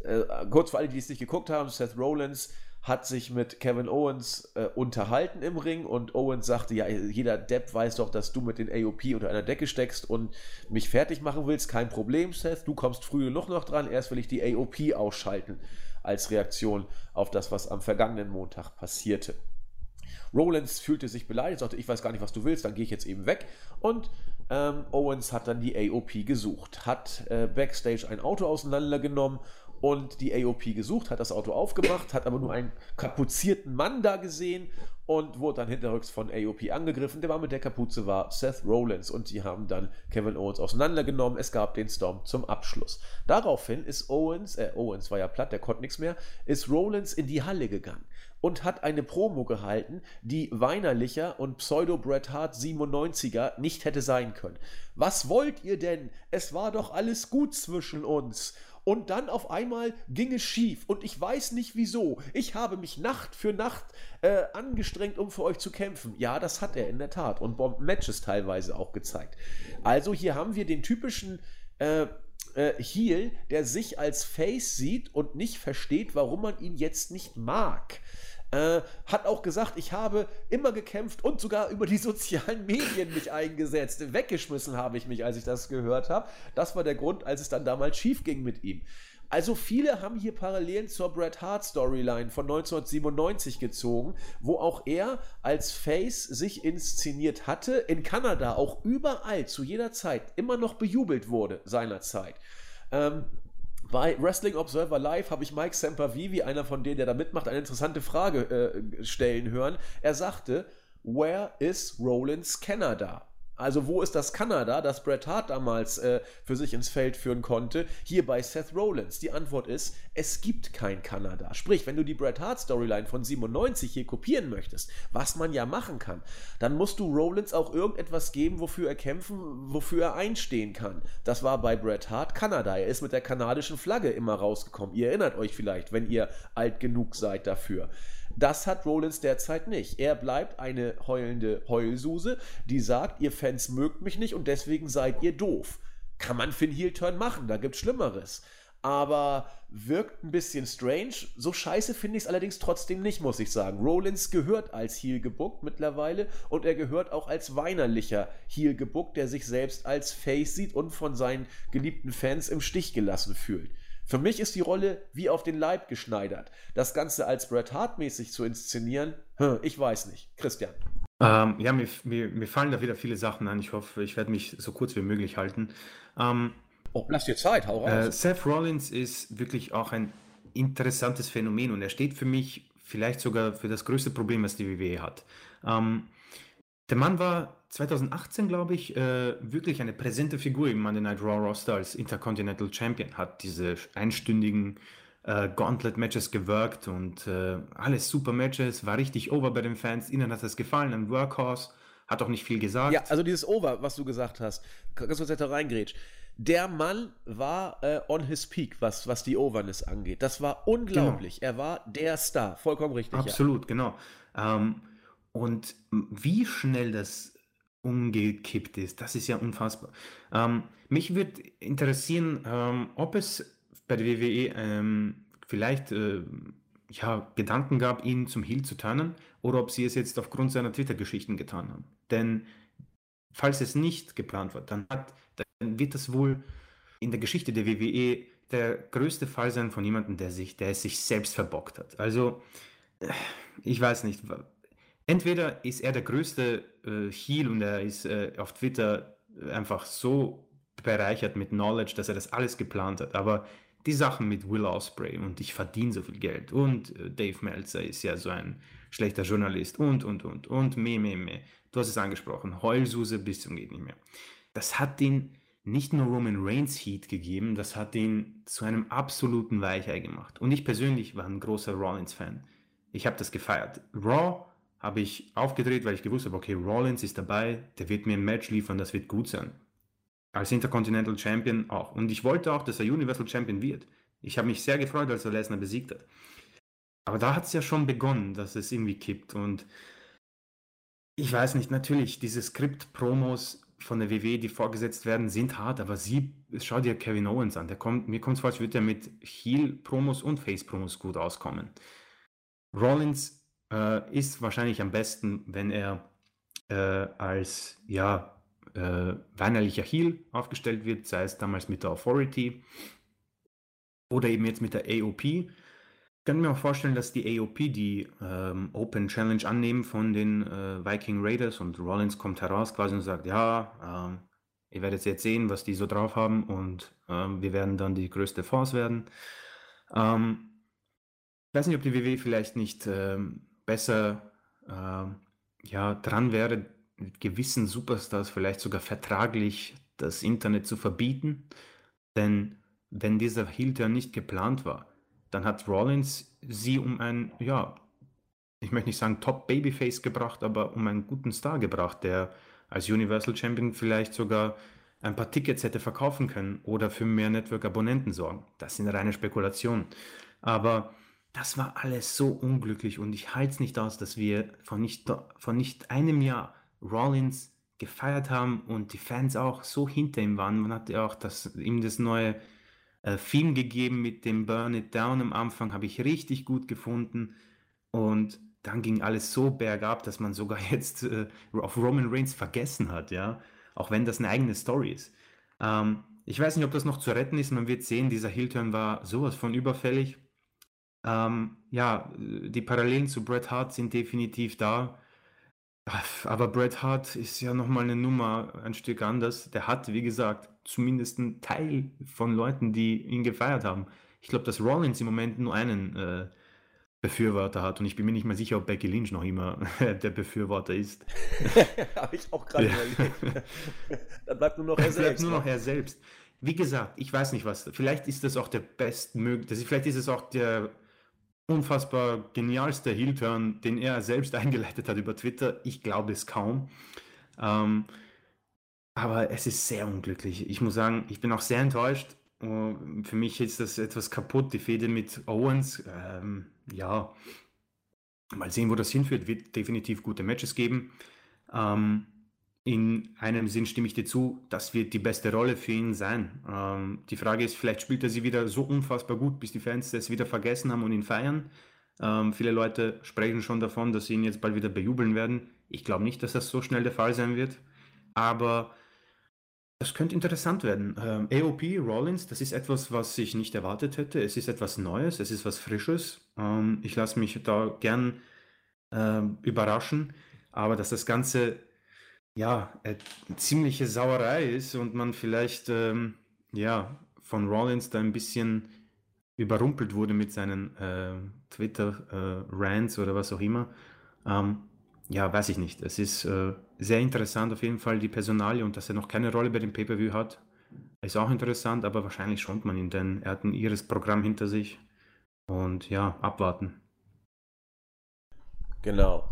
äh, kurz für alle, die es nicht geguckt haben, Seth Rollins hat sich mit Kevin Owens äh, unterhalten im Ring und Owens sagte, ja, jeder Depp weiß doch, dass du mit den AOP unter einer Decke steckst und mich fertig machen willst. Kein Problem, Seth, du kommst früh genug noch dran, erst will ich die AOP ausschalten als Reaktion auf das, was am vergangenen Montag passierte. Rollins fühlte sich beleidigt, sagte, ich weiß gar nicht, was du willst, dann gehe ich jetzt eben weg und ähm, Owens hat dann die AOP gesucht, hat äh, backstage ein Auto auseinandergenommen und die AOP gesucht, hat das Auto aufgemacht, hat aber nur einen kapuzierten Mann da gesehen und wurde dann hinterrücks von AOP angegriffen. Der Mann mit der Kapuze war Seth Rollins und die haben dann Kevin Owens auseinandergenommen. Es gab den Storm zum Abschluss. Daraufhin ist Owens, äh, Owens war ja platt, der konnte nichts mehr, ist Rollins in die Halle gegangen und hat eine Promo gehalten, die weinerlicher und Pseudo-Bret Hart 97er nicht hätte sein können. Was wollt ihr denn? Es war doch alles gut zwischen uns. Und dann auf einmal ging es schief und ich weiß nicht wieso. Ich habe mich Nacht für Nacht äh, angestrengt, um für euch zu kämpfen. Ja, das hat er in der Tat und Bomben-Matches teilweise auch gezeigt. Also hier haben wir den typischen äh, äh, Heel, der sich als Face sieht und nicht versteht, warum man ihn jetzt nicht mag. Äh, hat auch gesagt, ich habe immer gekämpft und sogar über die sozialen Medien mich eingesetzt. Weggeschmissen habe ich mich, als ich das gehört habe. Das war der Grund, als es dann damals schief ging mit ihm. Also viele haben hier Parallelen zur Bret Hart Storyline von 1997 gezogen, wo auch er als Face sich inszeniert hatte, in Kanada auch überall zu jeder Zeit immer noch bejubelt wurde seinerzeit. Ähm, bei Wrestling Observer Live habe ich Mike Sempervivi, einer von denen, der da mitmacht, eine interessante Frage äh, stellen hören. Er sagte, Where is Rollins Canada? Also wo ist das Kanada, das Bret Hart damals äh, für sich ins Feld führen konnte? Hier bei Seth Rollins. Die Antwort ist, es gibt kein Kanada. Sprich, wenn du die Bret Hart Storyline von 97 hier kopieren möchtest, was man ja machen kann, dann musst du Rollins auch irgendetwas geben, wofür er kämpfen, wofür er einstehen kann. Das war bei Bret Hart Kanada. Er ist mit der kanadischen Flagge immer rausgekommen. Ihr erinnert euch vielleicht, wenn ihr alt genug seid dafür. Das hat Rollins derzeit nicht. Er bleibt eine heulende Heulsuse, die sagt, ihr Fans mögt mich nicht und deswegen seid ihr doof. Kann man für einen Heel-Turn machen, da gibt's Schlimmeres. Aber wirkt ein bisschen strange. So scheiße finde ich es allerdings trotzdem nicht, muss ich sagen. Rollins gehört als Heel gebuckt mittlerweile und er gehört auch als weinerlicher Heel gebuckt, der sich selbst als Face sieht und von seinen geliebten Fans im Stich gelassen fühlt. Für mich ist die Rolle wie auf den Leib geschneidert. Das Ganze als Bret Hart-mäßig zu inszenieren, hm, ich weiß nicht. Christian. Ähm, ja, mir, mir, mir, fallen da wieder viele Sachen an. Ich hoffe, ich werde mich so kurz wie möglich halten. Ähm, oh, lass dir Zeit, hau raus. Äh, Seth Rollins ist wirklich auch ein interessantes Phänomen und er steht für mich vielleicht sogar für das größte Problem, was die WWE hat. Ähm, der Mann war 2018, glaube ich, äh, wirklich eine präsente Figur im Monday Night Raw Roster als Intercontinental Champion. Hat diese einstündigen äh, Gauntlet-Matches gewirkt und äh, alles super Matches, war richtig over bei den Fans. Ihnen hat das gefallen, ein Workhorse, hat auch nicht viel gesagt. Ja, also dieses Over, was du gesagt hast, ganz kurz da reingrätsch. Der Mann war äh, on his peak, was, was die Overness angeht. Das war unglaublich. Genau. Er war der Star, vollkommen richtig. Absolut, ja. genau. Ähm, und wie schnell das umgekippt ist, das ist ja unfassbar. Ähm, mich würde interessieren, ähm, ob es bei der WWE ähm, vielleicht äh, ja, Gedanken gab, ihn zum Heel zu turnen oder ob sie es jetzt aufgrund seiner Twitter-Geschichten getan haben. Denn falls es nicht geplant war, dann, hat, dann wird das wohl in der Geschichte der WWE der größte Fall sein von jemandem, der sich, der es sich selbst verbockt hat. Also, äh, ich weiß nicht, entweder ist er der größte äh, Heel und er ist äh, auf Twitter einfach so bereichert mit Knowledge, dass er das alles geplant hat. Aber die Sachen mit Will Osprey und ich verdiene so viel Geld und äh, Dave Meltzer ist ja so ein schlechter Journalist und, und, und, und, meh, meh, meh. Du hast es angesprochen, Heulsuse bis zum geht nicht mehr. Das hat den nicht nur Roman Reigns Heat gegeben, das hat ihn zu einem absoluten Weichei gemacht. Und ich persönlich war ein großer Rollins-Fan. Ich habe das gefeiert. Raw habe ich aufgedreht, weil ich gewusst habe, okay, Rollins ist dabei, der wird mir ein Match liefern, das wird gut sein. Als Intercontinental Champion auch. Und ich wollte auch, dass er Universal Champion wird. Ich habe mich sehr gefreut, als er Lesnar besiegt hat. Aber da hat es ja schon begonnen, dass es irgendwie kippt. Und ich weiß nicht, natürlich, diese Skript-Promos von der WWE, die vorgesetzt werden, sind hart, aber sie, schau dir Kevin Owens an. Der kommt, mir kommt es vor, als würde er mit Heel-Promos und Face-Promos gut auskommen. Rollins äh, ist wahrscheinlich am besten, wenn er äh, als ja, äh, weinerlicher Heel aufgestellt wird, sei es damals mit der Authority oder eben jetzt mit der AOP. Ich kann mir auch vorstellen, dass die AOP die ähm, Open Challenge annehmen von den äh, Viking Raiders und Rollins kommt heraus quasi und sagt, ja, ähm, ihr werdet jetzt sehen, was die so drauf haben und ähm, wir werden dann die größte Force werden. Ähm, ich weiß nicht, ob die WWE vielleicht nicht ähm, besser äh, ja, dran wäre, mit gewissen Superstars vielleicht sogar vertraglich das Internet zu verbieten. Denn wenn dieser Heel-Turn nicht geplant war, dann hat Rollins sie um ein, ja, ich möchte nicht sagen Top-Babyface gebracht, aber um einen guten Star gebracht, der als Universal Champion vielleicht sogar ein paar Tickets hätte verkaufen können oder für mehr Network-Abonnenten sorgen. Das sind reine Spekulationen. Aber das war alles so unglücklich und ich halte es nicht aus, dass wir von nicht, von nicht einem Jahr Rollins gefeiert haben und die Fans auch so hinter ihm waren. Man hat ja auch das, ihm das neue äh, Film gegeben mit dem Burn It Down am Anfang, habe ich richtig gut gefunden und dann ging alles so bergab, dass man sogar jetzt äh, auf Roman Reigns vergessen hat, ja, auch wenn das eine eigene Story ist. Ähm, ich weiß nicht, ob das noch zu retten ist. Man wird sehen, dieser Heel-Turn war sowas von überfällig. Ähm, ja, die Parallelen zu Bret Hart sind definitiv da. Aber Bret Hart ist ja nochmal eine Nummer ein Stück anders. Der hat, wie gesagt, zumindest einen Teil von Leuten, die ihn gefeiert haben. Ich glaube, dass Rollins im Moment nur einen äh, Befürworter hat und ich bin mir nicht mehr sicher, ob Becky Lynch noch immer der Befürworter ist. Habe ich auch gerade überlegt. Dann bleibt nur noch er selbst. Bleibt nur noch ne? er selbst. Wie gesagt, ich weiß nicht was. Vielleicht ist das auch der bestmögliche, vielleicht ist es auch der unfassbar genialste Heel-Turn, den er selbst eingeleitet hat über Twitter. Ich glaube es kaum. Ähm, aber es ist sehr unglücklich. Ich muss sagen, ich bin auch sehr enttäuscht. Uh, für mich ist das etwas kaputt, die Fehde mit Owens. Ähm, ja, mal sehen, wo das hinführt. Wird definitiv gute Matches geben. Ähm, in einem Sinn stimme ich dir zu, das wird die beste Rolle für ihn sein. Ähm, die Frage ist, vielleicht spielt er sie wieder so unfassbar gut, bis die Fans es wieder vergessen haben und ihn feiern. Ähm, viele Leute sprechen schon davon, dass sie ihn jetzt bald wieder bejubeln werden. Ich glaube nicht, dass das so schnell der Fall sein wird. Aber das könnte interessant werden. Ähm, AOP, Rollins, das ist etwas, was ich nicht erwartet hätte. Es ist etwas Neues, es ist was Frisches. Ähm, ich lasse mich da gern äh, überraschen. Aber dass das Ganze ja, äh, ziemliche Sauerei ist und man vielleicht ähm, ja, von Rollins da ein bisschen überrumpelt wurde mit seinen äh, Twitter-Rants äh, oder was auch immer. Ähm, ja, weiß ich nicht. Es ist äh, sehr interessant auf jeden Fall die Personalie und dass er noch keine Rolle bei dem Pay-Per-View hat, ist auch interessant, aber wahrscheinlich schont man ihn, denn er hat ein ihres Programm hinter sich und ja, abwarten. Genau.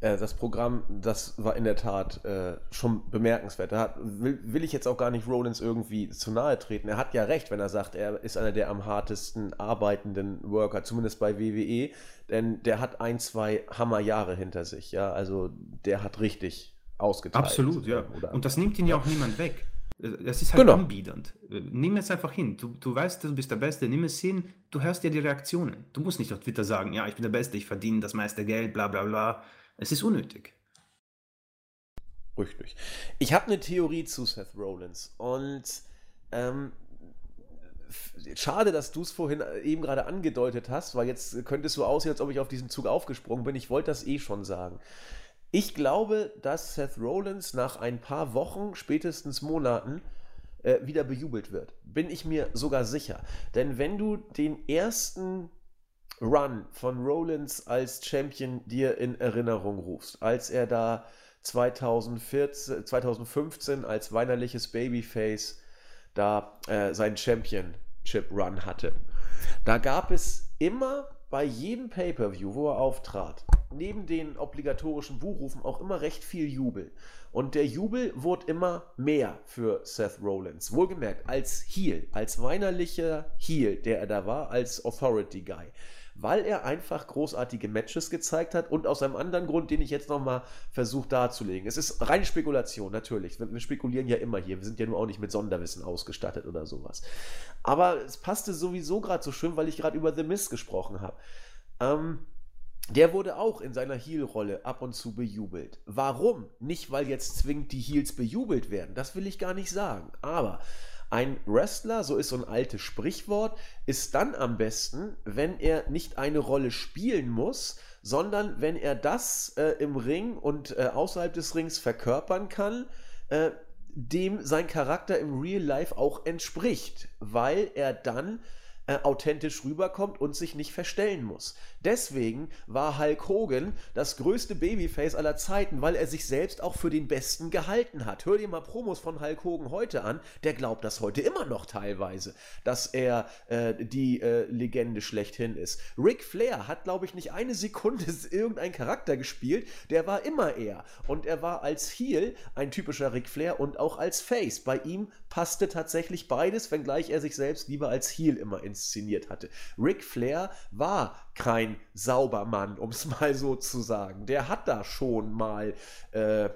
Äh, das Programm, das war in der Tat äh, schon bemerkenswert. Da hat, will, will, ich jetzt auch gar nicht Rollins irgendwie zu nahe treten. Er hat ja recht, wenn er sagt, er ist einer der am hartesten arbeitenden Worker, zumindest bei WWE, denn der hat ein, zwei Hammerjahre hinter sich. Ja, also der hat richtig ausgeteilt. Absolut, ja. Oder Und das nimmt ihn ja auch niemand weg. Das ist halt genau. anbiedernd. Nimm es einfach hin. Du, du weißt, du bist der Beste. Nimm es hin. Du hörst dir die Reaktionen. Du musst nicht auf Twitter sagen, ja, ich bin der Beste, ich verdiene das meiste Geld, bla bla bla. Es ist unnötig. Richtig. Ich habe eine Theorie zu Seth Rollins und ähm, schade, dass du es vorhin eben gerade angedeutet hast, weil jetzt könnte es so aussehen, als ob ich auf diesen Zug aufgesprungen bin. Ich wollte das eh schon sagen. Ich glaube, dass Seth Rollins nach ein paar Wochen, spätestens Monaten, äh, wieder bejubelt wird. Bin ich mir sogar sicher. Denn wenn du den ersten Run von Rollins als Champion dir in Erinnerung rufst, als er da 2014, 2015 als weinerliches Babyface da äh, seinen Championship Run hatte. Da gab es immer bei jedem Pay-per-View, wo er auftrat, neben den obligatorischen Buhrufen auch immer recht viel Jubel. Und der Jubel wurde immer mehr für Seth Rollins. Wohlgemerkt, als Heel, als weinerlicher Heel, der er da war, als Authority Guy weil er einfach großartige Matches gezeigt hat und aus einem anderen Grund, den ich jetzt nochmal versuche darzulegen. Es ist reine Spekulation, natürlich. Wir spekulieren ja immer hier. Wir sind ja nur auch nicht mit Sonderwissen ausgestattet oder sowas. Aber es passte sowieso gerade so schön, weil ich gerade über The Mist gesprochen habe. Ähm, der wurde auch in seiner Heel-Rolle ab und zu bejubelt. Warum? Nicht, weil jetzt zwingend die Heels bejubelt werden. Das will ich gar nicht sagen. Aber ein Wrestler, so ist so ein altes Sprichwort, ist dann am besten, wenn er nicht eine Rolle spielen muss, sondern wenn er das äh, im Ring und äh, außerhalb des Rings verkörpern kann, äh, dem sein Charakter im Real Life auch entspricht, weil er dann äh, authentisch rüberkommt und sich nicht verstellen muss. Deswegen war Hulk Hogan das größte Babyface aller Zeiten, weil er sich selbst auch für den Besten gehalten hat. Hör dir mal Promos von Hulk Hogan heute an, der glaubt das heute immer noch teilweise, dass er äh, die äh, Legende schlechthin ist. Ric Flair hat, glaube ich, nicht eine Sekunde irgendein Charakter gespielt, der war immer er. Und er war als Heel ein typischer Ric Flair und auch als Face. Bei ihm passte tatsächlich beides, wenngleich er sich selbst lieber als Heel immer inszeniert hatte. Ric Flair war kein Saubermann, um es mal so zu sagen. Der hat da schon mal äh,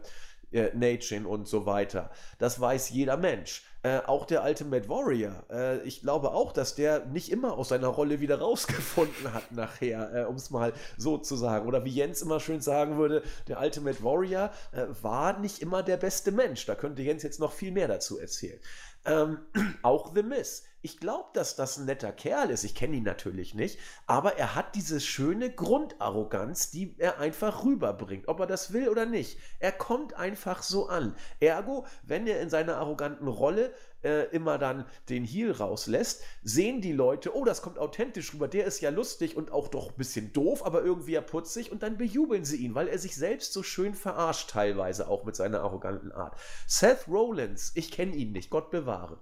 äh, Nation und so weiter. Das weiß jeder Mensch. Äh, auch der Ultimate Warrior. Äh, ich glaube auch, dass der nicht immer aus seiner Rolle wieder rausgefunden hat nachher, äh, um es mal so zu sagen. Oder wie Jens immer schön sagen würde, der Ultimate Warrior äh, war nicht immer der beste Mensch. Da könnte Jens jetzt noch viel mehr dazu erzählen. Ähm, auch The Miss. Ich glaube, dass das ein netter Kerl ist. Ich kenne ihn natürlich nicht. Aber er hat diese schöne Grundarroganz, die er einfach rüberbringt. Ob er das will oder nicht. Er kommt einfach so an. Ergo, wenn er in seiner arroganten Rolle äh, immer dann den Heel rauslässt, sehen die Leute, oh, das kommt authentisch rüber, der ist ja lustig und auch doch ein bisschen doof, aber irgendwie ja putzig und dann bejubeln sie ihn, weil er sich selbst so schön verarscht teilweise auch mit seiner arroganten Art. Seth Rollins, ich kenne ihn nicht, Gott bewahre.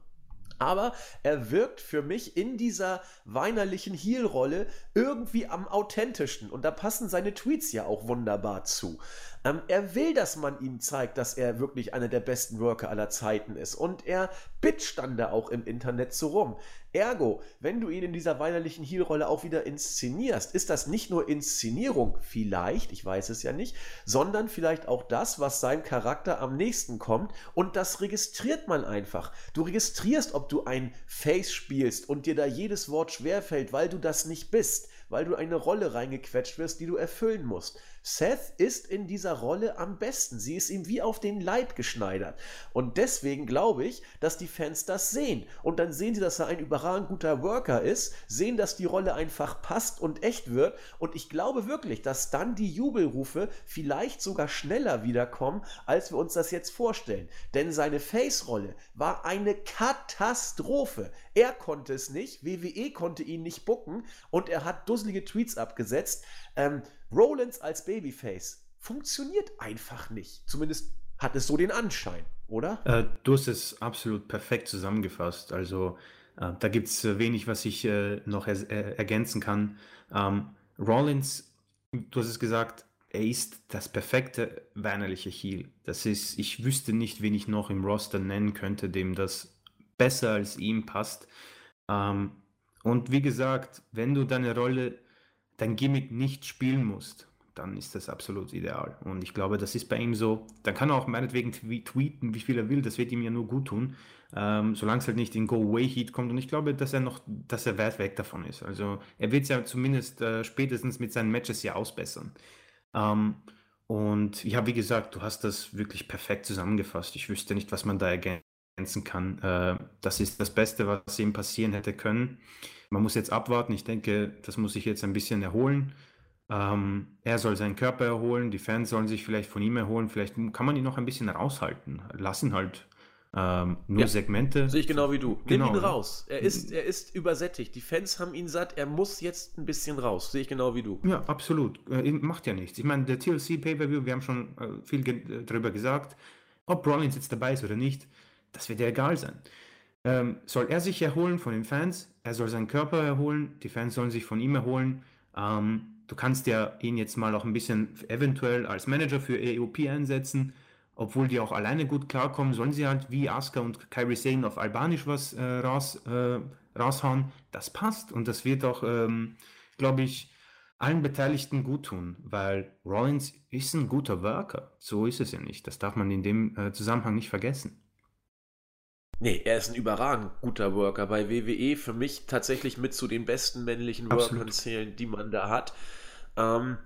Aber er wirkt für mich in dieser weinerlichen Heel-Rolle irgendwie am authentischsten. Und da passen seine Tweets ja auch wunderbar zu. Ähm, er will, dass man ihm zeigt, dass er wirklich einer der besten Worker aller Zeiten ist. Und er bitcht dann da auch im Internet so rum. Ergo, wenn du ihn in dieser weinerlichen Heel-Rolle auch wieder inszenierst, ist das nicht nur Inszenierung, vielleicht, ich weiß es ja nicht, sondern vielleicht auch das, was seinem Charakter am nächsten kommt. Und das registriert man einfach. Du registrierst, ob du ein Face spielst und dir da jedes Wort schwerfällt, weil du das nicht bist, weil du eine Rolle reingequetscht wirst, die du erfüllen musst. Seth ist in dieser Rolle am besten. Sie ist ihm wie auf den Leib geschneidert. Und deswegen glaube ich, dass die Fans das sehen. Und dann sehen sie, dass er ein überragend guter Worker ist, sehen, dass die Rolle einfach passt und echt wird. Und ich glaube wirklich, dass dann die Jubelrufe vielleicht sogar schneller wiederkommen, als wir uns das jetzt vorstellen. Denn seine Face-Rolle war eine Katastrophe. Er konnte es nicht, WWE konnte ihn nicht bucken und er hat dusselige Tweets abgesetzt. Ähm, Rollins als Babyface funktioniert einfach nicht. Zumindest hat es so den Anschein, oder? Äh, du hast es absolut perfekt zusammengefasst. Also äh, da gibt es wenig, was ich äh, noch er äh, ergänzen kann. Ähm, Rollins, du hast es gesagt, er ist das perfekte weinerliche Heel. Das ist, ich wüsste nicht, wen ich noch im Roster nennen könnte, dem das besser als ihm passt. Ähm, und wie gesagt, wenn du deine Rolle dein Gimmick nicht spielen musst, dann ist das absolut ideal. Und ich glaube, das ist bei ihm so. Dann kann er auch meinetwegen tweeten, wie viel er will. Das wird ihm ja nur gut tun, ähm, solange es halt nicht in Go-Away-Heat kommt. Und ich glaube, dass er noch, dass er weit weg davon ist. Also er wird es ja zumindest äh, spätestens mit seinen Matches ja ausbessern. Ähm, und ja, wie gesagt, du hast das wirklich perfekt zusammengefasst. Ich wüsste nicht, was man da ergänzen kann. Äh, das ist das Beste, was ihm passieren hätte können. Man muss jetzt abwarten. Ich denke, das muss sich jetzt ein bisschen erholen. Ähm, er soll seinen Körper erholen, die Fans sollen sich vielleicht von ihm erholen. Vielleicht kann man ihn noch ein bisschen raushalten. Lassen halt ähm, nur ja, Segmente. Sehe ich genau wie du. Genau. Nimm ihn raus. Er ist, er ist übersättigt. Die Fans haben ihn satt. Er muss jetzt ein bisschen raus. Sehe ich genau wie du. Ja, absolut. Äh, macht ja nichts. Ich meine, der TLC Pay-Per-View, wir haben schon äh, viel ge darüber gesagt, ob Rollins jetzt dabei ist oder nicht, das wird ja egal sein. Ähm, soll er sich erholen von den Fans? Er soll seinen Körper erholen. Die Fans sollen sich von ihm erholen. Ähm, du kannst ja ihn jetzt mal auch ein bisschen eventuell als Manager für EOP einsetzen. Obwohl die auch alleine gut klarkommen, sollen sie halt wie Asuka und Kyrie Sane auf Albanisch was äh, raus, äh, raushauen. Das passt und das wird auch, ähm, glaube ich, allen Beteiligten gut tun, weil Rollins ist ein guter Worker. So ist es ja nicht. Das darf man in dem äh, Zusammenhang nicht vergessen. Nee, er ist ein überragend guter Worker. Bei WWE für mich tatsächlich mit zu den besten männlichen Workern zählen, die man da hat. Ähm,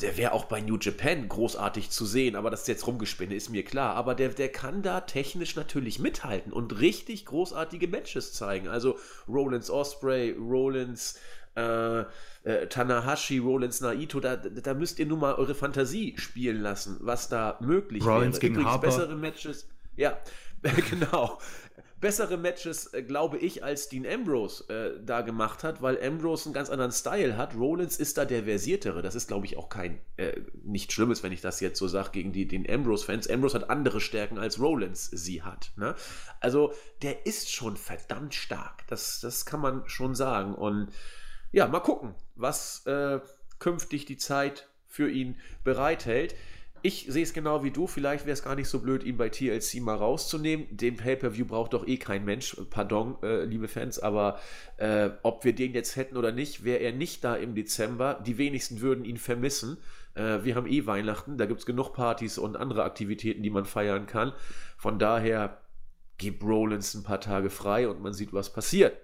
der wäre auch bei New Japan großartig zu sehen, aber das ist jetzt rumgespinne, ist mir klar. Aber der, der kann da technisch natürlich mithalten und richtig großartige Matches zeigen. Also Rollins Osprey, Rollins äh, äh, Tanahashi, Rollins Naito, da, da müsst ihr nun mal eure Fantasie spielen lassen, was da möglich Rollins wäre. Gegen Übrigens Harper. bessere Matches. Ja, genau bessere Matches, äh, glaube ich, als Dean Ambrose äh, da gemacht hat, weil Ambrose einen ganz anderen Style hat. Rollins ist da der versiertere. Das ist, glaube ich, auch kein äh, nicht Schlimmes, wenn ich das jetzt so sage gegen die, den Ambrose-Fans. Ambrose hat andere Stärken als Rollins sie hat. Ne? Also der ist schon verdammt stark. Das, das kann man schon sagen. Und ja, mal gucken, was äh, künftig die Zeit für ihn bereithält. Ich sehe es genau wie du. Vielleicht wäre es gar nicht so blöd, ihn bei TLC mal rauszunehmen. Den Pay-Per-View braucht doch eh kein Mensch. Pardon, äh, liebe Fans, aber äh, ob wir den jetzt hätten oder nicht, wäre er nicht da im Dezember. Die wenigsten würden ihn vermissen. Äh, wir haben eh Weihnachten, da gibt es genug Partys und andere Aktivitäten, die man feiern kann. Von daher gib Rollins ein paar Tage frei und man sieht, was passiert.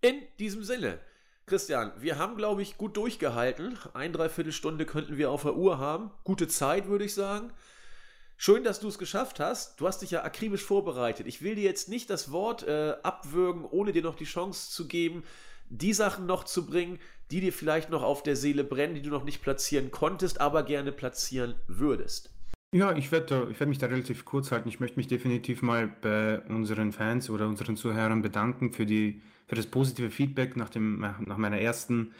In diesem Sinne. Christian, wir haben, glaube ich, gut durchgehalten. Ein, dreiviertel Stunde könnten wir auf der Uhr haben. Gute Zeit, würde ich sagen. Schön, dass du es geschafft hast. Du hast dich ja akribisch vorbereitet. Ich will dir jetzt nicht das Wort äh, abwürgen, ohne dir noch die Chance zu geben, die Sachen noch zu bringen, die dir vielleicht noch auf der Seele brennen, die du noch nicht platzieren konntest, aber gerne platzieren würdest. Ja, ich werde werd mich da relativ kurz halten. Ich möchte mich definitiv mal bei unseren Fans oder unseren Zuhörern bedanken für, die, für das positive Feedback nach, dem, nach meiner ersten,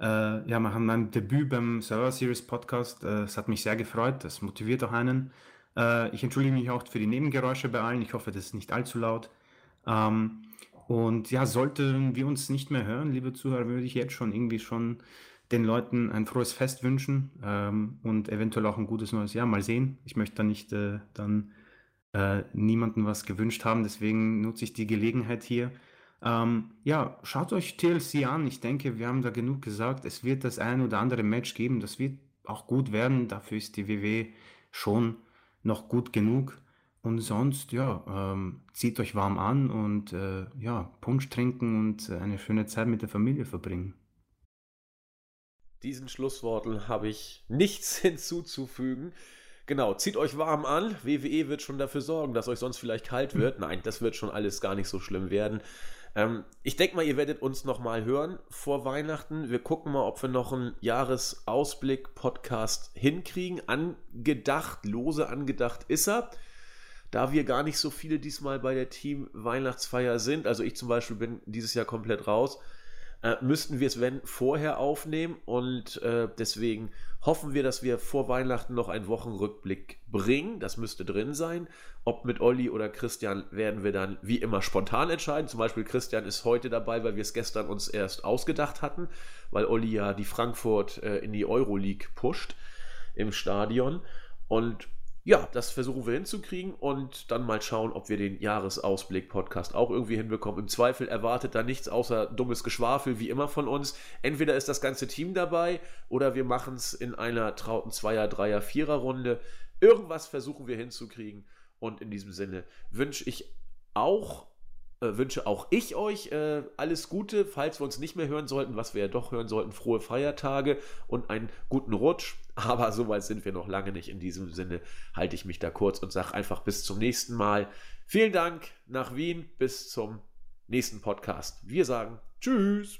äh, ja, nach meinem Debüt beim Server Series Podcast. Äh, es hat mich sehr gefreut, das motiviert auch einen. Äh, ich entschuldige mich auch für die Nebengeräusche bei allen. Ich hoffe, das ist nicht allzu laut. Ähm, und ja, sollten wir uns nicht mehr hören, liebe Zuhörer, würde ich jetzt schon irgendwie schon den Leuten ein frohes Fest wünschen ähm, und eventuell auch ein gutes neues Jahr. Mal sehen. Ich möchte da nicht äh, dann äh, niemandem was gewünscht haben, deswegen nutze ich die Gelegenheit hier. Ähm, ja, schaut euch TLC an. Ich denke, wir haben da genug gesagt. Es wird das ein oder andere Match geben. Das wird auch gut werden. Dafür ist die WW schon noch gut genug. Und sonst, ja, ähm, zieht euch warm an und äh, ja, Punsch trinken und äh, eine schöne Zeit mit der Familie verbringen. Diesen Schlussworten habe ich nichts hinzuzufügen. Genau, zieht euch warm an. WWE wird schon dafür sorgen, dass euch sonst vielleicht kalt wird. Nein, das wird schon alles gar nicht so schlimm werden. Ähm, ich denke mal, ihr werdet uns noch mal hören vor Weihnachten. Wir gucken mal, ob wir noch einen Jahresausblick-Podcast hinkriegen. Angedacht, lose angedacht ist er da wir gar nicht so viele diesmal bei der Team Weihnachtsfeier sind, also ich zum Beispiel bin dieses Jahr komplett raus, äh, müssten wir es, wenn, vorher aufnehmen und äh, deswegen hoffen wir, dass wir vor Weihnachten noch einen Wochenrückblick bringen. Das müsste drin sein. Ob mit Olli oder Christian werden wir dann wie immer spontan entscheiden. Zum Beispiel Christian ist heute dabei, weil wir es gestern uns erst ausgedacht hatten, weil Olli ja die Frankfurt äh, in die Euroleague pusht im Stadion. Und ja, das versuchen wir hinzukriegen und dann mal schauen, ob wir den Jahresausblick-Podcast auch irgendwie hinbekommen. Im Zweifel erwartet da nichts außer dummes Geschwafel, wie immer von uns. Entweder ist das ganze Team dabei oder wir machen es in einer trauten Zweier-, Dreier-, Vierer-Runde. Irgendwas versuchen wir hinzukriegen. Und in diesem Sinne wünsche ich auch äh, wünsche auch ich euch äh, alles Gute, falls wir uns nicht mehr hören sollten, was wir ja doch hören sollten, frohe Feiertage und einen guten Rutsch. Aber so weit sind wir noch lange nicht. In diesem Sinne halte ich mich da kurz und sage einfach bis zum nächsten Mal. Vielen Dank nach Wien, bis zum nächsten Podcast. Wir sagen Tschüss.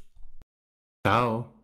Ciao.